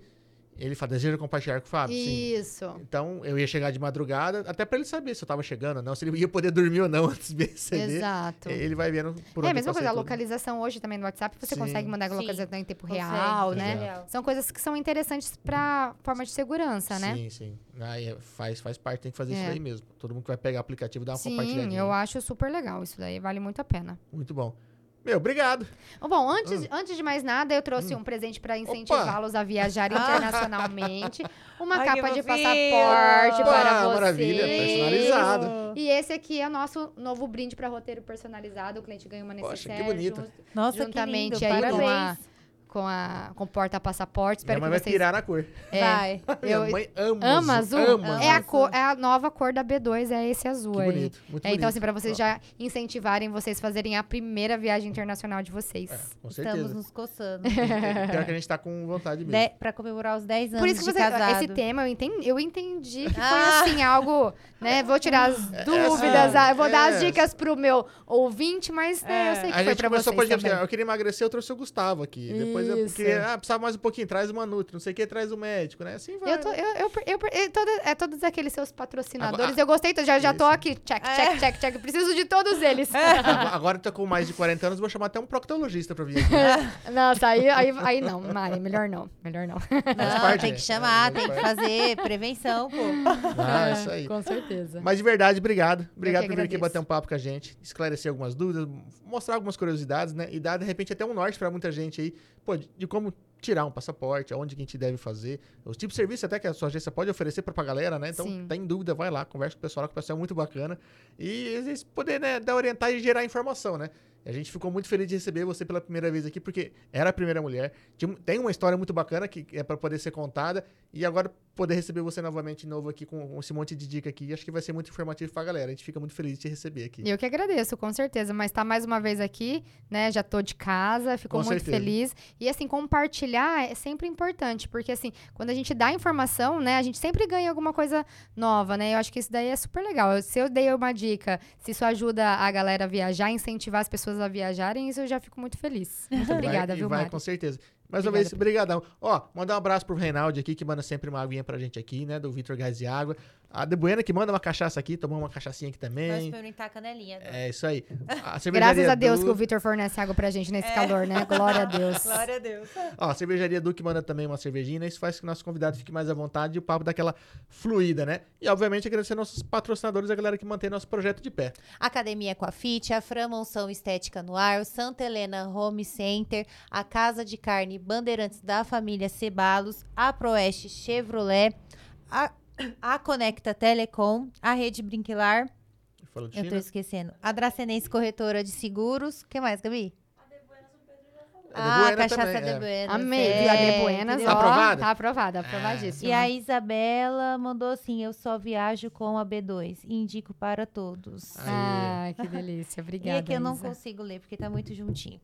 Ele falou, deseja compartilhar com o Fábio? Sim. Isso. Então, eu ia chegar de madrugada, até pra ele saber se eu tava chegando ou não, se ele ia poder dormir ou não antes de receber. Exato. Ele vai vendo por É onde a mesma coisa, a tudo. localização hoje também no WhatsApp, você Sim. consegue mandar a Sim. localização em tempo Consegue, real, né? Exato. Real. São coisas que são interessantes pra forma de segurança, né? Sim, sim. Aí é- faz, faz parte, tem que fazer isso É. daí mesmo. Todo mundo que vai pegar o aplicativo dá uma Sim, compartilhadinha. eu acho super legal. Isso daí vale muito a pena. Muito bom. Meu, obrigado. Bom, antes, antes de mais nada, eu trouxe um presente para incentivá-los a viajar internacionalmente. Uma Ai, capa que de passaporte Opa, para vocês. maravilha, personalizado. E esse aqui é o nosso novo brinde para roteiro personalizado. O cliente ganha uma Poxa, necessaire. que bonito. jun- Nossa, juntamente que lindo. aí Parabéns. Com a com porta-passaporte. Minha Espero mãe que vai vocês... pirar na cor. É, Vai. eu- Minha mãe ama, Ama azul? Ama é, a azul. cor, é a nova cor da B2, é esse azul Que aí. bonito, muito É, então, bonito. assim, para vocês já incentivarem vocês fazerem a primeira viagem internacional de vocês. É, com Estamos certeza. nos coçando. Pior que a gente tá com vontade mesmo. De, pra comemorar os 10 anos Por isso que você, esse tema eu entendi, eu entendi que Ah. foi assim, algo, né? Vou tirar as dúvidas, é, ah, eu vou dar as é. dicas pro meu ouvinte, mas né, eu sei que A foi gente pra começou vocês podcast, também. eu queria emagrecer, eu trouxe o Gustavo aqui. Depois eu Isso. queria, ah, precisava mais um pouquinho, traz uma Nutri, não sei o que, traz o médico, né? Assim vai. Eu tô, eu, eu, eu, eu- todo- é todos aqueles seus patrocinadores. Agora- eu gostei, já, já tô aqui. Check, check, check, check. Preciso de todos eles. Agora- Agora eu tô com mais de 40 anos, vou chamar até um proctologista pra vir aqui. Nossa, aí, aí, aí não, Mari, melhor não. Melhor não. Não, parte, tem né? que chamar, É, tem que faz fazer prevenção, pô. Ah, isso aí. Com certeza. Mas de verdade, obrigado. Obrigado por vir aqui bater um papo com a gente, esclarecer algumas dúvidas, mostrar algumas curiosidades, né? E dar, de repente, até um norte pra muita gente aí, pô, de, de como tirar um passaporte, aonde que a gente deve fazer, os tipos de serviço até que a sua agência pode oferecer pra, pra galera, né? Então, Sim. tá em dúvida, vai lá, conversa com o pessoal, que o pessoal é muito bacana. E vezes poder, né, dar orientar e gerar informação, né? A gente ficou muito feliz de receber você pela primeira vez aqui, porque era a primeira mulher. Tem uma história muito bacana que é para poder ser contada. E agora poder receber você novamente de novo aqui com esse monte de dica aqui. Acho que vai ser muito informativo pra galera. A gente fica muito feliz de te receber aqui. Eu que agradeço, com certeza. Mas tá mais uma vez aqui, né? Já tô de casa, fico Com muito certeza. feliz. E assim, compartilhar é sempre importante, porque assim, quando a gente dá informação, né, a gente sempre ganha alguma coisa nova, né? Eu acho que isso daí é super legal. Se eu dei uma dica, se isso ajuda a galera a viajar, incentivar as pessoas a viajarem, isso eu já fico muito feliz. Muito obrigada, vai, e viu, vai, Mari? com certeza. Mais uma vez, brigadão. Ó, mandar um abraço pro Reinaldo aqui, que manda sempre uma aguinha pra gente aqui, né? Do Vitor Gás de Água. A De Buena, que manda uma cachaça aqui, tomou uma cachaçinha aqui Vai também. experimentar a canelinha. agora. É isso aí. A Graças a Deus Du- que o Vitor fornece água pra gente nesse calor, né? Glória a Deus. Glória a Deus. Ó, a cervejaria Du que manda também uma cervejinha, né? isso faz com que o nosso convidado fique mais à vontade e o papo daquela fluida, né? E obviamente agradecer nossos patrocinadores, a galera que mantém nosso projeto de pé. Academia Coafit, a Fran Monção Estética no Ar, o Santa Helena Home Center, a Casa de Carne Bandeirantes da família Cebalos, a Proeste Chevrolet, a, a Conecta Telecom, a Rede Brinquilar, eu tô esquecendo, a Dracenense Corretora de Seguros, o que mais, Gabi? É de ah, Buena Cachaça também, de é. Buenas. Amei, é, viu? A de Buenas, ó. Aprovada? Tá aprovada, aprovadíssima. E a Isabela mandou assim: Eu só viajo com a B2. Indico para todos. Aí. Ah, que delícia. e Obrigada. é que eu não Isa. consigo ler, porque tá muito juntinho.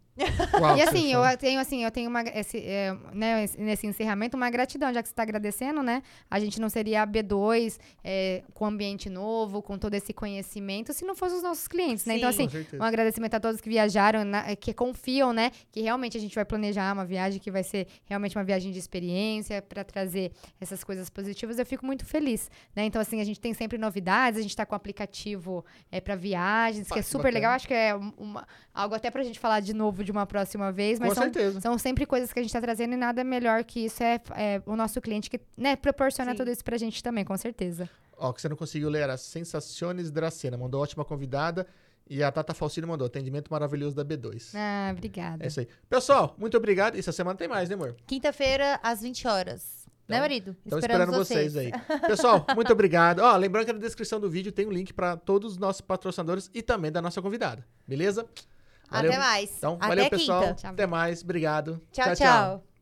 Qual E assim, eu tenho assim, eu tenho uma, esse, é, né, esse- nesse encerramento uma gratidão, já que você está agradecendo, né? A gente não seria a B2 é, com ambiente novo, com todo esse conhecimento, se não fossem os nossos clientes, né? Então, Sim. assim, Com certeza. um agradecimento a todos que viajaram, na- que confiam, né? Que realmente a gente vai planejar uma viagem que vai ser realmente uma viagem de experiência para trazer essas coisas positivas. Eu fico muito feliz, né? Então, assim, a gente tem sempre novidades, a gente está com o aplicativo é, para viagens, que é Ah, super bacana. legal. Acho que é um- uma- algo até pra gente falar de novo de uma próxima vez, mas Com são, certeza. são sempre coisas que a gente tá trazendo e nada melhor que isso é, é o nosso cliente que né, proporciona Sim. tudo isso pra gente também, com certeza. Ó, que você não conseguiu ler era Sensaciones Dracena. Mandou ótima convidada. E a Tata Falsino mandou atendimento maravilhoso da B2. Ah, obrigada. É isso aí. Pessoal, muito obrigado. Essa semana tem mais, né, amor? Quinta-feira, às 20 horas. né, Então, marido? Estão esperando vocês. aí. Pessoal, muito obrigado. Ó, lembrando que na descrição do vídeo tem um link para todos os nossos patrocinadores e também da nossa convidada. Beleza? Valeu. Até mais. Então, Até valeu, quinta. pessoal. Tchau. Até mais. Obrigado. tchau. tchau.